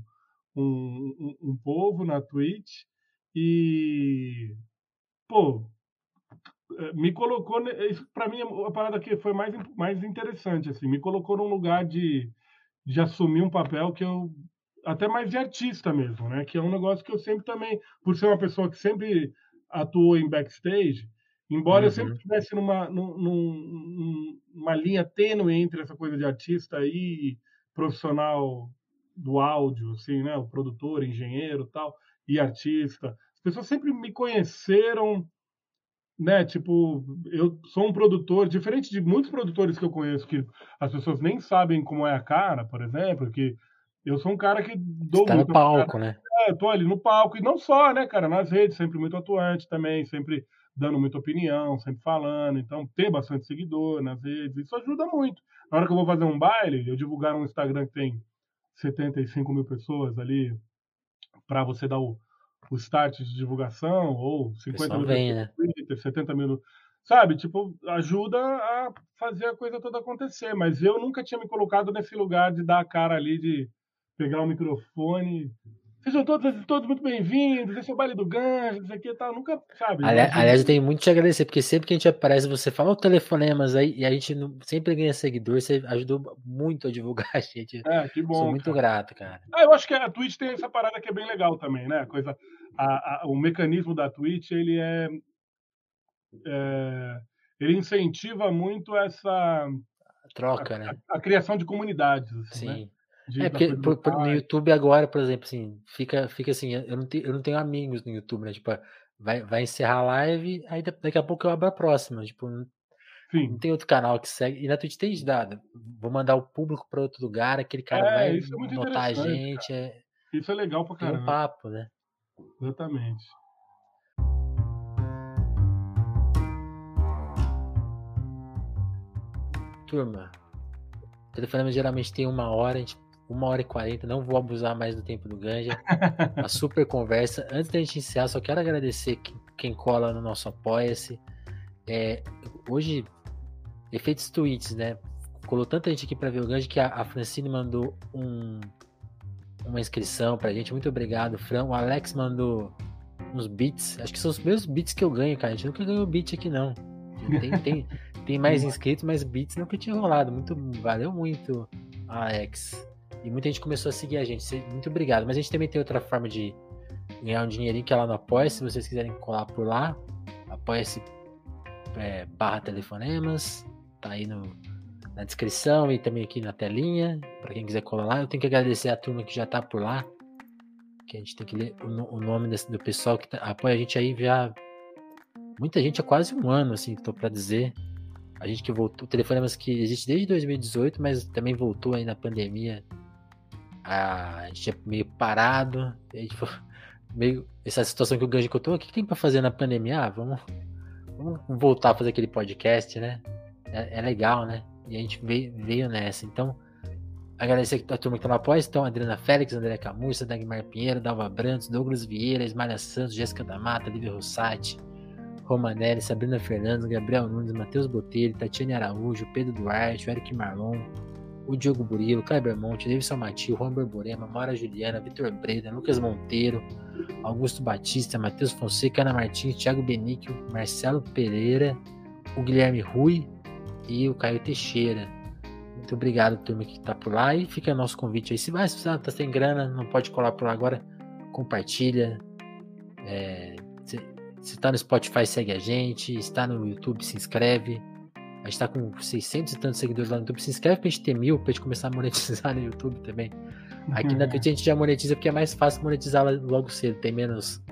um, um, um povo na Twitch e, pô, é, me colocou, isso para mim a parada que foi mais, mais interessante, assim, me colocou num lugar de, de assumir um papel que eu até mais de artista mesmo, né? Que é um negócio que eu sempre também, por ser uma pessoa que sempre atuou em backstage, embora uhum. eu sempre estivesse uhum. numa, num, numa linha tênue entre essa coisa de artista e profissional do áudio, assim, né? O produtor, engenheiro, tal, e artista. As pessoas sempre me conheceram, né? Tipo, eu sou um produtor diferente de muitos produtores que eu conheço que as pessoas nem sabem como é a cara, por exemplo, que eu sou um cara que dou Você tá no palco, né? É, eu tô ali no palco, e não só, né, cara, nas redes, sempre muito atuante também, sempre dando muita opinião, sempre falando, então tem bastante seguidor nas redes, isso ajuda muito. Na hora que eu vou fazer um baile, eu divulgar no Instagram que tem 75 mil pessoas ali, para você dar o, o start de divulgação, ou 50 mil vem, né? Twitter, 70 mil sabe? Tipo, ajuda a fazer a coisa toda acontecer. Mas eu nunca tinha me colocado nesse lugar de dar a cara ali, de pegar o microfone. Sejam todos, todos muito bem-vindos, esse é o baile do Ganjo, isso aqui e tal. Nunca, sabe? Aliás, aliás, eu tenho muito te agradecer, porque sempre que a gente aparece, você fala o telefonemas aí, e a gente não, sempre ganha seguidor, você ajudou muito a divulgar a gente. É, que bom. Sou muito cara. grato, cara. Ah, eu acho que a Twitch tem essa parada que é bem legal também, né? A coisa, a, a, o mecanismo da Twitch, ele é, é ele incentiva muito essa troca, a, né? A, a, criação de comunidades. Assim, Sim. Né? É, porque por, por, no YouTube agora, por exemplo, assim, fica, fica assim, eu não, tenho, eu não tenho amigos no YouTube, né? Tipo, vai, vai encerrar a live, aí daqui a pouco eu abro a próxima. Tipo, não, não tem outro canal que segue. E na Twitch tem dado. Vou mandar o público para outro lugar, aquele cara é, vai é notar a gente. É, isso é legal pra caramba. Tem um papo, né? Exatamente. Turma, telefonema geralmente tem uma hora, a gente uma hora e quarenta, não vou abusar mais do tempo do Ganja. Uma super conversa. Antes da gente iniciar, só quero agradecer quem cola no nosso Apoia-se. É, hoje, efeitos tweets, né? Colou tanta gente aqui para ver o Ganja que a, a Francine mandou um, uma inscrição pra gente. Muito obrigado, Fran. O Alex mandou uns beats. Acho que são os mesmos beats que eu ganho, cara. A gente nunca ganhou beat aqui, não. Tem, tem, tem mais inscritos, mas beats nunca tinha rolado. Muito, valeu muito, Alex. E muita gente começou a seguir a gente. Muito obrigado. Mas a gente também tem outra forma de ganhar um dinheirinho que é lá no Apoia. Se vocês quiserem colar por lá, apoia-se é, barra telefonemas. Tá aí no, na descrição e também aqui na telinha. para quem quiser colar lá. Eu tenho que agradecer a turma que já tá por lá. Que a gente tem que ler o, o nome desse, do pessoal que tá, apoia a gente aí já. Muita gente há quase um ano, assim, tô para dizer. A gente que voltou, telefonemas que existe desde 2018, mas também voltou aí na pandemia. A gente é meio parado. A gente foi meio essa situação que o Ganji contou, o que tem para fazer na pandemia? Ah, vamos, vamos voltar a fazer aquele podcast, né? É, é legal, né? E a gente veio, veio nessa. Então, agradecer a turma que tá no apoio. Então, Adriana Félix, André Camurça, Dagmar Pinheiro, Dalva Brantos, Douglas Vieira, Ismaria Santos, Jéssica da Mata, Lívia Rossati, Romanelli, Sabrina Fernandes, Gabriel Nunes, Matheus Botelho, Tatiane Araújo, Pedro Duarte, Eric Marlon, o Diogo Burilo, Kleber Monte, Davidson Matil, Juan Borborema, Maura Juliana, Vitor Breda, Lucas Monteiro, Augusto Batista, Matheus Fonseca, Ana Martins, Thiago Benício, Marcelo Pereira, o Guilherme Rui e o Caio Teixeira. Muito obrigado, turma, que está por lá. E fica nosso convite aí. Se vai, se tá sem grana, não pode colar por lá agora, compartilha. É, se, se tá no Spotify, segue a gente. Está no YouTube, se inscreve. A gente tá com 600 e tantos seguidores lá no YouTube. Se inscreve pra gente ter mil, pra gente começar a monetizar no YouTube também. Aqui na Twitch a gente já monetiza porque é mais fácil monetizar logo cedo, tem menos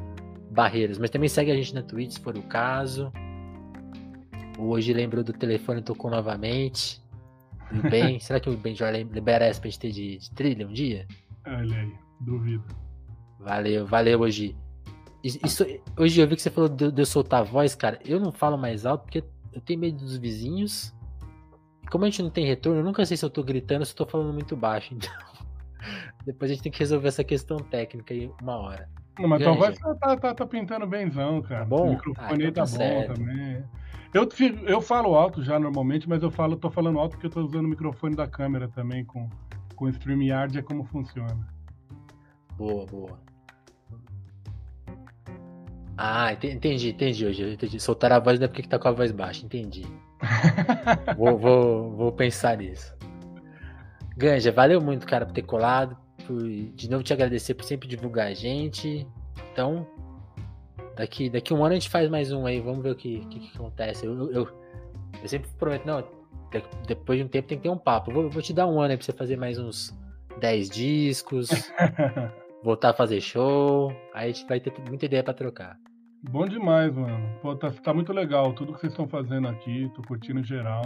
barreiras. Mas também segue a gente na Twitch se for o caso. Hoje lembrou do telefone, tocou novamente. O bem, será que o Ben já libera essa pra gente ter de, de trilha um dia? Olha aí, duvido. Valeu, valeu hoje. Isso, hoje eu vi que você falou de, de eu soltar a voz, cara. Eu não falo mais alto porque eu tenho medo dos vizinhos. Como a gente não tem retorno, eu nunca sei se eu tô gritando ou se eu tô falando muito baixo. Então, depois a gente tem que resolver essa questão técnica aí uma hora. Não, mas tua voz tá, tá, tá, tá, pintando benzão, cara. Tá bom? O microfone ah, então tá, tá bom também. Eu, eu falo alto já normalmente, mas eu falo, tô falando alto porque eu tô usando o microfone da câmera também com, com o StreamYard, é como funciona. Boa, boa. Ah, entendi, entendi hoje. Entendi. Soltar a voz não é porque tá com a voz baixa, entendi. vou, vou, vou pensar nisso. Ganja, valeu muito, cara, por ter colado. Por, de novo te agradecer por sempre divulgar a gente. Então, daqui, daqui um ano a gente faz mais um aí. Vamos ver o que, que, que acontece. Eu, eu, eu, sempre prometo, não, depois de um tempo tem que ter um papo. Vou, vou te dar um ano aí pra você fazer mais uns 10 discos. voltar a fazer show. Aí a gente vai ter muita ideia para trocar. Bom demais, mano. Pô, tá, tá, muito legal tudo que vocês estão fazendo aqui. Tô curtindo em geral.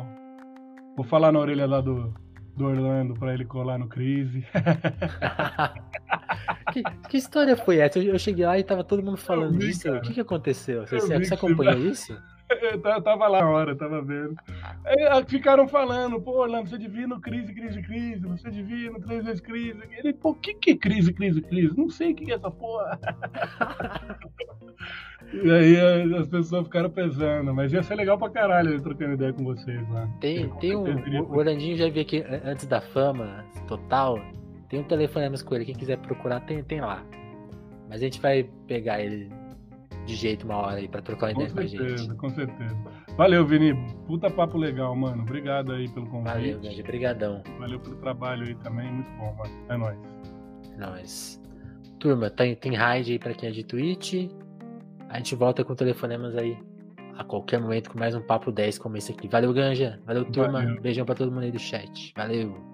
Vou falar na orelha lá do, do Orlando pra ele colar no Crise. que, que, história foi essa? Eu, eu, cheguei lá e tava todo mundo falando vi, disso. Cara. O que, que aconteceu? Você, você acompanhou isso? Eu tava lá na hora, tava vendo. Aí, ficaram falando, pô, Orlando, você devia no crise, crise, crise, você devia no três vezes crise. Ele, pô, o que que é crise, crise, crise? Não sei o que é essa porra. e aí as pessoas ficaram pesando, mas ia ser legal pra caralho trocando ideia com vocês lá. Tem, tem um. O Orlandinho já vi aqui antes da fama total. Tem um telefonema com ele, quem quiser procurar, tem, tem lá. Mas a gente vai pegar ele de jeito uma hora aí pra trocar uma ideia com a gente. Com certeza. Valeu, Vini. Puta papo legal, mano. Obrigado aí pelo convite. Valeu, grande. Obrigadão. Valeu pelo trabalho aí também. Muito bom, mano. É nóis. É nóis. Turma, tem, tem raid aí pra quem é de Twitch. A gente volta com telefonemas aí a qualquer momento com mais um papo 10 como esse aqui. Valeu, Ganja. Valeu, turma. Valeu. Beijão pra todo mundo aí do chat. Valeu.